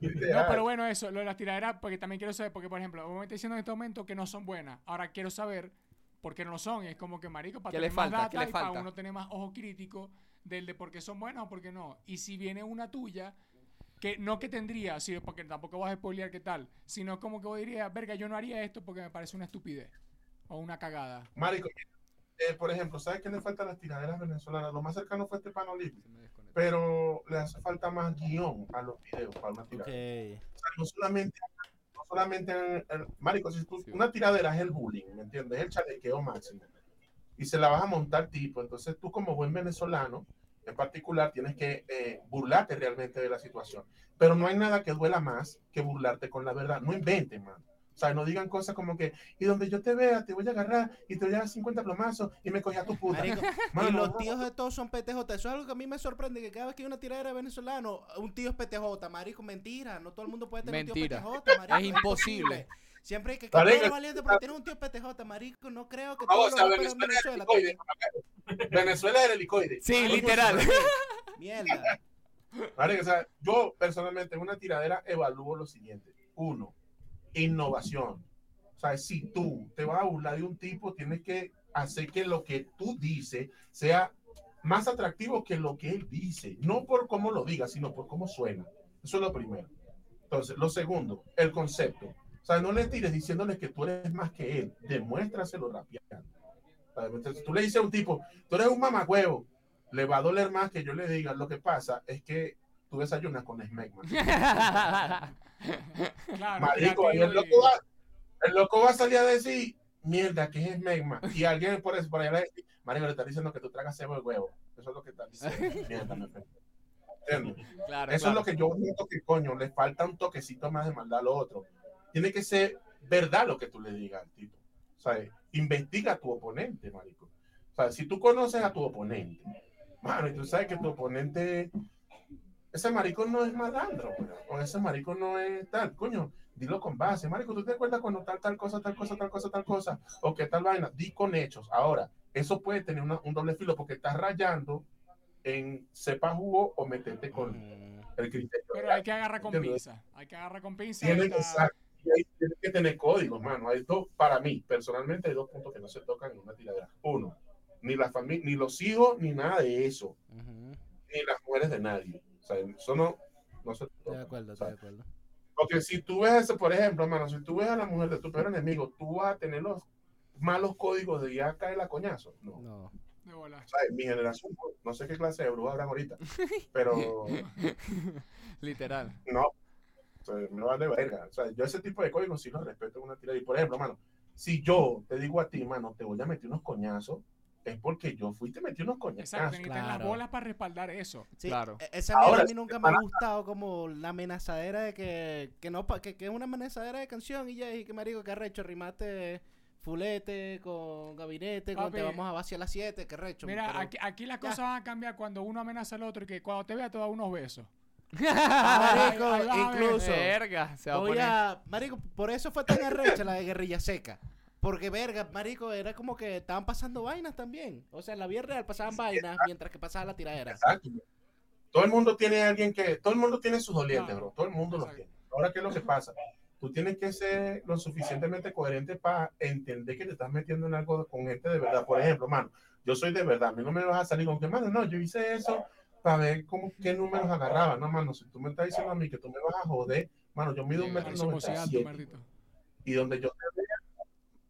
[SPEAKER 1] No, pero bueno, eso, lo de las tiraderas, porque también quiero saber, porque por ejemplo, vos me estás diciendo en este momento que no son buenas. Ahora quiero saber por qué no lo son. Y es como que, marico, para
[SPEAKER 4] ¿Qué
[SPEAKER 1] tener
[SPEAKER 4] le
[SPEAKER 1] más
[SPEAKER 4] falta?
[SPEAKER 1] data
[SPEAKER 4] ¿Qué le
[SPEAKER 1] y para
[SPEAKER 4] falta?
[SPEAKER 1] uno tener más ojo crítico del de por qué son buenas o por qué no. Y si viene una tuya, que no que tendría, sí, porque tampoco vas a spoilear qué tal, sino como que vos dirías, verga, yo no haría esto porque me parece una estupidez o una cagada.
[SPEAKER 2] Marico, eh, por ejemplo, ¿sabes qué le falta a las tiraderas venezolanas? Lo más cercano fue Estefano Olivo. Pero le hace falta más guion a los videos para una
[SPEAKER 3] Ok.
[SPEAKER 2] tiradera. O sea, no solamente, no solamente en, en- marico, si tú- una tiradera es el bullying, ¿me entiendes? Es el chalequeo máximo. Y se la vas a montar tipo, entonces tú como buen venezolano, en particular, tienes que eh, burlarte realmente de la situación. Pero no hay nada que duela más que burlarte con la verdad. No inventen, man. O sea, no digan cosas como que, y donde yo te vea, te voy a agarrar y te voy a dar 50 plomazos y me cogí a tu puta.
[SPEAKER 3] Marico,
[SPEAKER 2] Mano,
[SPEAKER 3] y los
[SPEAKER 2] no.
[SPEAKER 3] tíos de todos son PTJ. Eso es algo que a mí me sorprende. Que cada vez que hay una tiradera de venezolano, un tío es PTJ. Marico, mentira. No todo el mundo puede tener
[SPEAKER 4] Mentira.
[SPEAKER 3] un tío PTJ. Marico,
[SPEAKER 4] Es imposible.
[SPEAKER 3] Siempre hay que eres valiente porque tienes un tío PTJ. Marico, no creo que
[SPEAKER 2] Vamos
[SPEAKER 3] todos
[SPEAKER 2] a
[SPEAKER 3] los raperos en
[SPEAKER 2] Venezuela es el
[SPEAKER 3] Venezuela
[SPEAKER 2] helicoide.
[SPEAKER 3] tengan-
[SPEAKER 2] Venezuela es el helicoide.
[SPEAKER 4] Sí, literal.
[SPEAKER 3] Mierda.
[SPEAKER 2] Marico, o sea, yo personalmente en una tiradera evalúo lo siguiente. Uno, innovación. O sea, si tú te vas a burlar de un tipo, tienes que hacer que lo que tú dices sea más atractivo que lo que él dice. No por cómo lo diga, sino por cómo suena. Eso es lo primero. Entonces, lo segundo, el concepto. O sea, no le tires diciéndole que tú eres más que él. Demuéstraselo rapeando. Entonces, tú le dices a un tipo, tú eres un mamagüevo, le va a doler más que yo le diga. Lo que pasa es que tú desayunas con Smegma.
[SPEAKER 1] Claro,
[SPEAKER 2] Marico, el loco, va, el loco va a salir a decir, mierda, ¿qué es Smegma? Y alguien por, eso, por allá va a decir, Marico, le está diciendo que tú tragas cebo de huevo. Eso es lo que está diciendo. Mierda, me.
[SPEAKER 4] Claro,
[SPEAKER 2] Eso
[SPEAKER 4] claro.
[SPEAKER 2] es lo que yo siento que, coño, le falta un toquecito más de maldad a lo otro. Tiene que ser verdad lo que tú le digas al tipo. Sea, investiga a tu oponente, marico. O sea, si tú conoces a tu oponente, mano, y tú sabes que tu oponente, ese marico no es malandro, weón, o ese marico no es tal, coño, dilo con base, marico, ¿tú te acuerdas cuando tal, tal cosa, tal cosa, tal cosa, tal cosa, o qué tal vaina? Di con hechos. Ahora, eso puede tener una- un doble filo porque estás rayando en sepa jugo o meterte con
[SPEAKER 3] Mm.
[SPEAKER 2] el criterio.
[SPEAKER 1] Pero hay que agarrar con pinza. Hay que agarrar con pinza.
[SPEAKER 2] Tienen,
[SPEAKER 1] está-
[SPEAKER 2] que tener códigos, mano. Hay dos, para mí, personalmente, hay dos puntos que no se tocan en una tiradera. Uno, ni la familia, ni los hijos, ni nada de eso, ni las mujeres de nadie. O sea, eso no, no se toca.
[SPEAKER 3] de acuerdo,
[SPEAKER 2] O sea,
[SPEAKER 3] de acuerdo.
[SPEAKER 2] porque si tú ves eso, por ejemplo, hermano, si tú ves a la mujer de tu peor enemigo, tú vas a tener los malos códigos de ya caer la coñazo. No.
[SPEAKER 3] No.
[SPEAKER 1] de bola.
[SPEAKER 2] O sea, en mi generación, no sé qué clase de brujas habrán ahorita, pero
[SPEAKER 4] Literal.
[SPEAKER 2] no. O sea, me vale verga. O sea, yo ese tipo de códigos sí los respeto en una tirada. Y por ejemplo, mano, si yo te digo a ti, mano, te voy a meter unos coñazos, es porque yo fui y te metí unos
[SPEAKER 1] Exacto,
[SPEAKER 2] coñazos.
[SPEAKER 1] necesitan las bolas para respaldar eso.
[SPEAKER 3] Sí,
[SPEAKER 4] Claro.
[SPEAKER 3] e- Esa
[SPEAKER 2] Ahora,
[SPEAKER 3] a mí nunca me ha gustado como la amenazadera de que, que no pa- que, que es una amenazadera de canción y ya y que marico que arrecho rimaste fulete con gabinete con te
[SPEAKER 1] Papi.
[SPEAKER 3] vamos a vaciar a las 7 que recho
[SPEAKER 1] Mira,
[SPEAKER 3] pero-
[SPEAKER 1] aquí, aquí las cosas van a cambiar cuando uno amenaza al otro y que cuando te vea te da unos besos.
[SPEAKER 3] marico
[SPEAKER 1] Ahí- ahí vas a ver.
[SPEAKER 3] incluso
[SPEAKER 4] Verga, se va a
[SPEAKER 3] voy
[SPEAKER 4] poner.
[SPEAKER 3] a marico por eso fue tan arrecha la de guerrilla seca porque verga marico era como que estaban pasando vainas también o sea en la vida real pasaban vainas mientras que pasaba la tiradera
[SPEAKER 2] Exacto. Todo el mundo tiene alguien que, todo el mundo tiene sus dolientes,
[SPEAKER 1] Claro.
[SPEAKER 2] bro. Todo el mundo los tiene. Ahora, ¿qué es lo que pasa? Tú tienes que ser lo suficientemente coherente para entender que te estás metiendo en algo con gente de verdad. Por ejemplo, mano, yo soy de verdad. A mí no me vas a salir con que, mano, no, yo hice eso para ver cómo, qué números agarraba. No, mano, si tú me estás diciendo a mí que tú me vas a joder, mano, yo mido un metro noventa y donde yo te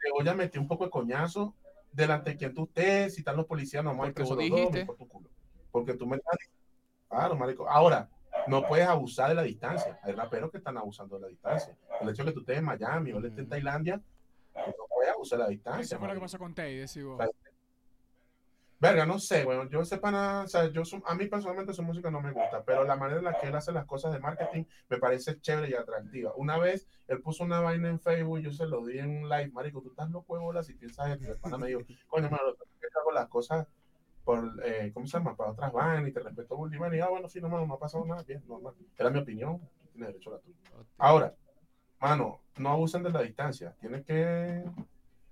[SPEAKER 2] te voy a meter un poco de coñazo delante de quien tú estés, si están los policías, no me por tu culo. Porque tú me estás Claro, marico. Ahora, no puedes abusar de la distancia. Hay raperos que están abusando de la distancia. El hecho de que tú estés en Miami o él esté en. Tailandia, no puedes abusar de la distancia.
[SPEAKER 1] Eso fue lo que pasó con Tay, decís vos.
[SPEAKER 2] Claro. Verga, no sé, bueno, yo ese pana, o sea, yo su- a mí personalmente su música no me gusta, pero la manera en la que él hace las cosas de marketing me parece chévere y atractiva. Una vez él puso una vaina en Facebook, yo se lo di en un live, marico, tú estás loco de bolas y piensas en el pana me dijo, coño, mano, yo hago las cosas por, eh, ¿cómo se llama? Para otras vainas y te respeto mucho. Y ah, bueno, sí, no, mano, no ha pasado nada, bien, normal. Era mi opinión, tú tienes derecho a la tuya. Ahora, mano, no abusen de la distancia. Tienes que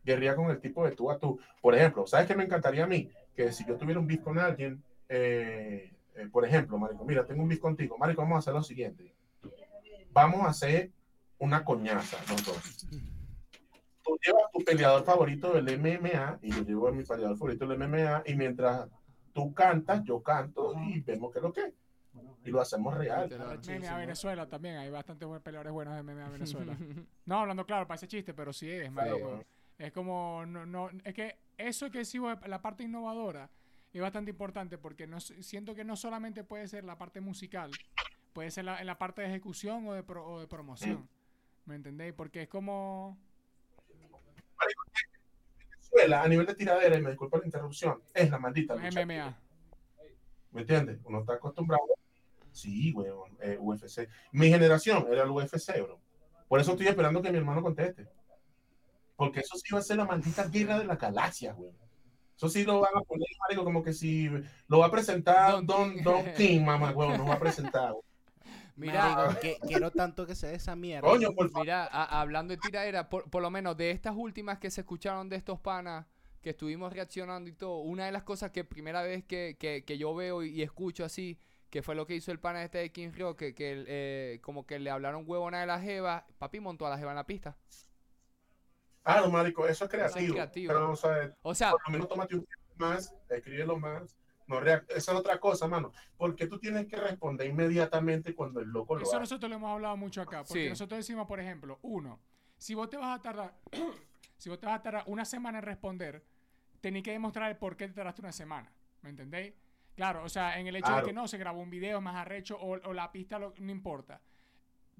[SPEAKER 2] guerrear con el tipo de tú a tú. Por ejemplo, ¿sabes qué me encantaría a mí? Que si yo tuviera un beef con alguien, eh, eh, por ejemplo, Marico, mira, tengo un beef contigo. Marico, vamos a hacer lo siguiente. Vamos a hacer una coñaza, los dos. Tú llevas tu peleador favorito del MMA y yo llevo a mi peleador favorito del MMA y mientras tú cantas, yo canto y vemos qué es lo que es. Y lo hacemos real.
[SPEAKER 4] Literal.
[SPEAKER 1] Meme a Venezuela también, hay bastantes peleadores buenos de meme a Venezuela. No, hablando claro, parece chiste, pero sí es, marico. Es como, no, no, es que eso que sí, la parte innovadora es bastante importante porque no, siento que no solamente puede ser la parte musical, puede ser la, en la parte de ejecución o de, pro- o de promoción. ¿Me entendéis? Porque es como...
[SPEAKER 2] Venezuela, a nivel de tiradera, y me disculpo la interrupción, es la maldita lucha.
[SPEAKER 1] MMA.
[SPEAKER 2] ¿Me entiendes? Uno está acostumbrado. Sí, weón, eh, UFC. Mi generación era el UFC, bro. Por eso estoy esperando que mi hermano conteste. Porque eso sí va a ser la maldita guerra de las galaxias, weón. Eso sí lo van a poner, marico, como que si lo va a presentar
[SPEAKER 4] Don
[SPEAKER 2] Don,
[SPEAKER 4] King.
[SPEAKER 2] Don King, mamá, weón, nos va a presentar.
[SPEAKER 4] Mira,
[SPEAKER 3] Marico, que quiero tanto que sea esa mierda.
[SPEAKER 2] Coño, por favor.
[SPEAKER 4] Mira, a- hablando de tiradera, por, por lo menos de estas últimas que se escucharon de estos panas, que estuvimos reaccionando y todo, una de las cosas que primera vez que, que- que yo veo y, y escucho así, que fue lo que hizo el pana este de King Rio, que, que eh, como que le hablaron huevona de la jeva, papi montó a la jeva en la pista.
[SPEAKER 2] Ah, no, marico, eso es
[SPEAKER 4] Eso es
[SPEAKER 2] creativo.
[SPEAKER 4] creativo.
[SPEAKER 2] Pero, o sea,
[SPEAKER 4] O sea,
[SPEAKER 2] por lo menos tómate un tiempo más, escríbelo más. No Esa es otra cosa, mano. Porque tú tienes que responder inmediatamente cuando el loco lo
[SPEAKER 1] Eso
[SPEAKER 2] hace.
[SPEAKER 1] nosotros lo hemos hablado mucho acá. Porque
[SPEAKER 4] Sí.
[SPEAKER 1] nosotros decimos, por ejemplo, uno, si vos te vas a tardar, si vos te vas a tardar una semana en responder, tenés que demostrar el por qué te tardaste una semana. ¿Me entendéis? Claro, o sea, en el hecho
[SPEAKER 2] Claro.
[SPEAKER 1] de que no, se grabó un video más arrecho o, o la pista lo- no importa.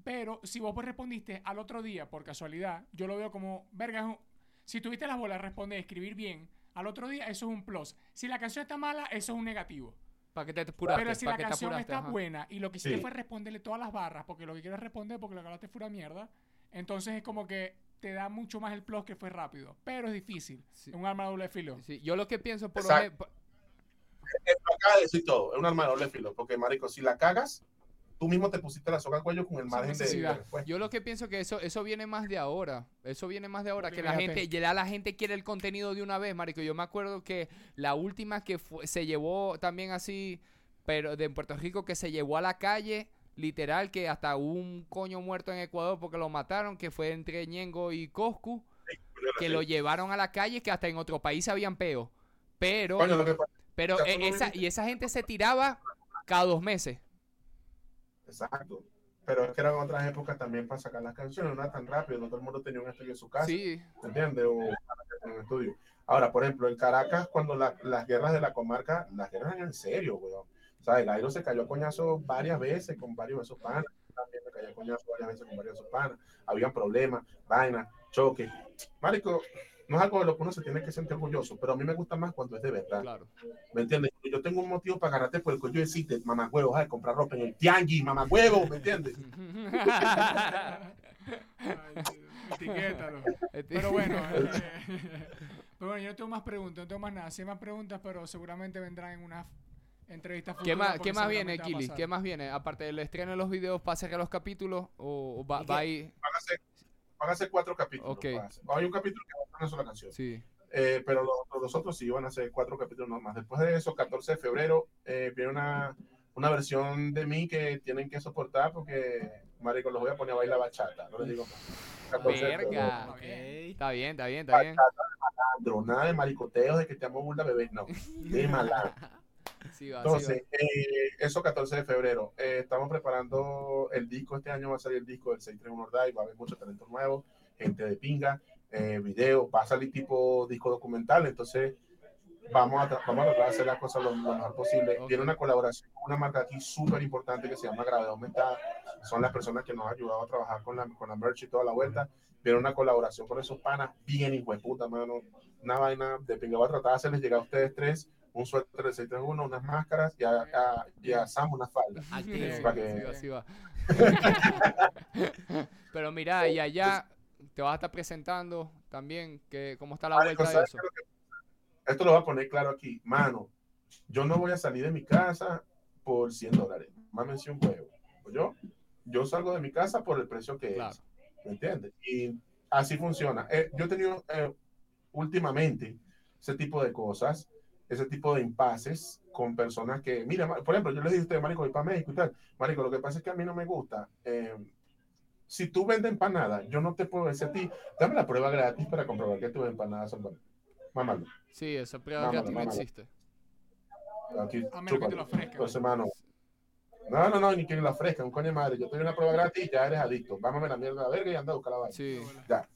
[SPEAKER 1] Pero si vos pues respondiste al otro día por casualidad, yo lo veo como, verga, es un- si tuviste las bolas de responder, escribir bien, al otro día eso es un plus. Si la canción está mala, eso es un negativo.
[SPEAKER 4] para que te apuraste,
[SPEAKER 1] Pero si la canción
[SPEAKER 4] apuraste,
[SPEAKER 1] está
[SPEAKER 4] ajá.
[SPEAKER 1] buena y lo que hiciste
[SPEAKER 2] Sí.
[SPEAKER 1] fue responderle todas las barras, porque lo que quieres responder porque lo que hablaste fue una mierda, entonces es como que te da mucho más el plus que fue rápido. Pero es difícil.
[SPEAKER 4] Sí.
[SPEAKER 1] Es un arma de doble filo.
[SPEAKER 4] Sí, yo lo que pienso por lo
[SPEAKER 2] Exacto.
[SPEAKER 4] me-
[SPEAKER 2] Lo acaba de decir todo. Es un arma de doble filo. Porque, marico, si la cagas, tú mismo te pusiste la soga al cuello con el margen de, de respuesta.
[SPEAKER 4] Yo lo que pienso que eso eso viene más de ahora. Eso viene más de ahora. Que la gente, ya la gente quiere el contenido de una vez, marico. Yo me acuerdo que la última que fue- se llevó también así, pero de Puerto Rico, que se llevó a la calle, literal, que hasta hubo un coño muerto en Ecuador porque lo mataron, que fue entre Ñengo y Coscu, que lo llevaron a la calle, que hasta en otro país habían peo. Pero,
[SPEAKER 2] Coño, lo que pasa-
[SPEAKER 4] pero
[SPEAKER 2] no
[SPEAKER 4] esa, y esa gente se tiraba cada dos meses.
[SPEAKER 2] Exacto. Pero es que eran otras épocas también para sacar las canciones. No era tan rápido. No todo el mundo tenía un estudio en su casa.
[SPEAKER 4] Sí,
[SPEAKER 2] ¿me ¿Entiendes? O un estudio. Ahora, por ejemplo, en Caracas, cuando la- las guerras de la comarca, las guerras eran en serio, weón. O sea, el Airo se cayó a coñazo varias veces con varios de esos panas. También me cayó a coñazo varias veces con varios de esos panas. Habían problemas, vainas, choques. Marico, no es algo de lo que uno se tiene que sentir orgulloso, pero a mí me gusta más cuando es de verdad.
[SPEAKER 4] claro.
[SPEAKER 2] ¿Me entiendes? Yo tengo un motivo para agarrarte por el cuello y decirte, mamá huevo, a comprar ropa en el tianguis, mamá huevo, ¿me entiendes?
[SPEAKER 1] Etiquétalo. Pero bueno, eh, pero bueno, yo no tengo más preguntas, no tengo más nada. Sí hay más preguntas, pero seguramente vendrán en una entrevista
[SPEAKER 4] ¿Qué más, ¿qué más viene,
[SPEAKER 1] va a
[SPEAKER 4] Kili? ¿Qué más viene? Aparte del estreno de los videos, ¿para cerrar los capítulos? ¿O o va,
[SPEAKER 3] ¿Y
[SPEAKER 4] va
[SPEAKER 3] qué?
[SPEAKER 4] ahí?
[SPEAKER 2] Van a ser, van a ser cuatro capítulos.
[SPEAKER 4] Ok.
[SPEAKER 2] van a ser. Hay un capítulo que va a ser una sola canción.
[SPEAKER 4] Sí.
[SPEAKER 2] Eh, pero los, los otros sí van a ser cuatro capítulos nomás. Después de eso, 14 de febrero, eh, viene una, una versión de mí que tienen que soportar porque, marico, los voy a poner a bailar bachata. No les digo más. 14 de febrero.
[SPEAKER 4] Verga. Está bien, está bien, está bien.
[SPEAKER 2] Malandro, Nada de maricoteos de que te amo burda bebé, no. De malandro.
[SPEAKER 4] Sí va, sí va.
[SPEAKER 2] Entonces, eh, eso 14 de febrero. Eh, estamos preparando el disco. Este año va a salir el disco del 631 Ordai. Va a haber mucho talento nuevo, gente de pinga, eh, video. Va a salir tipo disco documental. Entonces, vamos a, vamos a tratar de hacer las cosas lo, lo mejor posible.
[SPEAKER 4] Ok.
[SPEAKER 2] Tiene una colaboración con una marca aquí súper importante que se llama Gravedad Aumentada. Son las personas que nos han ayudado a trabajar con la, con la merch y toda la vuelta. Viene una colaboración con esos panas bien hijo de puta, mano. Una vaina de pinga. Voy a tratar de hacerles llegar a ustedes tres un suéter de 631, unas máscaras y a, a- y a Sam una falda.
[SPEAKER 3] Activo.
[SPEAKER 1] Sí,
[SPEAKER 2] para que-
[SPEAKER 4] Sí va. Pero mira, y allá te vas a estar presentando también que cómo está la vuelta de
[SPEAKER 2] ¿sabes
[SPEAKER 4] eso.
[SPEAKER 2] que- Esto lo voy a poner claro aquí. Mano, yo no voy a salir de mi casa por 100 dólares. Mámense un huevo. Yo, yo salgo de mi casa por el precio que
[SPEAKER 4] Claro.
[SPEAKER 2] es. ¿Me entiendes? Y así funciona. Eh, yo he tenido eh, últimamente ese tipo de cosas, ese tipo de impases con personas que, mira, por ejemplo, yo les dije a ustedes, Marico, voy para México y tal. Marico, lo que pasa es que a mí no me gusta. eh, si tú vendes empanadas, yo no te puedo decir a ti, dame la prueba gratis para comprobar que tus empanadas son buenas. Mámalo.
[SPEAKER 4] Sí, esa prueba
[SPEAKER 2] Mámalo,
[SPEAKER 4] gratis no existe.
[SPEAKER 2] Aquí,
[SPEAKER 1] A menos que te lo ofrezcan.
[SPEAKER 2] Entonces, mano. No, no, no, ni que la fresca, un coño de madre. Yo te doy una prueba gratis y ya eres adicto. Vámame la mierda a la verga y anda a buscar la vaina.
[SPEAKER 4] Sí.
[SPEAKER 2] Ya.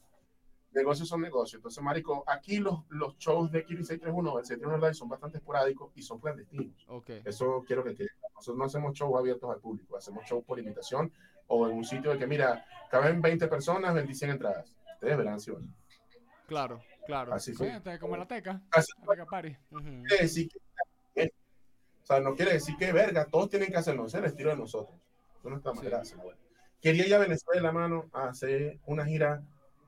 [SPEAKER 2] Negocios son negocios. Entonces, marico, aquí los, los shows de Kiri 631, el 631 Live son bastante esporádicos y son clandestinos.
[SPEAKER 4] Ok.
[SPEAKER 2] Eso quiero que quede. Nosotros no hacemos shows abiertos al público, hacemos shows por invitación o en un sitio de que, mira, caben 20 personas, 25 entradas. Ustedes verán si van.
[SPEAKER 4] Claro, claro.
[SPEAKER 2] Así
[SPEAKER 1] Sí,
[SPEAKER 2] fue.
[SPEAKER 1] como la teca.
[SPEAKER 2] Así
[SPEAKER 1] La teca party.
[SPEAKER 2] Quiere decir que, o sea, no quiere decir que verga, todos tienen que hacerlo, es el estilo de nosotros. De nuestra manera de hacerlo. Quería ir a Venezuela, mano, a hacer una gira.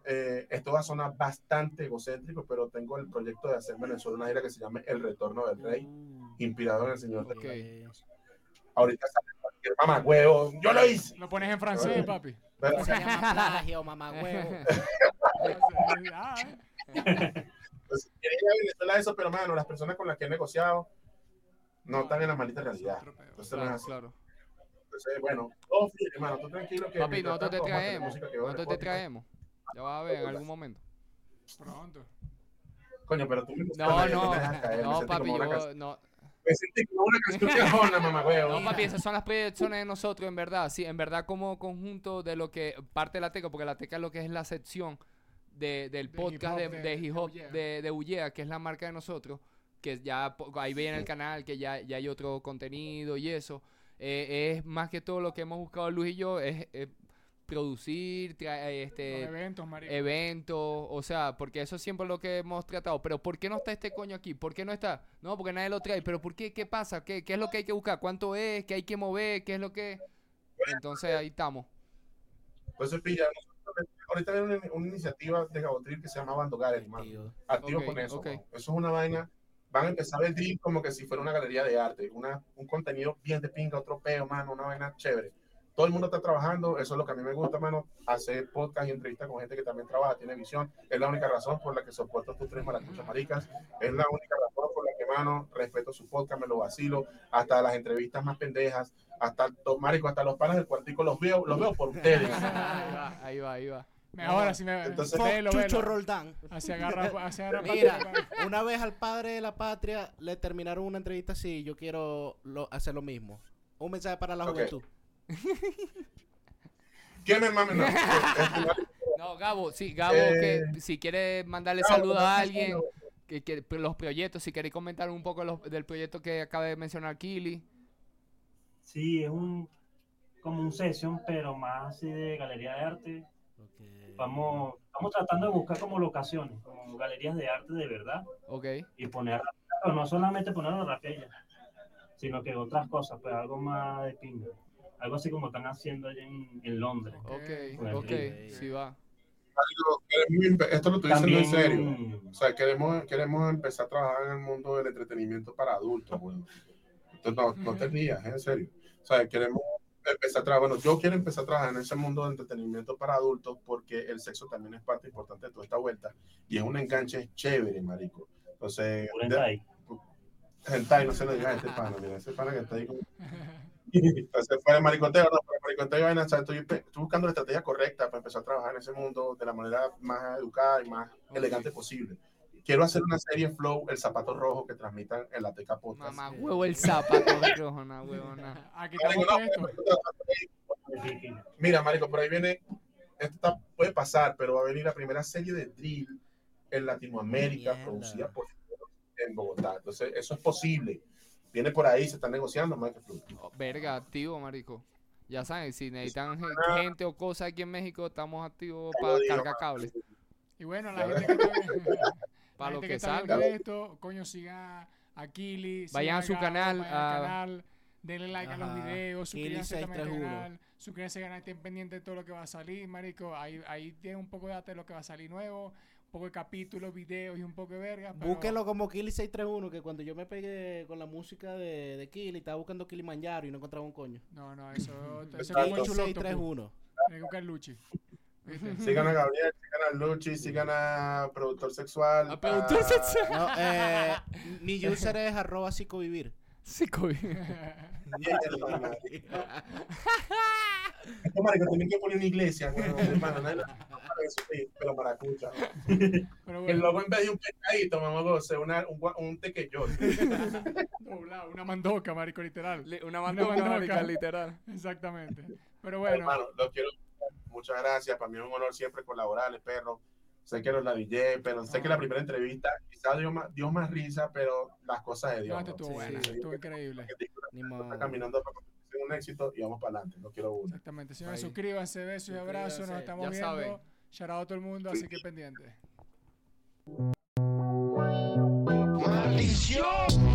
[SPEAKER 2] Eh, esto va a sonar bastante egocéntrico, pero tengo el proyecto de hacer en Venezuela una gira que se llama El Retorno del Rey,
[SPEAKER 3] Uh,
[SPEAKER 2] inspirado en el Señor de
[SPEAKER 4] Ok.
[SPEAKER 3] eh,
[SPEAKER 2] Ahorita sale cualquier mamagüevo. Yo lo hice.
[SPEAKER 1] Lo pones en francés, papi.
[SPEAKER 2] Pero,
[SPEAKER 3] Se llama plagio, mamá huevo.
[SPEAKER 2] Pues, quería ir a Venezuela eso, pero mano, las personas con las que he negociado no están en la maldita realidad. Entonces, no es así.
[SPEAKER 4] claro.
[SPEAKER 2] Entonces, bueno, todo fluye, hermano, tú tranquilo que
[SPEAKER 4] Papi, nosotros te traemos. Nosotros te traemos. Ya vas a ver en algún momento.
[SPEAKER 1] Pronto.
[SPEAKER 2] Coño, pero tú me
[SPEAKER 4] No, no, no, papi, yo, no,
[SPEAKER 2] me sentí como una canción mamá,
[SPEAKER 4] no, papi, esas son las proyecciones de nosotros, en verdad, sí, en verdad como conjunto de lo que parte de la teca, porque la teca es lo que es la sección de, del
[SPEAKER 1] De
[SPEAKER 4] podcast de,
[SPEAKER 1] hip hop de-
[SPEAKER 4] de hip hop
[SPEAKER 1] de Ullea.
[SPEAKER 4] de, Ullea, que es la marca de nosotros, que ya ahí ven en el canal que ya, ya hay otro contenido y eso. Eh, es más que todo lo que hemos buscado Luis y yo, es, eh, producir, tra-
[SPEAKER 1] Los
[SPEAKER 4] este,
[SPEAKER 1] eventos,
[SPEAKER 4] o sea, porque eso siempre es lo que hemos tratado. Pero ¿por qué no está este coño aquí? ¿Por qué no está? No, porque nadie lo trae. ¿Pero por qué? ¿Qué pasa? ¿Qué, qué es lo que hay que buscar? ¿Cuánto es? ¿Qué hay que mover? ¿Qué es lo que...? Entonces ahí estamos.
[SPEAKER 2] Entonces, pilla, nosotros- ahorita hay una, una iniciativa de Gabotril que se llama Bando Gallery, hermano. Activo con eso. Eso es una vaina. Van a empezar a ver drill como que si fuera una galería de arte. Una, un contenido bien de pinga, otro peo, mano, una vaina chévere. Todo el mundo está trabajando, eso es lo que a mí me gusta, mano, hacer podcast y entrevistas con gente que también trabaja, tiene visión. Es la única razón por la que soporto tus tres maracuchas maricas. Es la única razón por la que, mano, respeto su podcast, me lo vacilo. Hasta las entrevistas más pendejas, hasta, to- marico, hasta los panas del cuartico los veo, los veo por ustedes.
[SPEAKER 4] ahí va, ahí va, ahí va.
[SPEAKER 1] Mejor así me
[SPEAKER 2] Entonces-
[SPEAKER 1] velo,
[SPEAKER 3] Chucho
[SPEAKER 1] velo.
[SPEAKER 3] Roldán.
[SPEAKER 1] Así agarra, así agarra
[SPEAKER 3] Mira, una vez al padre de la patria le terminaron una entrevista así, yo quiero lo- hacer lo mismo. Un mensaje para la
[SPEAKER 2] Ok.
[SPEAKER 3] juventud.
[SPEAKER 2] ¿Quién es mami? No.
[SPEAKER 4] No, Gabo, sí, Gabo,
[SPEAKER 2] Eh,
[SPEAKER 4] que si quiere mandarle
[SPEAKER 2] Gabo,
[SPEAKER 4] saludos a alguien, que, que los proyectos, si queréis comentar un poco los- del proyecto que acaba de mencionar Kili.
[SPEAKER 5] Sí, es un como un session, pero más así de galería de arte. Vamos, estamos tratando de buscar como locaciones, como galerías de arte de verdad
[SPEAKER 4] Ok,
[SPEAKER 5] y poner, pero no solamente ponerlo rapella, sino que otras cosas, pues algo más de pinga. Algo así como están haciendo allá en, en Londres.
[SPEAKER 4] ok,
[SPEAKER 5] Bueno,
[SPEAKER 4] ok,
[SPEAKER 3] sí.
[SPEAKER 4] sí va.
[SPEAKER 2] esto lo estoy diciendo
[SPEAKER 5] También,
[SPEAKER 2] en serio. O sea, queremos, queremos empezar a trabajar en el mundo del entretenimiento para adultos, güey. Entonces, no, no te rías, en serio. O sea, queremos empezar a trabajar, bueno, yo quiero empezar a trabajar en ese mundo de entretenimiento para adultos porque el sexo también es parte importante de toda esta vuelta y es un enganche chévere, marico. Entonces,
[SPEAKER 5] hentai.
[SPEAKER 2] no se lo digas a este pana, mira, ese pana que está ahí. como- Entonces, fue de maricoteo, no, fue de maricoteo y vaina, o sea, estoy, estoy buscando la estrategia correcta para empezar a trabajar en ese mundo de la manera más educada y más elegante posible. Quiero hacer una serie Flow, El Zapato Rojo, que transmitan en la Teca Podcast.
[SPEAKER 4] Mamá, huevo el zapato de rojona, huevona.
[SPEAKER 1] Aquí
[SPEAKER 2] Marico,
[SPEAKER 1] estamos
[SPEAKER 2] no. Mira, Marico, por ahí viene, esto está- puede pasar, pero va a venir la primera serie de drill en Latinoamérica,
[SPEAKER 3] Mierda.
[SPEAKER 2] producida por en Bogotá. Entonces, eso es posible. Viene por ahí, se están negociando.
[SPEAKER 4] Oh, Verga, activo, marico. Ya saben, si necesitan gen- gente o cosas aquí en México, estamos activos para cargar cables.
[SPEAKER 1] Y bueno, la gente que está, la
[SPEAKER 4] Para lo
[SPEAKER 1] gente
[SPEAKER 4] que
[SPEAKER 1] está
[SPEAKER 4] salga.
[SPEAKER 1] viendo esto, coño, siga a Kili.
[SPEAKER 4] Vayan
[SPEAKER 1] sigan
[SPEAKER 4] a su
[SPEAKER 1] Gabo,
[SPEAKER 4] canal,
[SPEAKER 1] vayan
[SPEAKER 4] a-
[SPEAKER 1] al canal, denle like a los videos, suscríbanse también al
[SPEAKER 3] 631.
[SPEAKER 1] canal, suscríbanse al canal, estén pendientes de todo lo que va a salir, marico. Ahí, ahí tienen un poco de data de lo que va a salir nuevo, poco de capítulos, videos y un poco de verga. pero-
[SPEAKER 3] Búsquenlo como Kili631, que cuando yo me pegué con la música de, de Kili, estaba buscando Kilimanjaro y no encontraba un coño.
[SPEAKER 1] No, no, eso, eso es como el chulo octopus.
[SPEAKER 3] 631.
[SPEAKER 1] Hay que buscar Luchi.
[SPEAKER 2] Sigan a Gabriel, sigan a Luchi, sigan a Productor Sexual.
[SPEAKER 4] A Productor Sexual.
[SPEAKER 3] No, eh, mi user es arroba psicovivir.
[SPEAKER 4] Sí, COVID.
[SPEAKER 2] Esto, marico, tienen que poner una iglesia, hermano. nadie lo- Pero maracucha.
[SPEAKER 1] Pero
[SPEAKER 2] El logo en vez de un pescadito, mamá, goce, una, un, un tequeyote.
[SPEAKER 1] doblado, una mandoca, marico, literal.
[SPEAKER 4] Una
[SPEAKER 1] Una
[SPEAKER 4] mandoca,
[SPEAKER 1] mandoca.
[SPEAKER 4] marica, literal.
[SPEAKER 1] Exactamente. Pero bueno,
[SPEAKER 2] Hermano, los quiero. Muchas gracias. Para mí es un honor siempre colaborarles, perro. Sé que lo ladillé, pero sé ah. que la ah. primera entrevista quizás dio más, dio más risa, pero las cosas de Dios.
[SPEAKER 1] No,
[SPEAKER 2] esto
[SPEAKER 1] estuvo
[SPEAKER 3] bueno,
[SPEAKER 1] estuvo increíble.
[SPEAKER 3] Ni modo.
[SPEAKER 2] caminando para un éxito y vamos para adelante. No quiero uno.
[SPEAKER 1] Exactamente. Señores, suscríbanse, besos y abrazos. Nos estamos
[SPEAKER 4] ya
[SPEAKER 1] viendo.
[SPEAKER 4] Saben.
[SPEAKER 1] Charado a todo el mundo, así que pendiente. ¡Maldición!